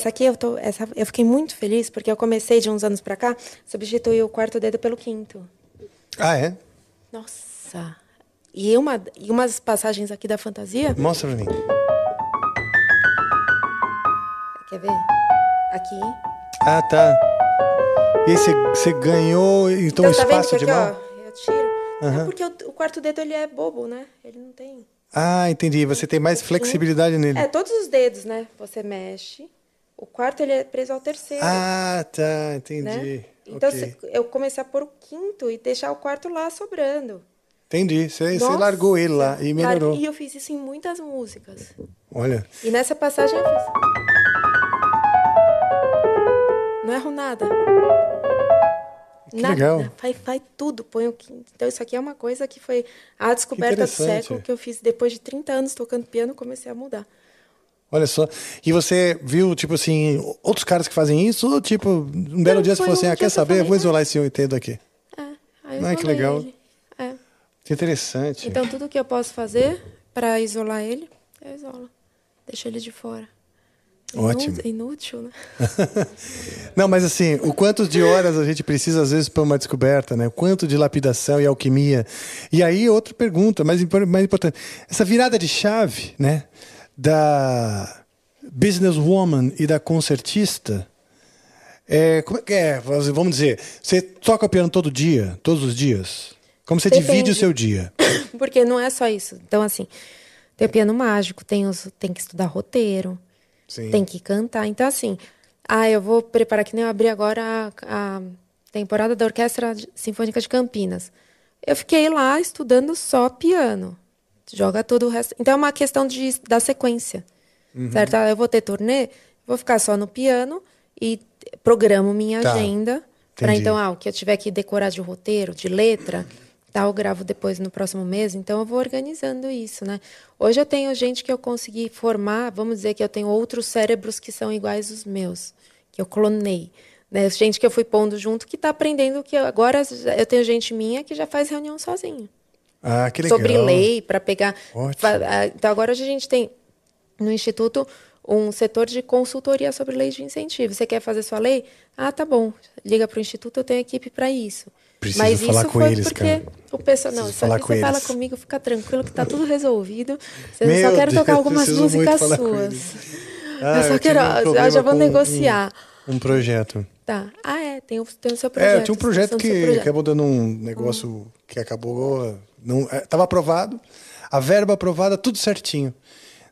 Essa aqui eu tô, essa eu fiquei muito feliz porque eu comecei de uns anos pra cá substituir o quarto dedo pelo quinto. Ah, é? Nossa. E uma e umas passagens aqui da fantasia, Mostra pra mim. quer ver? Aqui. Ah, tá. E aí você, ganhou, então, tá vendo espaço que de aqui, mão? ó, eu tiro. É Aham. porque o, o quarto dedo ele é bobo, né? Ele não tem. Ah, entendi. Você tem mais flexibilidade nele. É, todos os dedos, né? Você mexe. O quarto ele é preso ao terceiro. Ah, tá. Entendi. né? Então Ok. se- eu comecei a pôr o quinto e deixar o quarto lá sobrando. Entendi. Você, largou ele lá e melhorou. E eu fiz isso em muitas músicas. Olha. E nessa passagem eu fiz. Não erro nada. Que nada. legal. Faz, tudo, põe o quinto. Então isso aqui é uma coisa que foi a descoberta do século que eu fiz depois de 30 anos tocando piano, comecei a mudar. Olha só. E você viu, tipo assim, outros caras que fazem isso? Ou, tipo, um belo Não, dia você falou assim, ah, quer saber? Eu vou ah. isolar esse oitento aqui. É, aí eu Ah, que legal. ele. É. Que interessante. Então tudo que eu posso fazer para isolar ele, eu isolo. Deixo ele de fora. Ótimo. Inútil, né? Não, mas assim, o quanto de horas a gente precisa, às vezes, para uma descoberta, né? O quanto de lapidação e alquimia. E aí, outra pergunta, mais, mais importante. Essa virada de chave, né? Da businesswoman e da concertista. É, como é que é? Vamos dizer, você toca piano todo dia, todos os dias? Como você divide Depende. o seu dia? Porque não é só isso. Então, assim, tem o piano mágico, tem, os, tem que estudar roteiro, Sim. tem que cantar. Então, assim, ah, eu vou preparar, que nem eu abri agora a, a temporada da Orquestra Sinfônica de Campinas. Eu fiquei lá estudando só piano. Joga todo o resto. Então, é uma questão de, da sequência. Uhum. Certo? Ah, Eu vou ter turnê, vou ficar só no piano e programo minha Tá. agenda. Para então, ah, o que eu tiver que decorar de roteiro, de letra, tal, eu gravo depois no próximo mês. Então, eu vou organizando isso, né? Hoje eu tenho gente que eu consegui formar, vamos dizer que eu tenho outros cérebros que são iguais aos meus, que eu clonei. Né? Gente que eu fui pondo junto que está aprendendo que agora eu tenho gente minha que já faz reunião sozinho Ah, que legal. sobre lei para pegar. Ótimo. ah, Então agora a gente tem no instituto um setor de consultoria sobre leis de incentivo. Você quer fazer sua lei? Ah, tá bom. Liga para o instituto, eu tenho equipe para isso. Preciso Mas falar isso com foi eles, porque cara. o pessoal não, só que você fala eles. comigo, fica tranquilo que tá tudo resolvido. Eu Meu só quero tocar Deus, algumas preciso muito músicas suas. eles. eu Ah, só tive quero, um eu já vou com um- negociar. Um projeto. Tá. Ah, é, tem o, tem o seu projeto. É, tinha um projeto que projeto. acabou dando um negócio que acabou. Não, estava aprovado, a verba aprovada, tudo certinho.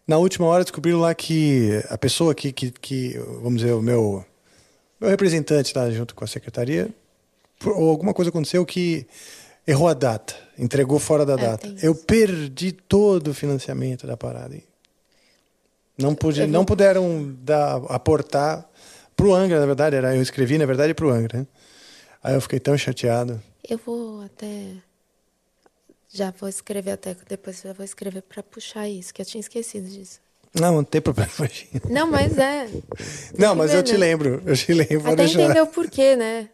Na última hora descobriram lá que a pessoa que, que, que vamos dizer, o meu, meu representante lá junto com a secretaria, ou alguma coisa aconteceu que errou a data, entregou fora da data. É, tem Eu perdi todo o financiamento da parada. Não, pude, não puderam dar, aportar pro Angra, na verdade, era, eu escrevi, na verdade, pro Angra. Né? Aí eu fiquei tão chateado. Eu vou até. Já vou escrever até. Depois já vou escrever para puxar isso, que eu tinha esquecido disso. Não, não tem problema, imagina. Não, mas é. Não, mas ver, eu te né? lembro, eu te lembro, Até entender o porquê, né?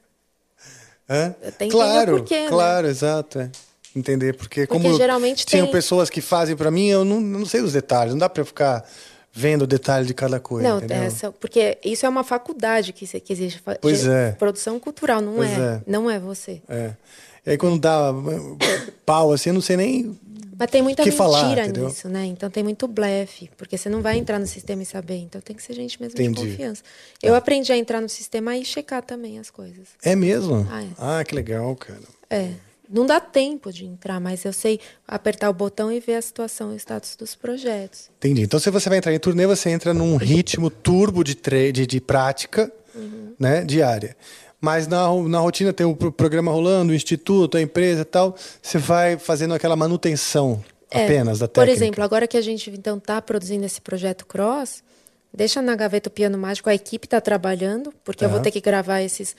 Hã? Entender claro, porquê, né? claro, exato. é. Entender, porque, Porque como geralmente tinham tem- pessoas que fazem pra mim, eu não, não sei os detalhes, não dá eu ficar vendo o detalhe de cada coisa, Não, entendeu? essa, porque isso é uma faculdade que, que existe. Pois é. Produção cultural, não Pois é, é. Não é você. É. E aí quando dá uh, pau assim, eu não sei nem Mas tem muita que mentira falar, entendeu? nisso, né? Então tem muito blefe, porque você não vai entrar no sistema e saber. Então tem que ser gente mesmo Entendi. de confiança. Eu aprendi a entrar no sistema e checar também as coisas. É mesmo? Ah, é. Ah, que legal, cara. É. Não dá tempo de entrar, mas eu sei apertar o botão e ver a situação e o status dos projetos. Entendi. Então, se você vai entrar em turnê, você entra num ritmo turbo de, de, de prática, né, diária. Mas na, na rotina tem o pro- programa rolando, o instituto, a empresa e tal. Você vai fazendo aquela manutenção É, apenas da Por técnica. exemplo, agora que a gente então está produzindo esse projeto Cross, deixa na gaveta o piano mágico, a equipe está trabalhando, porque eu vou ter que gravar esses.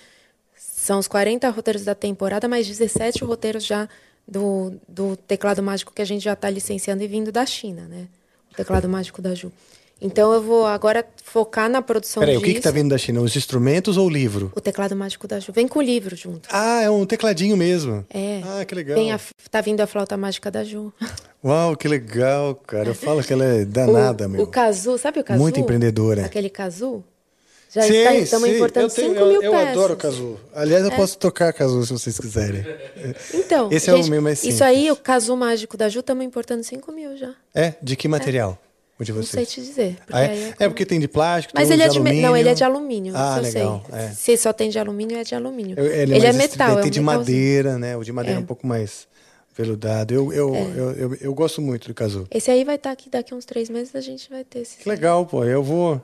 São os 40 roteiros da temporada, mais 17 roteiros já do, do teclado mágico que a gente já está licenciando e vindo da China, né? O teclado mágico da Ju. Então eu vou agora focar na produção Peraí, o disso. que está vindo da China? Os instrumentos ou o livro? O teclado mágico da Ju. Vem com o livro junto. Ah, é um tecladinho mesmo. É. Ah, que legal. Vem a, tá vindo a flauta mágica da Ju. Uau, que legal, cara. Eu falo que ela é danada, o, meu. O Kazu, sabe o Kazu? Muito empreendedora. Aquele Kazu? Já Sim, está, estamos sim. importando eu tenho- 5 eu, mil eu peças. adoro o Kazu. Aliás, eu É. posso tocar Kazu se vocês quiserem. Então, Esse é o gente, meu mais Isso simples. aí, o Kazu mágico da Ju, estamos importando 5 mil já. É? De que material? O de Não vocês? sei te dizer. porque Ah, é? eu- é porque tem de plástico, Mas ele é de, alumínio. não, ele é de alumínio. Ah, legal. É. Se só tem de alumínio, é de alumínio. Eu- Ele, é metal, é Tem um de madeira, né? O de madeira é. É. um pouco mais veludado. Eu, eu, eu, eu, eu gosto muito do Kazu. Esse aí vai estar aqui daqui uns três meses, a gente vai ter esse. Que legal, pô. Eu vou...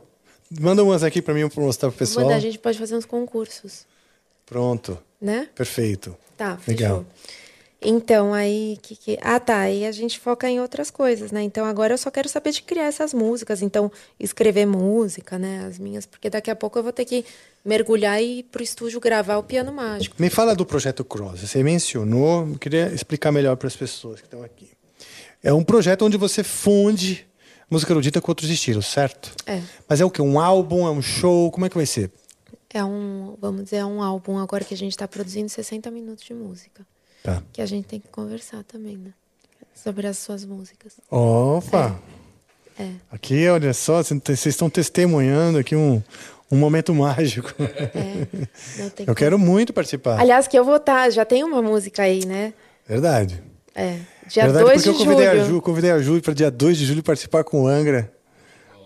Manda umas aqui pra mim pra mostrar pro pessoal. Manda, a gente pode fazer uns concursos, Pronto. né? Perfeito. Tá, Legal. Então, aí. Que, que... Ah, tá. Aí a gente foca em outras coisas, né? Então, agora eu só quero saber de criar essas músicas. Então, escrever música, né? As minhas. Porque daqui a pouco eu vou ter que mergulhar e ir pro estúdio gravar o piano mágico. Me fala do projeto Cross. Você mencionou, eu queria explicar melhor para as pessoas que estão aqui. É um projeto onde você funde música erudita com outros estilos, certo? É. Mas é o quê? Um álbum? É um show? Como é que vai ser? É um, vamos dizer, é um álbum agora que a gente está produzindo 60 minutos de música. Tá. Que a gente tem que conversar também, né? Sobre as suas músicas. Opa! É. Aqui, olha só, vocês estão testemunhando aqui um, um momento mágico. Não tem Eu quero muito participar. Aliás, que eu vou estar. já tem uma música aí, né? Verdade. É. Dia Verdade, 2 porque de eu convidei julho. a Ju, convidei a Ju para dia 2 de julho participar com o Angra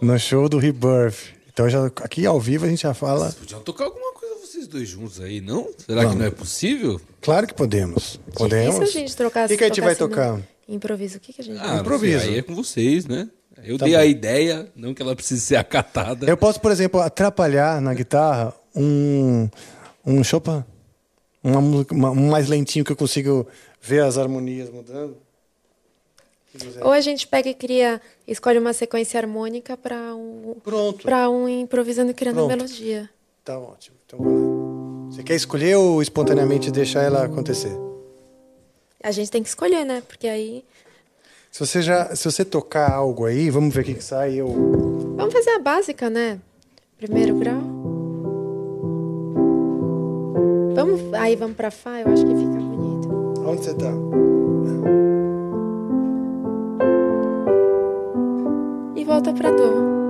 no show do Rebirth. Então já aqui ao vivo a gente já fala. Podiam tocar alguma vocês dois juntos aí, não? Será que Vamos. não é possível? Claro que podemos. Podemos. E se a gente trocar O que, que a gente vai tocar? Improviso. O que, que a gente Ah, Improviso. aí é com vocês, né? Eu Tá dei bom. a ideia, não que ela precise ser acatada. Eu posso, por exemplo, atrapalhar na guitarra um, um Chopin. Uma, música- uma- um mais lentinho que eu consigo ver as harmonias mudando. Ou a gente pega e cria, escolhe uma sequência harmônica para um, Pronto. para um improvisando e criando Pronto. melodia. Tá ótimo. Então vamos lá. Você quer escolher ou espontaneamente deixar ela acontecer? A gente tem que escolher, né? Porque aí Se você já, se você tocar algo aí, vamos ver o que, que sai. Eu vamos fazer a básica, né? Primeiro grau. Vamos, aí vamos para fá, eu acho que fica bonito. Onde você tá? E volta para dó.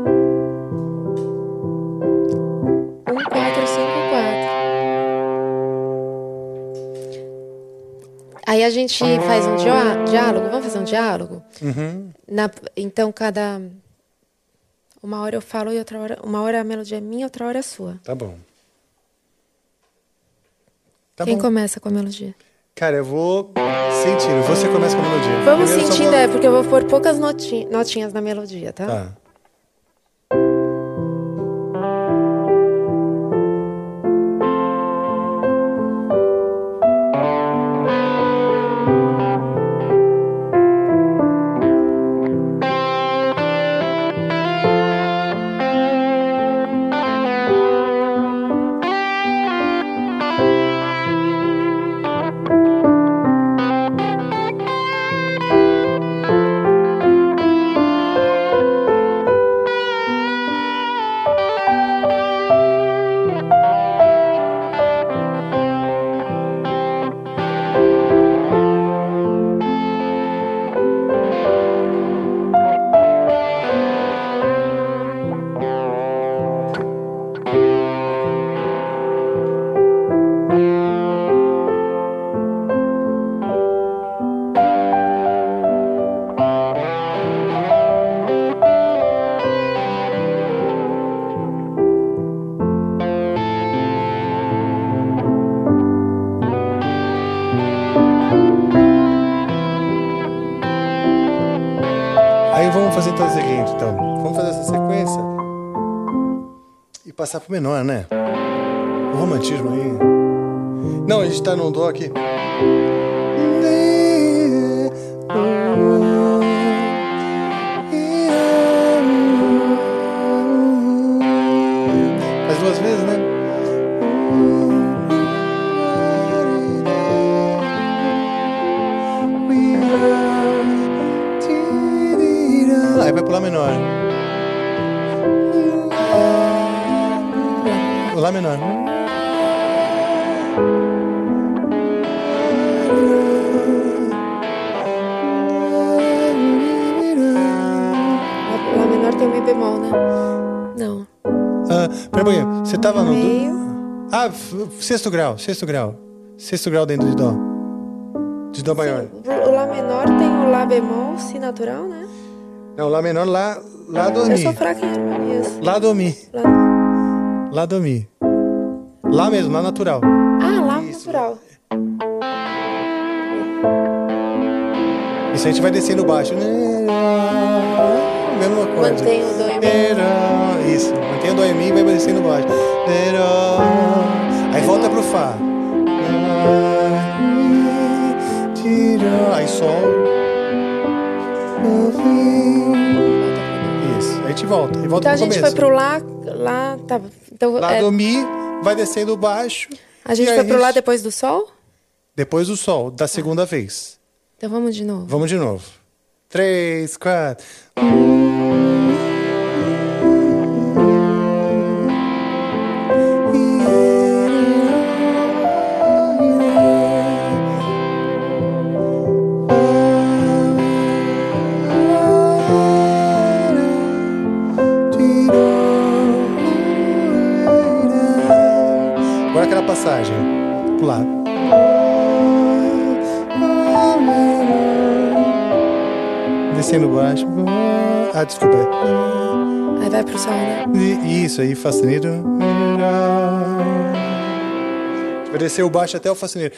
Aí a gente faz um diá- diálogo. Vamos fazer um diálogo? Uhum. Na- então, cada. Uma hora eu falo e outra hora. Uma hora a melodia é minha, outra hora é sua. Tá bom. Tá Quem bom. começa com a melodia? Cara, eu vou sentindo. Você começa com a melodia. Vamos Primeiro sentindo, vou- é, porque eu vou pôr poucas noti- notinhas na melodia, tá? Tá. Passar pro menor, né? O romantismo aí. Não, a gente tá num dó aqui. Ah, sexto grau, sexto grau. Sexto grau dentro de Dó. De Dó maior. O Lá menor tem o Lá bemol, Si natural, né? Não, Lá menor, Lá, lá do Eu Mi. sou fraca em harmonias. Lá do Mi. Lá... Lá do Mi. Lá mesmo, lá natural. Ah, Lá natural. Isso a gente vai descendo baixo. Mesmo acorde. Mantém o Dó e Mi. Isso, mantém o Dó e Mi e vai descendo baixo. Aí volta pro Fá. Aí Sol. Isso, aí a gente volta. E volta Então a gente começo. foi pro Lá. Lá. Tá. Então, Lá é, do Mi, vai descendo baixo. a gente aí foi pro Lá depois do Sol? Depois do Sol, da segunda vez. Então vamos de novo. Vamos de novo. Três, quatro. Descendo baixo. Ah, desculpa. Aí vai pro Sol, né? E- Isso, aí, sustenido. Vai descer o baixo até o sustenido.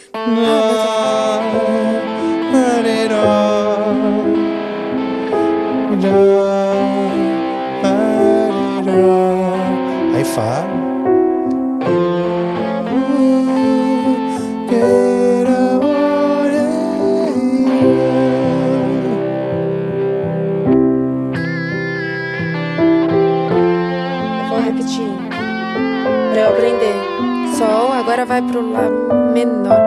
Aí Fá. problema menor.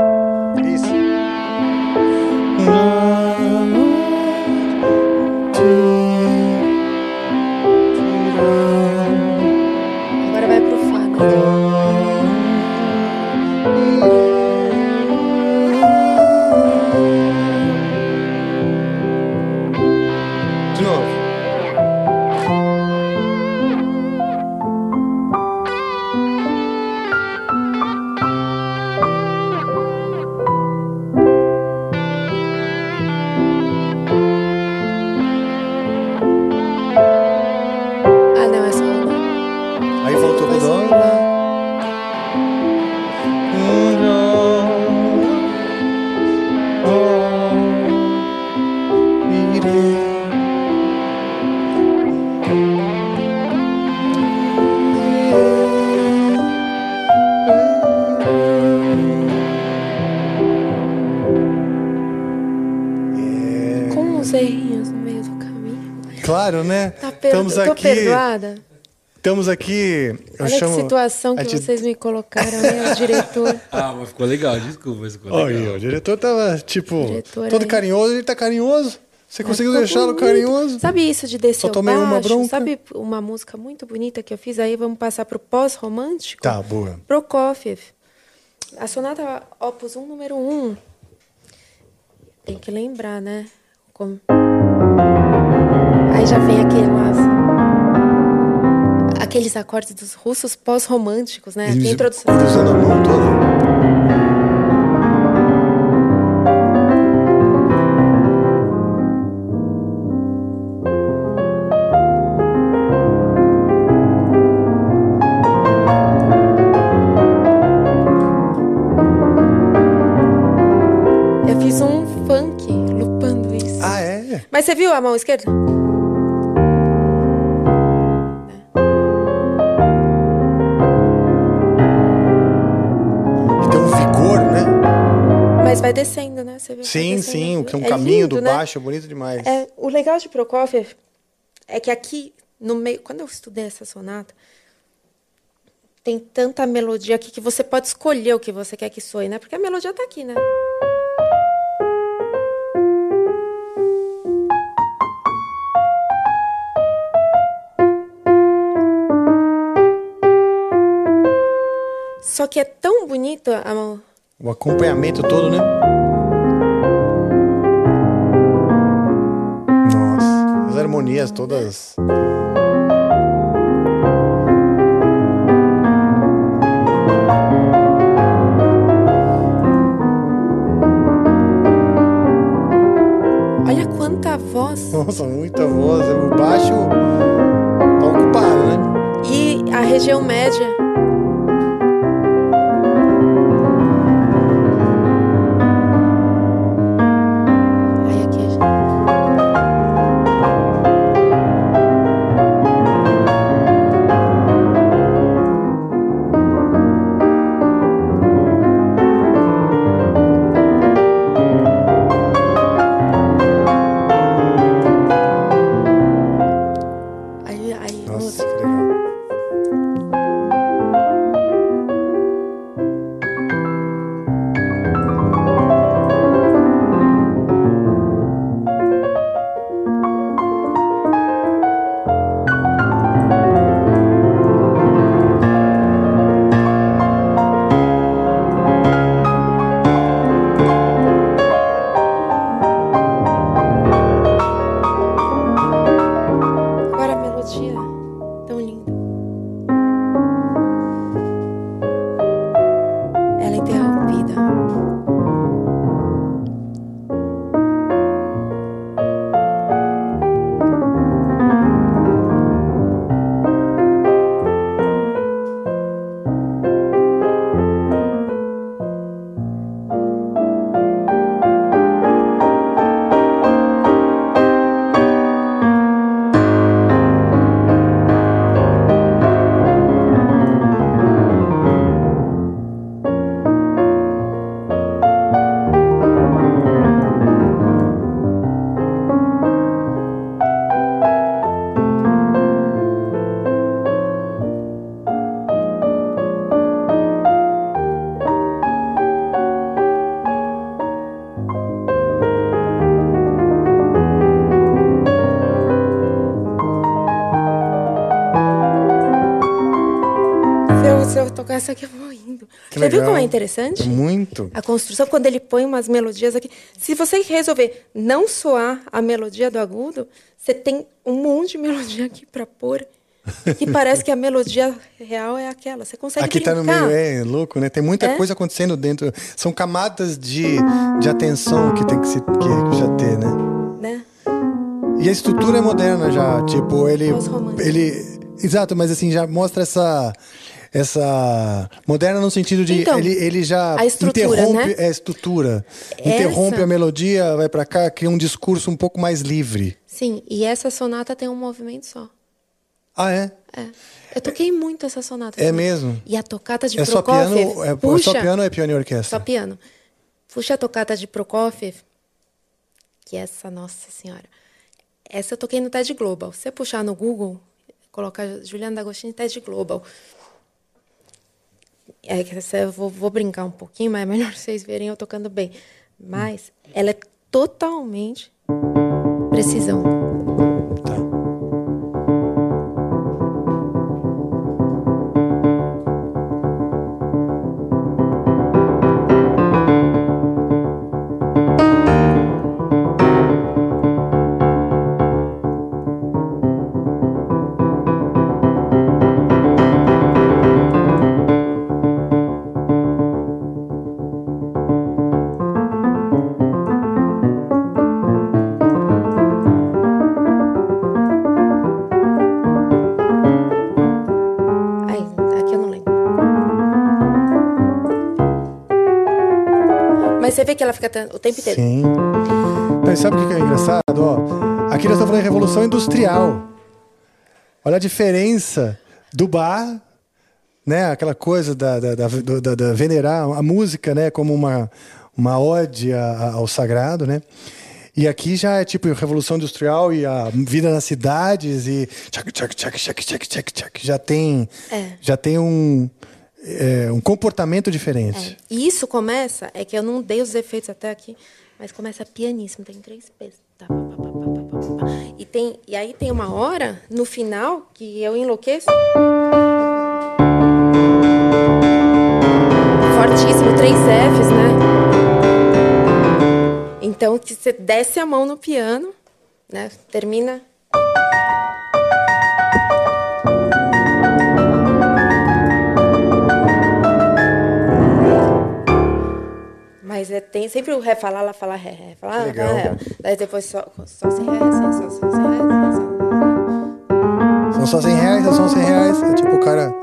Estamos Tô aqui. perdoada. Estamos aqui. Eu Olha chamo. que situação que gente- vocês me colocaram, né? O diretor. Ah, mas ficou legal, desculpa, mas ficou legal. Olha, o diretor tava, tipo, Diretor todo aí. carinhoso, ele tá carinhoso. Você conseguiu Ficou deixá-lo carinhoso? Sabe isso de descer Só tomei uma baixo? bronca. Sabe uma música muito bonita que eu fiz aí? Vamos passar pro pós-romântico? Tá, boa. Prokofiev. A sonata Opus 1, número 1. Tem que lembrar, né? Como- Aqueles acordes dos russos pós-românticos, né? Eles introdução. Cruzando a mão toda. Eu fiz um funk lupando isso. Ah, é? Mas você viu a mão esquerda? Vai descendo, né? Você vê, Sim, descendo. sim, que é um É caminho lindo, do né? baixo, bonito demais. É, o legal de Prokofiev é que aqui no meio, quando eu estudei essa sonata, tem tanta melodia aqui que você pode escolher o que você quer que soe, né? Porque a melodia tá aqui, né? Só que é tão bonito a, O acompanhamento todo, né? Nossa, as harmonias todas. Olha quanta voz. Nossa, muita voz. O baixo tá ocupado, né? E a região média. Interessante? Muito. A construção, quando ele põe umas melodias aqui. Se você resolver não soar a melodia do agudo, você tem um monte de melodia aqui para pôr. Que parece que a melodia real é aquela. Você consegue Aqui tá no brincar. meio, é louco, né? Tem muita É? coisa acontecendo dentro. São camadas de, de atenção que tem que, se, que já ter, né? Né? E a estrutura é moderna já, tipo, ele. Ele Exato, mas assim, já mostra essa. Essa. Moderna no sentido de. Então, ele, ele já a interrompe né? é, a estrutura. Essa- Interrompe a melodia, vai pra cá, cria um discurso um pouco mais livre. Sim, e essa sonata tem um movimento só. Ah, é? É. Eu toquei muito essa sonata. É também. mesmo? E a tocata de É só Prokofiev. piano, é, puxa, só piano ou é piano e orquestra? Só piano. Puxa a tocata de Prokofiev, que é essa, nossa senhora. Essa eu toquei no TED Global. Se você puxar no Google, colocar Juliana D'Agostini TED Global. É essa eu vou, vou brincar um pouquinho, mas é melhor vocês verem eu tocando bem. Mas ela é totalmente precisão. Vê que ela fica o tempo inteiro. Sim. Mas sabe o que é engraçado? Ó, aqui nós estamos falando de revolução industrial. Olha a diferença do bar, né? Aquela coisa da, da, da, da- da venerar a música, né? Como uma, uma ode ao sagrado, né? E aqui já é tipo Revolução Industrial e a vida nas cidades e tchac, tchac, tchac, tchac, tchac, tchac, tchac, já tem É. já tem um é, um comportamento diferente. E isso começa, é que eu não dei os efeitos até aqui, mas começa pianíssimo, tem três P's. Tá, pá, pá, pá. E, tem, e aí tem uma hora, no final, que eu enlouqueço. Fortíssimo, três F's, né? Então, que você desce a mão no piano, né? Termina. Mas é, tem sempre o ré falar, lá falar ré, ré, falar, lá, Legal. falar ré. Daí depois só, só sem ré, sem só, só sem ré, sem só. São só 100 reais, são 100 reais. É tipo o cara.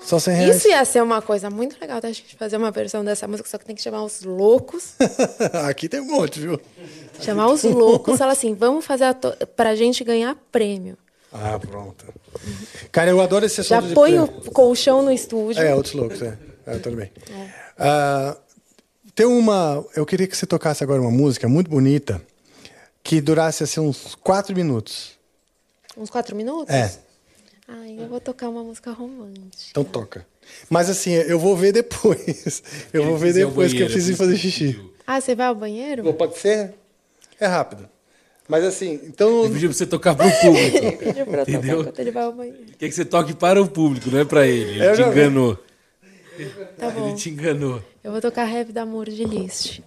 Só 100 reais. Isso ia ser uma coisa muito legal da gente fazer uma versão dessa música, só que tem que chamar os loucos. Aqui tem um monte, viu? chamar os loucos, falar assim, vamos fazer a to- pra gente ganhar prêmio. Ah, pronto. Cara, eu adoro esse som Já põe o colchão no estúdio. É, outros loucos, é. é tudo bem. Ah, tem uma. Eu queria que você tocasse agora uma música muito bonita que durasse assim uns quatro minutos. Uns quatro minutos? É. Ai, eu vou tocar uma música romântica. Então toca. Mas assim, eu vou ver depois. Eu vou ver depois que eu banheiro, preciso assim, fazer xixi. Ah, você vai ao banheiro? Não pode ser? É rápido. Mas assim, então. Eu pedi pra você tocar pro público. Pediu pra eu tocar Entendeu? enquanto ele vai ao banheiro. Quer que você toque para o público, não é pra ele. Ele Eu te já vi. enganou. Tá bom. Ele te enganou. Eu vou tocar Heavy da Amor de Liszt.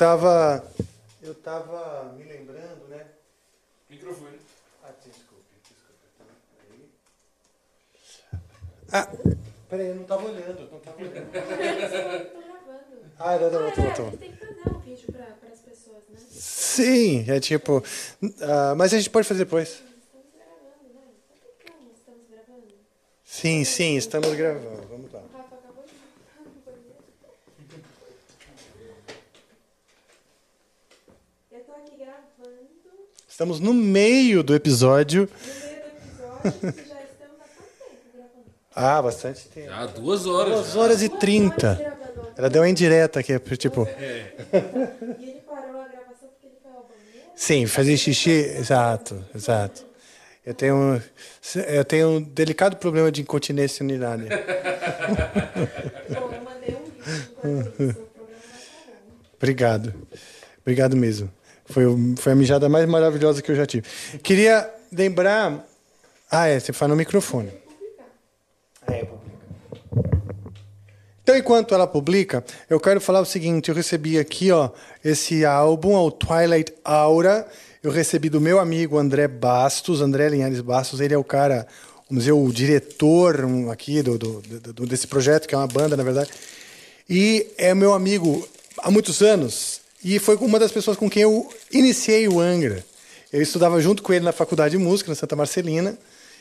Tava. Eu tava me lembrando, né? Microfone. Ah, desculpe, desculpe. Ah, peraí, eu não tava olhando. Não tava olhando. Tô gravando. Ah, não, não, não, Ah, não, é, não. a gente tem que fazer um vídeo pra, pras pessoas, né? Sim, é tipo. ah, mas a gente pode fazer depois. Estamos gravando, né? Como estamos gravando? Sim, sim, estamos gravando. Vamos lá. O Rafa acabou de Eu tô aqui gravando Estamos no meio do episódio. no meio do episódio já estamos há quanto tempo gravando? Ah, bastante tempo. Já duas horas. Duas já. horas e trinta. Ela deu uma indireta aqui, tipo. E ele parou a gravação porque ele foi ao banheiro? Sim, fazer xixi, exato, exato. Eu tenho, eu tenho um delicado problema de incontinência urinária. Bom, eu mandei um vídeo parar. Obrigado. Obrigado mesmo. Foi, foi a mijada mais maravilhosa que eu já tive. Queria lembrar. Ah, é, você fala no microfone. É, publica. Então, enquanto ela publica, eu quero falar o seguinte: eu recebi aqui, ó, esse álbum, o Twilight Aura. Eu recebi do meu amigo André Bastos, André Linhares Bastos. Ele é o cara, vamos dizer, o diretor aqui do, do- do- desse projeto, que é uma banda, na verdade. E é meu amigo há muitos anos. E foi uma das pessoas com quem eu iniciei o Angra. Eu estudava junto com ele na faculdade de música, na Santa Marcelina.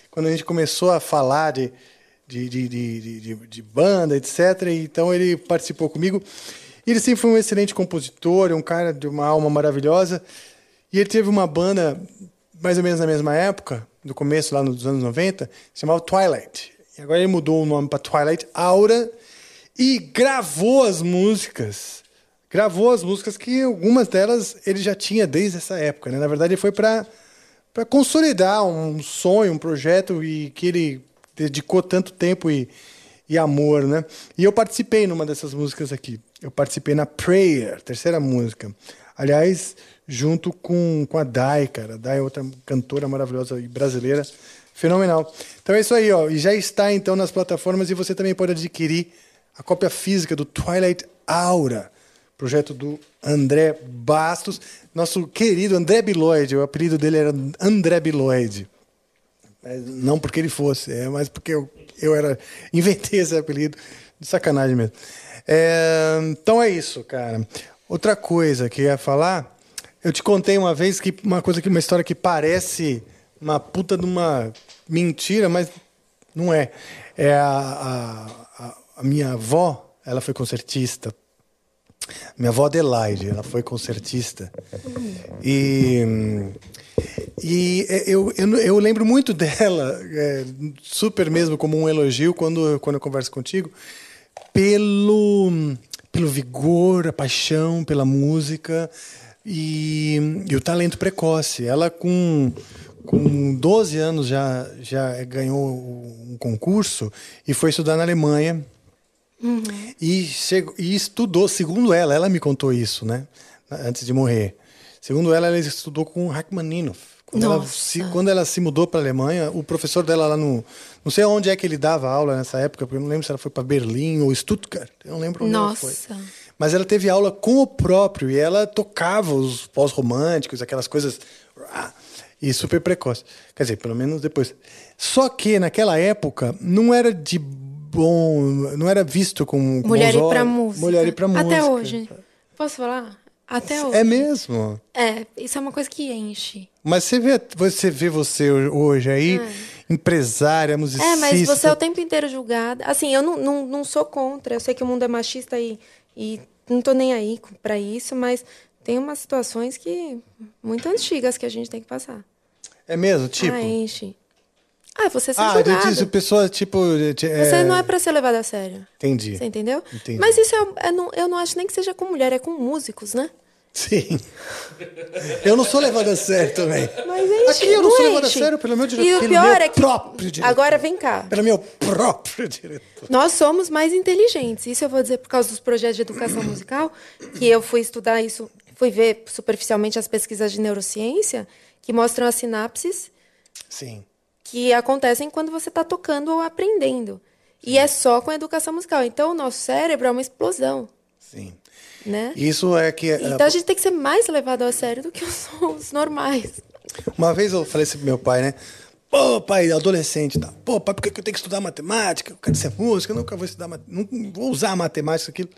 Quando a gente começou a falar de, de, de, de, de- banda, etc. Então ele participou comigo. Ele sempre foi um excelente compositor, um cara de uma alma maravilhosa. E ele teve uma banda, mais ou menos na mesma época, no começo, lá nos anos 90, chamava Twilight. E agora ele mudou o nome para Twilight Aura e gravou as músicas. Gravou as músicas que algumas delas ele já tinha desde essa época. Né? Na verdade, ele foi para consolidar um sonho, um projeto e que ele dedicou tanto tempo e, e amor, né? E eu participei numa dessas músicas aqui. Eu participei na Prayer, terceira música. Aliás, junto com, com a Dai, cara. A Dai é outra cantora maravilhosa e brasileira. Fenomenal. Então é isso aí, ó. E já está então nas plataformas e você também pode adquirir a cópia física do Twilight Aura, projeto do André Bastos, nosso querido André Biloide. O apelido dele era André Biloide. Mas não porque ele fosse, é mais porque eu, eu era inventei esse apelido de sacanagem mesmo. É, então é isso, cara. Outra coisa que eu ia falar, eu te contei uma vez que uma coisa que uma história que parece uma puta de uma mentira, mas não é. É a, a- a minha avó, ela foi concertista. Minha avó Adelaide, ela foi concertista. E, e é, eu, eu, eu lembro muito dela, é, super mesmo como um elogio, quando, quando eu converso contigo, pelo, pelo vigor, a paixão pela música e, e o talento precoce. Ela, com, com 12 anos, já, já ganhou um concurso e foi estudar na Alemanha. E, chegou, e estudou, segundo ela, ela me contou isso, né? Antes de morrer. Segundo ela, ela estudou com o Rachmaninoff. Quando ela, Nossa. se, quando ela se mudou para a Alemanha, o professor dela lá no. Não sei onde é que ele dava aula nessa época, porque eu não lembro se ela foi para Berlim ou Stuttgart. Eu não lembro onde ela foi. Nossa. Mas ela teve aula com o próprio e ela tocava os pós-românticos, aquelas coisas. ah, E super precoce. Quer dizer, pelo menos depois. Só que naquela época não era de bom. Não era visto com. com Mulher bons ir pra música. Mulher pra música. Até hoje. Posso falar? Até hoje. É mesmo? É, isso é uma coisa que enche. Mas você vê você, vê você hoje aí, empresária, musicista. É, mas você é o tempo inteiro julgada. Assim, eu não, não, não sou contra. Eu sei que o mundo é machista e, e não tô nem aí pra isso, mas tem umas situações que muito antigas que a gente tem que passar. É mesmo? Tipo. Ah, enche. Ah, você ser Ah, eu julgado. disse pessoa, tipo. Você não é pra ser levado a sério. Entendi. Você entendeu? Entendi. Mas isso é, é não- eu não acho nem que seja com mulher, é com músicos, né? Sim. Eu não sou levado a sério também. Mas enche, Aqui eu não sou levado a sério pelo meu diretor. E o pior é que. próprio diretor. Agora vem cá. Pelo meu próprio diretor. Nós somos mais inteligentes. Isso eu vou dizer por causa dos projetos de educação musical, que eu fui estudar isso fui ver superficialmente as pesquisas de neurociência que mostram as sinapses Sim. Que acontecem quando você está tocando ou aprendendo. E é só com a educação musical. Então, o nosso cérebro é uma explosão, Sim. né? Isso é que. Então, a gente tem que ser mais levado a sério do que os, os normais. Uma vez eu falei assim pro meu pai, né? Pô, pai, adolescente, tá? Pô, pai, por que eu tenho que estudar matemática? Eu quero ser música, eu nunca vou estudar, não vou usar matemática aquilo.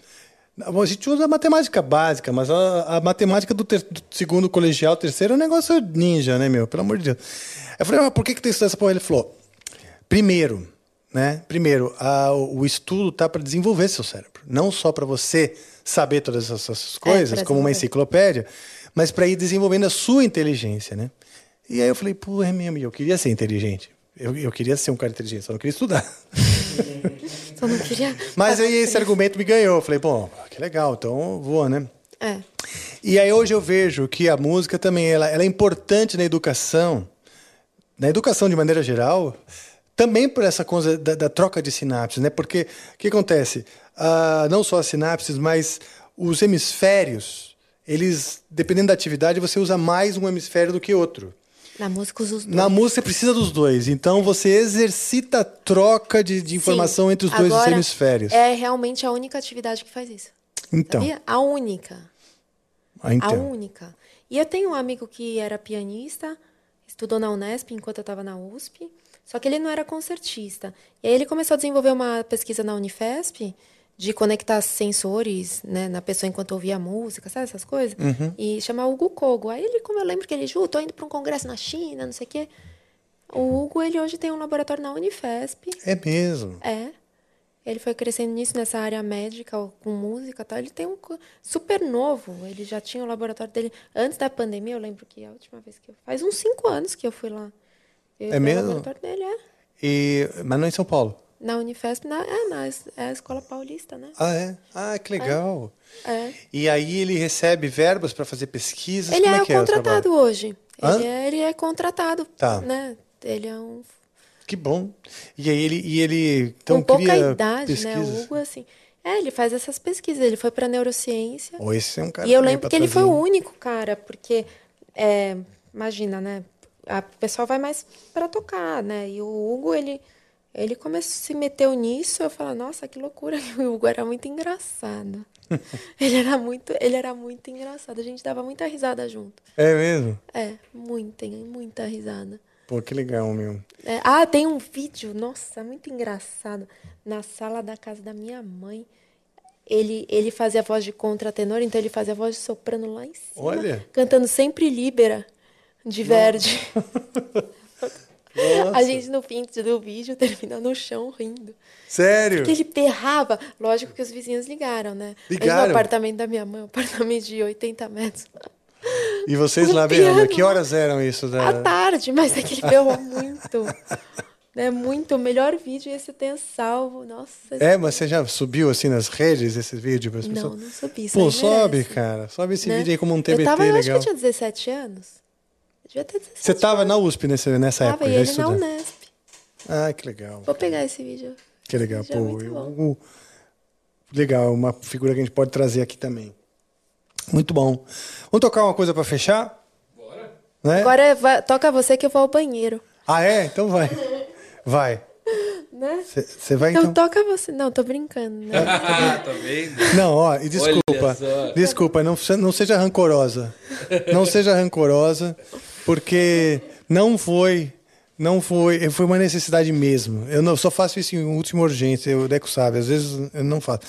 A gente usa a matemática básica, mas a, a matemática do, ter- do segundo colegial, terceiro, é um negócio ninja, né, meu? Pelo amor de Deus. Eu falei, mas por que, que tem porra? Ele falou, primeiro, né? Primeiro, a- o estudo tá para desenvolver seu cérebro. Não só para você saber todas essas coisas, pra como uma enciclopédia, mas para ir desenvolvendo a sua inteligência, né? E aí eu falei, pô, é mesmo, eu queria ser inteligente. Eu, eu queria ser um cara inteligente, só não queria estudar. Só não queria. Mas aí esse argumento me ganhou. Eu falei, bom, que legal, então vou, né? É. E aí hoje eu vejo que a música também ela, ela é importante na educação, na educação de maneira geral, também por essa coisa da, da troca de sinapses, né? Porque o que acontece? Ah, não só as sinapses, mas os hemisférios, eles, dependendo da atividade, você usa mais um hemisfério do que outro. Na música usa os dois. Na música você precisa dos dois, então você exercita a troca de, de informação Sim. entre os dois Agora, hemisférios. É realmente a única atividade que faz isso. Então, Sabia? A única. ah, A então. única. E eu tenho um amigo que era pianista, estudou na Unesp enquanto eu estava na USP, só que ele não era concertista. E aí ele começou a desenvolver uma pesquisa na Unifesp de conectar sensores né, na pessoa enquanto ouvia música, sabe essas coisas? Uhum. E chamar Hugo Kogo. Aí ele, como eu lembro que ele, Ju, tô indo para um congresso na China, não sei o quê. O Hugo, ele hoje tem um laboratório na Unifesp. É mesmo. É. Ele foi crescendo nisso, nessa área médica, com música e tal. Ele tem um super novo. Ele já tinha o laboratório dele. Antes da pandemia, eu lembro que a última vez que eu. Faz uns cinco anos que eu fui lá. Eu É mesmo? laboratório dele, é. E, mas não em São Paulo. Na Unifesp, na, é, na é a escola paulista, né? Ah, é? Ah, que legal. É. E aí ele recebe verbas para fazer pesquisas? Ele Como é, é é o contratado hoje. Ele é, ele é contratado. Tá. Né? Ele é um. Que bom. E aí ele, e ele então com pouca idade, né? O Hugo, assim. É, ele faz essas pesquisas. Ele foi para neurociência. Ou esse é um cara E eu lembro que ele foi o único cara, porque, é, imagina, né? A o pessoal vai mais para tocar, né? E o Hugo, ele, ele começou, se meteu nisso. Eu falei, nossa, que loucura. O Hugo era muito engraçado. ele, era muito, ele era muito engraçado. A gente dava muita risada junto. É mesmo? É, muita, muita risada. Pô, que legal, meu. É, ah, tem um vídeo, nossa, muito engraçado. Na sala da casa da minha mãe. Ele, ele fazia a voz de contratenor, então ele fazia a voz de soprano lá em cima. Olha. Cantando sempre Libera, de Verdi. A Nossa. gente no fim do vídeo termina no chão rindo. Sério? Porque ele berrava. Lógico que os vizinhos ligaram, né? Mas Ligaram? no apartamento da minha mãe, um apartamento de 80 metros. E vocês Um lá vendo? piano. Que horas eram isso? Da... À tarde, mas é que ele berrou muito. né? Muito. O melhor vídeo esse eu tenho salvo. Nossa. É, mas você já subiu assim nas redes esse vídeo para as Não, pessoas? não subi. isso Pô, sobe, merece, cara. Sobe esse né? vídeo aí como um eu TBT tava, eu acho que legal. eu tinha 17 anos. Eu devia ter 17 Você tava na USP nessa, nessa Tava, época, e já ele na estudando? Unesp. Ah, que legal. Vou pegar esse vídeo. Que legal. Já é Pô, muito eu- legal, uma figura que a gente pode trazer aqui também. Muito bom. Vamos tocar uma coisa para fechar? Bora. Né? Agora vai- toca você que eu vou ao banheiro. Ah, é? Então vai. Vai. Né? Você vai Então, então? toca você. Não, tô brincando. Né? tá vendo? Não, ó, e desculpa. Desculpa, não, não seja rancorosa. Não seja rancorosa, porque não foi. Não foi. Foi uma necessidade mesmo. Eu não, só faço isso em última urgência, o Deco sabe. Às vezes eu não faço.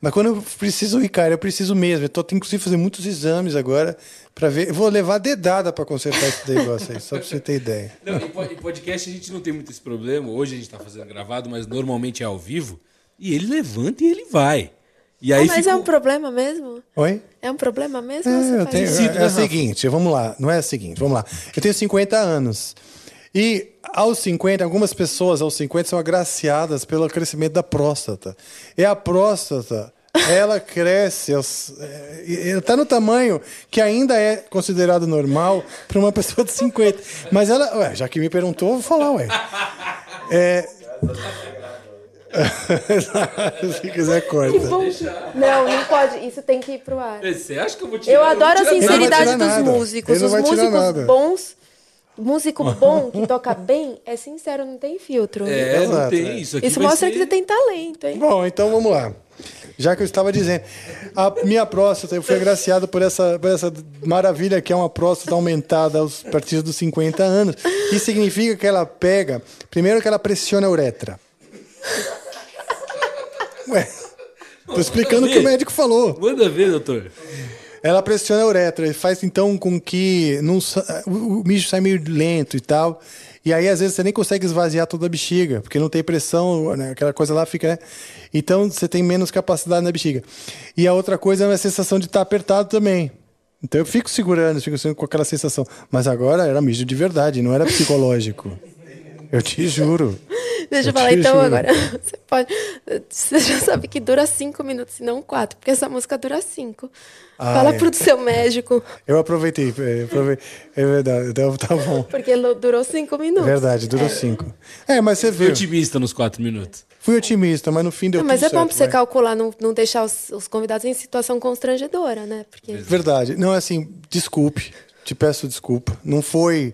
Mas quando eu preciso ir, cara, eu preciso mesmo. Eu tô, tenho inclusive fazer muitos exames agora para ver. Eu vou levar dedada para consertar esse negócio aí, só para você ter ideia. Não, em po- em podcast a gente não tem muito esse problema. Hoje a gente tá fazendo gravado, mas normalmente é ao vivo. E ele levanta e ele vai. E aí Ah, mas é o- um problema mesmo? Oi? É um problema mesmo? É, eu tenho- é, é o seguinte, vamos lá, não é o seguinte, vamos lá. Eu tenho 50 anos. E aos 50, algumas pessoas aos 50 são agraciadas pelo crescimento da próstata. E a próstata, ela cresce, está no tamanho que ainda é considerado normal para uma pessoa de 50. Mas ela, ué, já que me perguntou, eu vou falar, ué. É, Se quiser, corta. Que bom. Não, não pode. Isso tem que ir pro ar. Você acha que eu vou tirar? Eu adoro a sinceridade dos nada. músicos. Ele não Os músicos nada. bons. Músico bom que toca bem é sincero, não tem filtro. É, não tem é. isso aqui. Isso mostra ser- que você tem talento, hein? Bom, então vamos lá. Já que eu estava dizendo, a minha próstata, eu fui agraciado por essa, por essa maravilha que é uma próstata aumentada aos, a partir dos 50 anos. Isso significa que ela pega, primeiro que ela pressiona a uretra. Ué, tô explicando o que o médico falou. Manda ver, doutor. Ela pressiona a uretra e faz então com que não, o, mijo sai meio lento e tal. E aí, às vezes, você nem consegue esvaziar toda a bexiga, porque não tem pressão, né? aquela coisa lá fica. Né? Então, você tem menos capacidade na bexiga. E a outra coisa é a sensação de estar apertado também. Então, eu fico segurando, fico assim, com aquela sensação. Mas agora era mijo de verdade, não era psicológico. Eu te juro. Deixa eu falar então agora. Você pode. Você já sabe que dura cinco minutos e não quatro, porque essa música dura cinco. Ah, Fala é. pro seu médico, Eu aproveitei. É, aprove- é verdade, então tá bom. porque durou cinco minutos. Verdade, durou cinco. É, mas você Fui viu. otimista nos quatro minutos. Fui otimista, mas no fim deu Não, mas tudo é bom certo, pra você vai. calcular, não, não deixar os, os convidados em situação constrangedora, né? Porque Verdade. Não, assim, desculpe. Te peço desculpa. Não foi,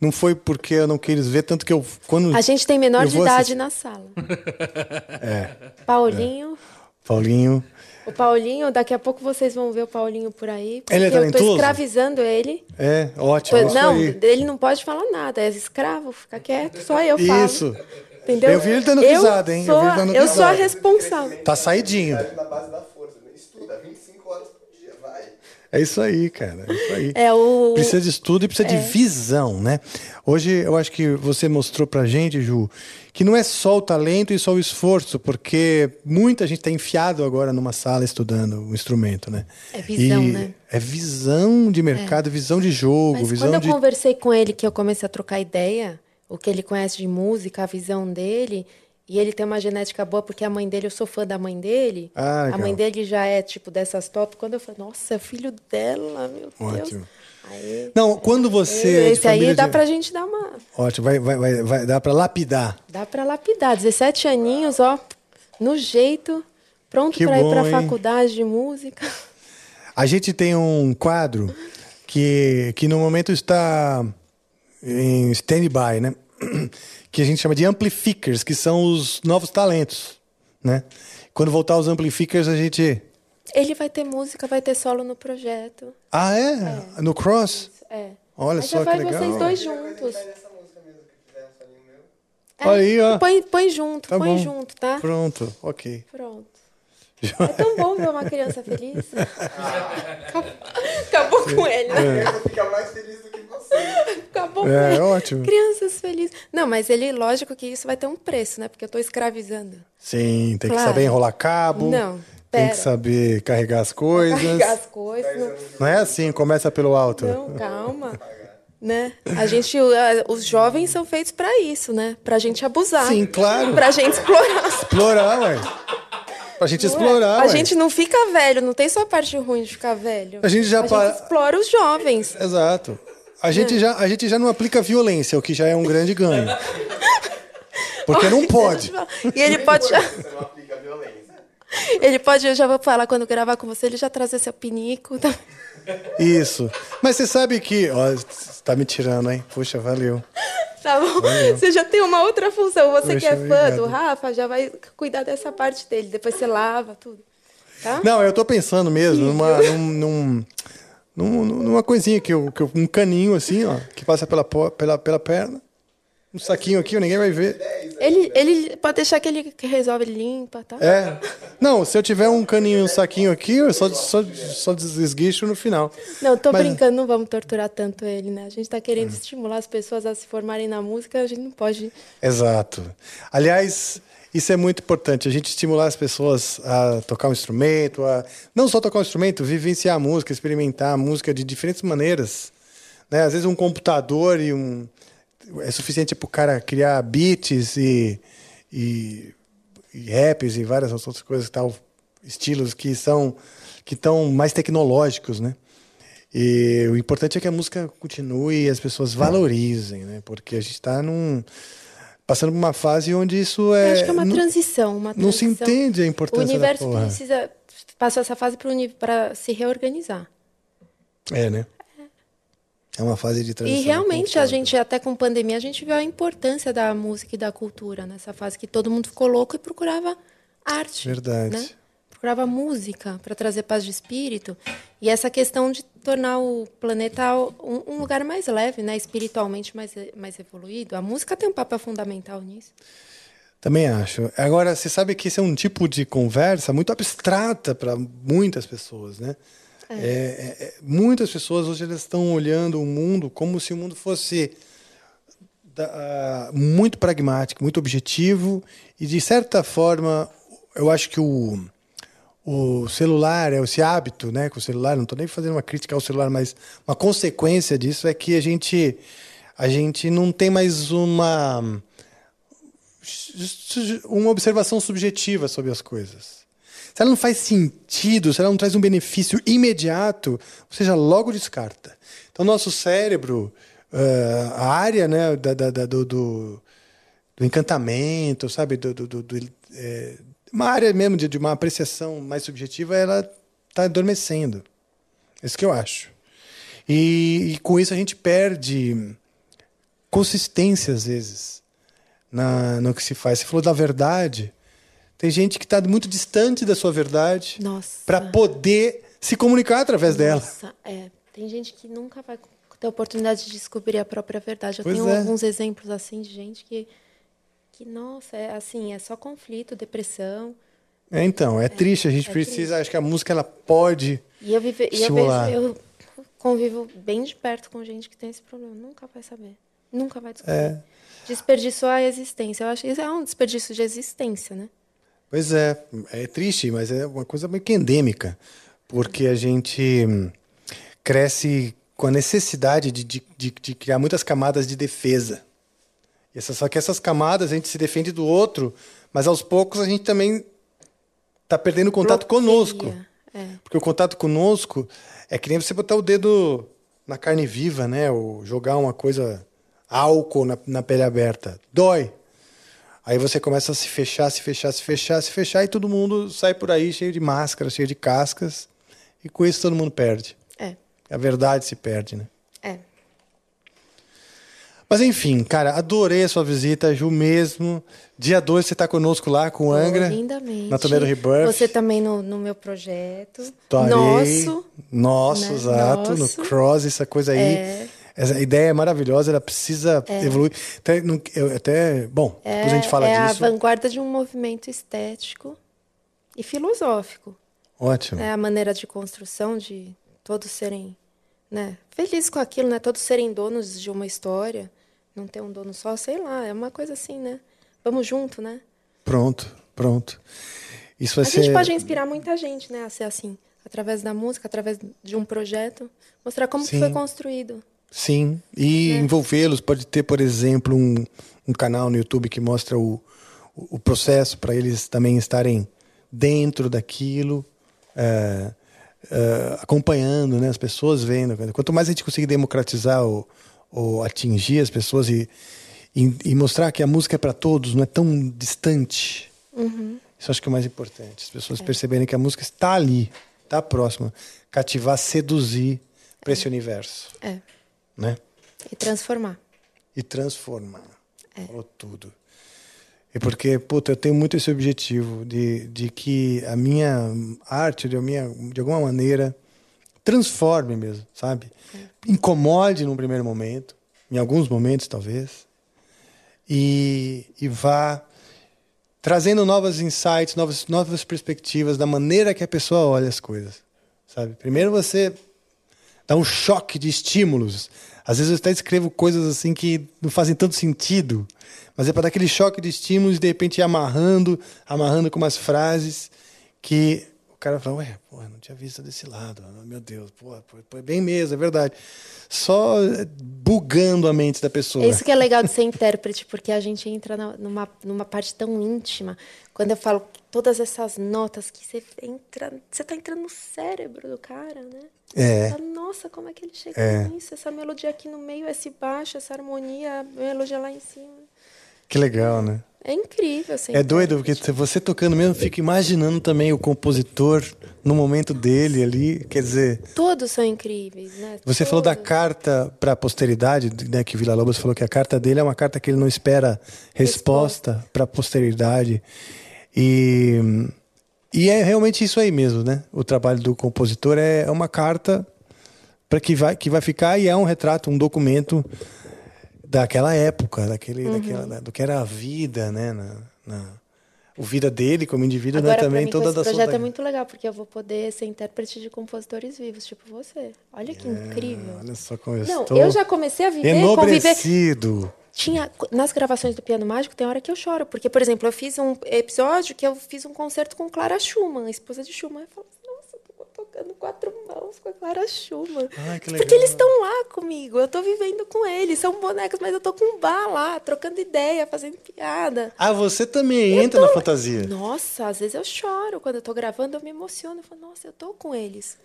não foi porque eu não quis ver, tanto que eu. Quando a gente tem menor eu de idade assistir- na sala. É. Paulinho. Paulinho. O Paulinho, daqui a pouco vocês vão ver o Paulinho por aí. Porque Ele é eu tô talentoso? escravizando ele. É, ótimo. Tô- não, aí. ele não pode falar nada, é escravo, fica quieto, só eu falo. Isso. Entendeu? Eu vi ele dando Eu risada, hein? Eu Sou, vi ele dando eu sou a responsável. Tá saidinho. Na base da força, né? Estuda 25 horas por dia, vai. É isso aí, cara. É isso aí. É o. Precisa de estudo e precisa É. de visão, né? Hoje eu acho que você mostrou pra gente, Ju, que não é só o talento e só o esforço, porque muita gente está enfiado agora numa sala estudando o instrumento, né? É visão, E né? É visão de mercado, visão de jogo, Mas visão quando eu de. conversei com ele, que eu comecei a trocar ideia, o que ele conhece de música, a visão dele, e ele tem uma genética boa, porque a mãe dele, eu sou fã da mãe dele. Ah, a mãe dele já é tipo dessas top. Quando eu falei, nossa, é filho dela, meu Deus. Ótimo. Aí, Não, quando você. é esse aí dá de- pra gente dar uma. Ótimo, vai, vai, vai, vai dar pra lapidar. Dá pra lapidar. 17 aninhos, ó, no jeito, pronto Que pra ir bom, pra hein? faculdade de música. A gente tem um quadro que, que no momento está em stand-by, né? Que a gente chama de amplificers, que são os novos talentos, né? Quando voltar os amplificers, a gente... Ele vai ter música, vai ter solo no projeto. Ah, é? No Cross? É. Olha Aí só já que vai legal. vocês dois juntos. É, aí, ó. Põe, põe junto, Tá põe bom. junto, tá? Pronto, ok. Pronto. É tão bom ver uma criança feliz. Acabou, acabou com ele, né? Vou ficar mais feliz do que você. Acabou É, com ele. ótimo. Crianças felizes. Não, mas ele, lógico que isso vai ter um preço, né? Porque eu tô escravizando. Sim, tem que Claro. saber enrolar cabo. Não, Tem pera. que saber carregar as coisas. Carregar as coisas. Não, Não é assim, começa pelo alto. não calma. Né? A gente, os jovens são feitos pra isso, né? Pra gente abusar. Sim, claro. Pra gente explorar. Explorar, ué. Pra gente explorar, A ué. gente não fica velho, não tem só a parte ruim de ficar velho. A gente já a para- gente explora os jovens. Exato. A gente, já, a gente já não aplica violência, o que já é um grande ganho. Porque não pode. E ele pode já. Você não aplica violência. Ele pode, eu já vou falar quando gravar com você, ele já trazer seu pinico. Tá, Isso. Mas você sabe que. Ó, você tá me tirando, hein? Puxa, valeu. tá bom? Você já tem uma outra função. Você que Poxa, é fã do obrigado. Rafa, já vai cuidar dessa parte dele. Depois você lava tudo. Tá? Não, eu tô pensando mesmo numa, num, num- num- numa coisinha que eu, que eu- um caninho assim, ó, que passa pela, pela, pela perna. Um saquinho aqui, ninguém vai ver. Ele, ele pode deixar que ele resolve, ele limpa, tá? É. Não, se eu tiver um caninho e um saquinho aqui, eu só, só, só desguicho no final. Não, tô Mas- brincando, não vamos torturar tanto ele, né? A gente tá querendo estimular as pessoas a se formarem na música, a gente não pode. Exato. Aliás, isso é muito importante, a gente estimular as pessoas a tocar um instrumento, a não só tocar um instrumento, vivenciar a música, experimentar a música de diferentes maneiras. Né? Às vezes um computador e um é suficiente para o cara criar beats e, e, e raps e várias outras coisas, tal, estilos que são que estão mais tecnológicos, né? E o importante é que a música continue e as pessoas valorizem, né? Porque a gente está num passando por uma fase onde isso Eu é. acho que é uma não- transição, uma não se transição. entende a O importância da universo precisa passou essa fase para se reorganizar. É, né? É uma fase de transição. E realmente a gente até com pandemia a gente viu a importância da música e da cultura nessa fase que todo mundo ficou louco e procurava arte. Verdade. né? Procurava música para trazer paz de espírito e essa questão de tornar o planeta um, um lugar mais leve, né, espiritualmente mais mais evoluído. A música tem um papel fundamental nisso. Também acho. Agora, você sabe que esse é um tipo de conversa muito abstrata para muitas pessoas, né? É, é, é, muitas pessoas hoje elas estão olhando o mundo como se o mundo fosse da- ah, muito pragmático, muito objetivo e de certa forma eu acho que o o celular, é esse hábito, né, com o celular, não estou nem fazendo uma crítica ao celular, mas uma consequência disso é que a gente a gente não tem mais uma uma observação subjetiva sobre as coisas. Se ela não faz sentido, se ela não traz um benefício imediato, você já logo descarta. Então, nosso cérebro, ah, a área né, da, da- da- do, do, do encantamento, sabe? Do, do- do- é, uma área mesmo de, de uma apreciação mais subjetiva, ela está adormecendo. É isso que eu acho. E, e com isso a gente perde consistência, às vezes, na, no que se faz. Você falou da verdade. Tem gente que está muito distante da sua verdade para poder se comunicar através dela. Nossa, é. Tem gente que nunca vai ter a oportunidade de descobrir a própria verdade. Eu Pois tenho é. alguns exemplos assim de gente que, que nossa, é assim, é só conflito, depressão. É, então, é, triste. A gente é precisa. Acho que a música ela pode. E eu, vive, e eu, vejo, eu convivo bem de perto com gente que tem esse problema. Nunca vai saber. Nunca vai descobrir. É. Desperdiçou a existência. Eu acho que isso é um desperdício de existência, né? Pois é, é triste, mas é uma coisa meio que endêmica, porque a gente hum, cresce com a necessidade de, de, de, de criar muitas camadas de defesa. E essa, só que essas camadas a gente se defende do outro, mas aos poucos a gente também está perdendo contato conosco. É. Porque o contato conosco é que nem você botar o dedo na carne viva, né? Ou jogar uma coisa álcool na, na pele aberta. Dói. Aí você começa a se fechar, se fechar, se fechar, se fechar, e todo mundo sai por aí cheio de máscara, cheio de cascas. E com isso todo mundo perde. É. A verdade se perde, né? É. Mas enfim, cara, adorei a sua visita, Ju mesmo. Dia 2 você está conosco lá com o Angra. Lindamente. Na turnê do Rebirth. Você também no, no meu projeto. Estarei. Nosso. Nosso, né? exato. Nosso. No Cross, essa coisa aí. É. Essa ideia é maravilhosa, ela precisa É. evoluir. Até, não- até, bom, É, depois a gente fala é disso. a vanguarda de um movimento estético e filosófico. Ótimo. É a maneira de construção de todos serem né, felizes com aquilo, né? Todos serem donos de uma história. Não ter um dono só, sei lá. É uma coisa assim, né? Vamos junto, né? Pronto, pronto. Isso vai a ser. gente pode inspirar muita gente, né? A ser assim. Através da música, através de um projeto. Mostrar como foi construído. Sim, e Né? envolvê-los. Pode ter, por exemplo, um, um canal no YouTube que mostra o, o, processo para eles também estarem dentro daquilo, é, é, acompanhando, né, as pessoas vendo. Quanto mais a gente conseguir democratizar ou, ou atingir as pessoas e, e, e mostrar que a música é para todos, não é tão distante. Uhum. Isso acho que é o mais importante. As pessoas perceberem que a música está ali, está próxima. Cativar, seduzir para esse universo. É. Né? E transformar. E transformar. É. Falou tudo. E porque, puta, eu tenho muito esse objetivo de, de que a minha arte, de, a minha, de alguma maneira, transforme mesmo, sabe? Incomode num primeiro momento, em alguns momentos talvez, e, e vá trazendo novos insights, novas, novas perspectivas da maneira que a pessoa olha as coisas, sabe? Primeiro você dá um choque de estímulos. Às vezes eu até escrevo coisas assim que não fazem tanto sentido, mas é para dar aquele choque de estímulos e de repente ir amarrando, amarrando com umas frases que o cara fala, ué, pô, não tinha visto desse lado, meu Deus, pô, foi bem mesmo, é verdade. Só eh, bugando a mente da pessoa. É isso que é legal de ser intérprete, porque a gente entra numa, numa parte tão íntima. Quando eu falo todas essas notas que você entra, você tá entrando no cérebro do cara, né? É. Fala, Nossa, como é que ele chega É. nisso? Essa melodia aqui no meio, esse baixo, essa harmonia, a melodia lá em cima. Que legal, né? É incrível, assim. É doido, porque você tocando mesmo, fica imaginando também o compositor no momento dele ali. Quer dizer, Todos são incríveis, né? você falou da Todos. carta para a posteridade, né, que o Vila Lobos falou que a carta dele é uma carta que ele não espera resposta para a posteridade. E, e é realmente isso aí mesmo, né? O trabalho do compositor é é uma carta para que vai que vai ficar e é um retrato, um documento daquela época, daquele, Uhum. daquela, da- do que era a vida, né? Na, na- o vida dele como indivíduo, né? Agora, pra Também mim, toda da sua projeto é muito legal, porque eu vou poder ser intérprete de compositores vivos, tipo você. Olha que incrível. Olha só como eu Não, estou eu já comecei a viver, conviver. Tinha, nas gravações do Piano Mágico, tem hora que eu choro. Porque, por exemplo, eu fiz um episódio que eu fiz um concerto com Clara Schumann, a esposa de Schumann. Eu falo assim, nossa, eu tô tocando quatro mãos com a Clara Schumann. Ai, que Porque eles estão lá comigo, eu tô vivendo com eles. São bonecos, mas eu tô com um bar lá, trocando ideia, fazendo piada. Ah, você também entra na fantasia. Nossa, às vezes eu choro. Quando eu tô gravando, eu me emociono. Eu falo, nossa, eu tô com eles.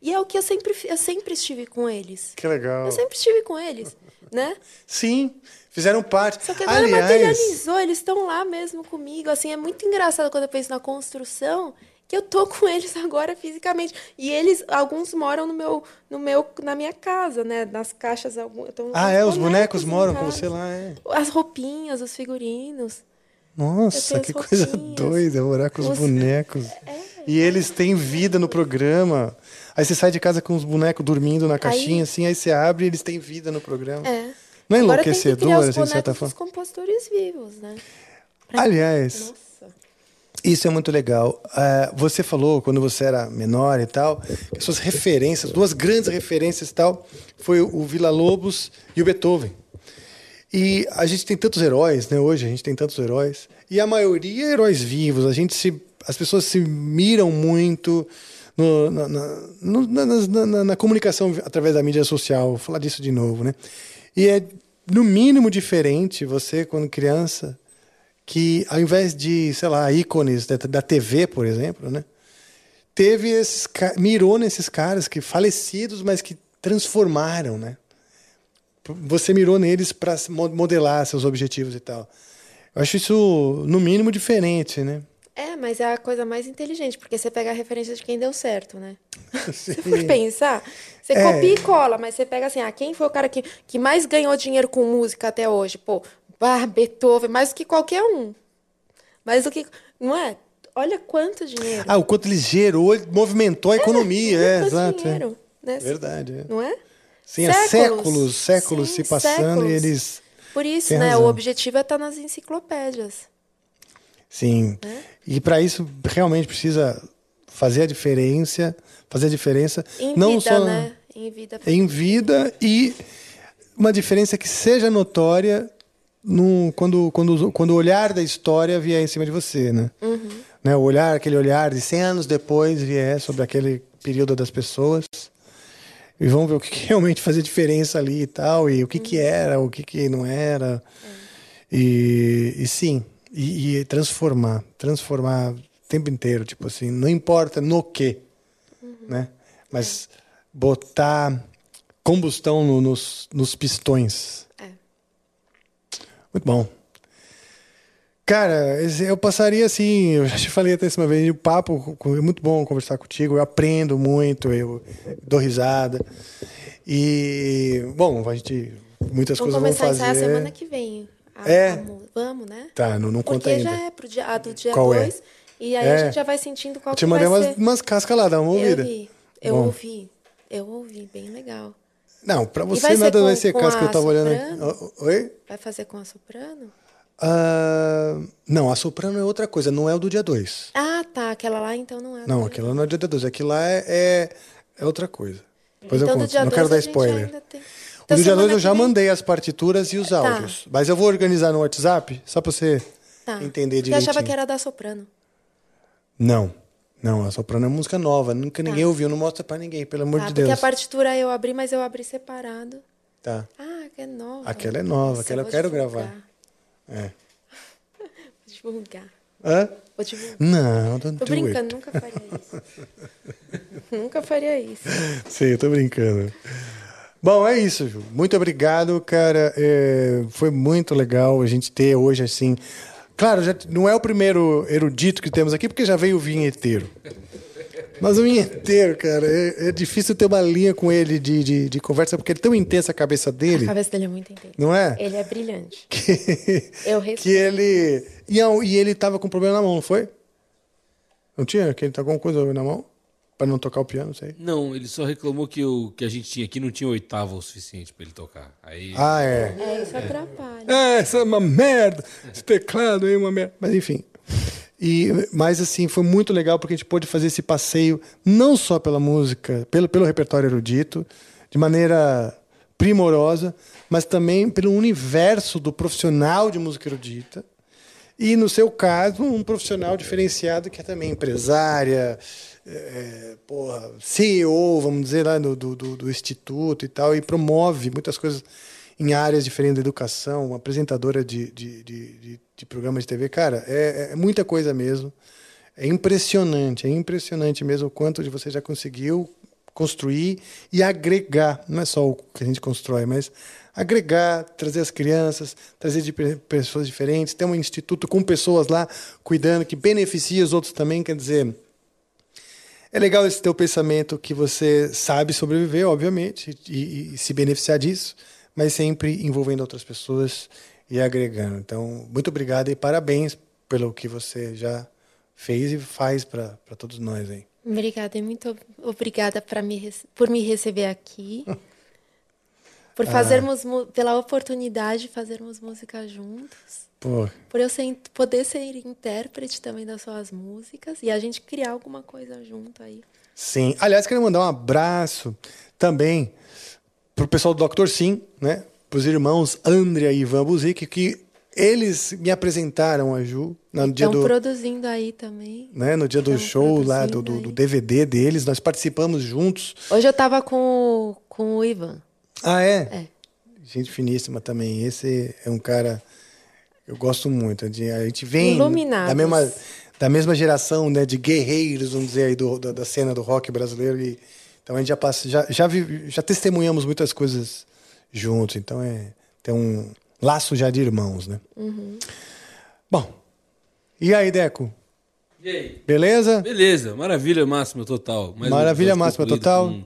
E é o que eu sempre, eu sempre estive com eles. Que legal. Eu sempre estive com eles, né? Sim, fizeram parte. Só que agora Aliás, materializou, eles estão lá mesmo comigo. Assim, é muito engraçado quando eu penso na construção, que eu tô com eles agora fisicamente. E eles, alguns moram no meu, no meu, na minha casa, né? Nas caixas. algum- ah, é, os bonecos moram com você lá, é. As roupinhas, os figurinos. Nossa, que coisa doida, morar com os Os- bonecos. E eles têm vida no programa. Aí você sai de casa com os bonecos dormindo na caixinha, assim, aí você abre e eles têm vida no programa. É. Não é Agora tem que criar enlouquecedor, os assim, de certa forma? dos compositores vivos, né? Pra- Aliás, Nossa. Isso é muito legal. Ah, você falou, quando você era menor e tal, que as suas referências, duas grandes referências e tal, foi o Vila Lobos e o Beethoven. E a gente tem tantos heróis, né? Hoje a gente tem tantos heróis. E a maioria é heróis vivos. A gente se, as pessoas se miram muito no- na- na- na- na comunicação através da mídia social. Vou falar disso de novo, né? E é no mínimo diferente você, quando criança, que ao invés de, sei lá, ícones da, TV, por exemplo, né? Teve esses, mirou nesses caras que falecidos, mas que transformaram, né? Você mirou neles para modelar seus objetivos e tal. Eu acho isso, no mínimo, diferente, né? É, mas é a coisa mais inteligente, porque você pega a referência de quem deu certo, né? Sim. Se for pensar, você É. copia e cola, mas você pega assim, ah, quem foi o cara que, que mais ganhou dinheiro com música até hoje? Pô, Bach, Beethoven, mais do que qualquer um. Mais do que. Não é? Olha quanto dinheiro. Ah, o quanto ele gerou, ele movimentou a economia, é, muito exato. é. dinheiro, né? Verdade, é. Não é? Sim, há séculos, séculos Sim, se passando e séculos. eles. Por isso, Tem né? razão. O objetivo é estar nas enciclopédias. Sim. Né? E para isso realmente precisa fazer a diferença, fazer a diferença Em não vida, só né? Em vida. em vida e uma diferença que seja notória no, quando, quando, quando o olhar da história vier em cima de você, né? Uhum. né? O olhar, aquele olhar de 100 anos depois vier sobre aquele período das pessoas e vamos ver o que, que realmente fazia diferença ali e tal e o que que Uhum. era, o que que não era e, e sim e, e transformar, transformar o tempo inteiro, tipo assim, não importa no que, né? Mas botar combustão no- nos, nos pistões. É. Muito bom. Cara, eu passaria assim, eu já te falei até essa vez, o papo é muito bom conversar contigo, eu aprendo muito, eu dou risada. E, bom, a gente, muitas Vamos coisas vamos começar a fazer. ensaiar semana que vem. A- É? mu- vamos, né? Tá, não, não conta Porque ainda. já é pro dia, a do dia Qual é? 2. E aí É. a gente já vai sentindo qual Eu te que mandei vai umas, ser. umas cascas lá, dá uma ouvida. Eu vi. Eu Bom. ouvi. Eu ouvi, bem legal. Não, pra você vai ser nada vai com- ser com casca, eu a tava olhando soprano? aqui. O- Oi? Vai fazer com a soprano? Ah, não, a soprano é outra coisa, não é o do dia 2. Ah, tá. Aquela lá então não é. Não, aquilo não é do dia 2, aquilo lá é, é, é outra coisa. Depois então, eu do conto, não quero dar spoiler. ainda tem- Então, do dia 2 semana eu já vem- mandei as partituras e os Tá. áudios. Mas eu vou organizar no WhatsApp, só pra você Tá. entender Eu direitinho. achava que era da soprano. Não, não, a soprano é música nova, nunca ninguém ouviu, não mostra pra ninguém, pelo amor Tá, de porque Deus. a partitura eu abri, mas eu abri separado. Tá. Ah, que é nova. Aquela é nova, Nossa, aquela eu vou quero divulgar. gravar. É. Vou divulgar. Hã? Vou divulgar. Não, don't Tô do it. brincando, nunca faria isso. nunca faria isso. Sim, eu tô brincando. Bom, é isso, Ju. Muito obrigado, cara. É, foi muito legal a gente ter hoje assim. Claro, já não é o primeiro erudito que temos aqui, porque já veio o vinheteiro. Mas o vinheteiro, cara, é, é difícil ter uma linha com ele de, de, de conversa, porque é tão intensa a cabeça dele. A cabeça dele é muito intensa. Não é? Ele é brilhante. Que, Eu respeito. que ele. E, e ele tava com problema na mão, não foi? Não tinha? Que ele tá com alguma coisa na mão? Pra não tocar o piano, não sei. Não, ele só reclamou que o que a gente tinha aqui não tinha oitava o suficiente pra ele tocar. Aí. Ah, é. É, isso atrapalha. É, essa é uma merda. Esse teclado aí é uma merda. Mas enfim. E, mas assim, foi muito legal porque a gente pôde fazer esse passeio não só pela música, pelo, pelo repertório erudito, de maneira primorosa, mas também pelo universo do profissional de música erudita. E, no seu caso, um profissional diferenciado que é também empresária, é, porra, CEO, vamos dizer, lá do, do, do- instituto e tal, e promove muitas coisas em áreas diferentes da educação, apresentadora de, de, de, de, de programa de TV. Cara, é, é muita coisa mesmo. É impressionante, é impressionante mesmo o quanto de você já conseguiu construir e agregar. Não é só o que a gente constrói, mas agregar, trazer as crianças, trazer de pe- pessoas diferentes, ter um instituto com pessoas lá cuidando, que beneficia os outros também, quer dizer. É legal esse teu pensamento que você sabe sobreviver, obviamente, e, e se beneficiar disso, mas sempre envolvendo outras pessoas e agregando. Então, muito obrigado e parabéns pelo que você já fez e faz para todos nós aí. Obrigada, muito ob- obrigada me, por me receber aqui. Por Ah. fazermos, mu- pela oportunidade de fazermos música juntos. Pô, Por eu ser, poder ser intérprete também das suas músicas e a gente criar alguma coisa junto aí. Sim. Aliás, quero mandar um abraço também pro pessoal do Dr. Sim, né? Pros irmãos Andrea e Ivan Buzik, que eles me apresentaram a Ju no dia Estão do, produzindo aí também. né, no dia do tão show lá do, do, do DVD deles. Nós participamos juntos. Hoje eu tava com, com o Ivan. Ah, é? É. Gente finíssima também. Esse é um cara que eu gosto muito. De- A gente vem Iluminados. da mesma, da mesma geração né, de guerreiros, vamos dizer, aí, do, da, da cena do rock brasileiro. E, então a gente já, passa, já, já, vi- já testemunhamos muitas coisas juntos. Então é, tem um laço já de irmãos, né? Uhum. Bom, e aí, Deco? E aí? Beleza? Beleza, maravilha máxima total. Mais Maravilha máxima total. Com,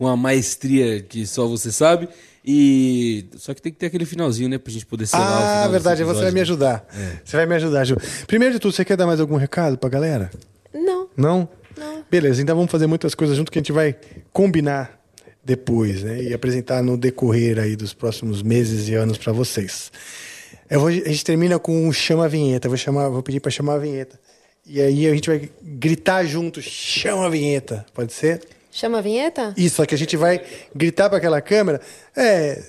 com a maestria que só você sabe. E só que tem que ter aquele finalzinho, né, pra gente poder selar o Ah, verdade, você vai me ajudar. Você vai me ajudar, Ju. Primeiro de tudo, você quer dar mais algum recado pra galera? Não. Não? Não. Beleza, então vamos fazer muitas coisas junto que a gente vai combinar depois, né? E apresentar no decorrer aí dos próximos meses e anos pra vocês. Eu vou- a gente termina com um chama a vinheta. Vou chamar, vou pedir pra chamar a vinheta. E aí a gente vai gritar junto, chama a vinheta. Pode ser? Chama a vinheta? Isso, só que a gente vai gritar para aquela câmera é,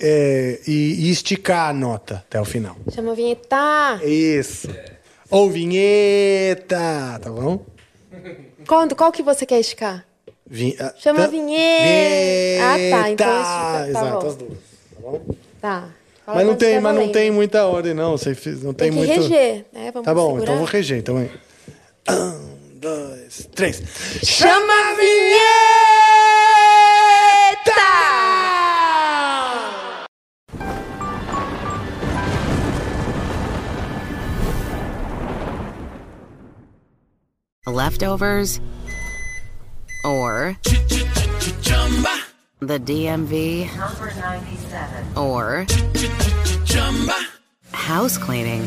é, e, e esticar a nota até o final. Chama a vinheta. Isso. Ou vinheta, tá bom? Quando, qual que você quer esticar? Vi- ah, Chama a tá- vinheta. Ah, tá. Então estica. Tá Exato, bom. as duas. Tá bom? Tá. Fala Mas não tem, estiver mas não tem muita ordem, não. Você não tem, Tem que muito. reger, né? Vamos tá bom, segurar? então vou reger. Então, vai. Um, dois, três. Chama a vinheta! Leftovers or the DMV Number 97. or house cleaning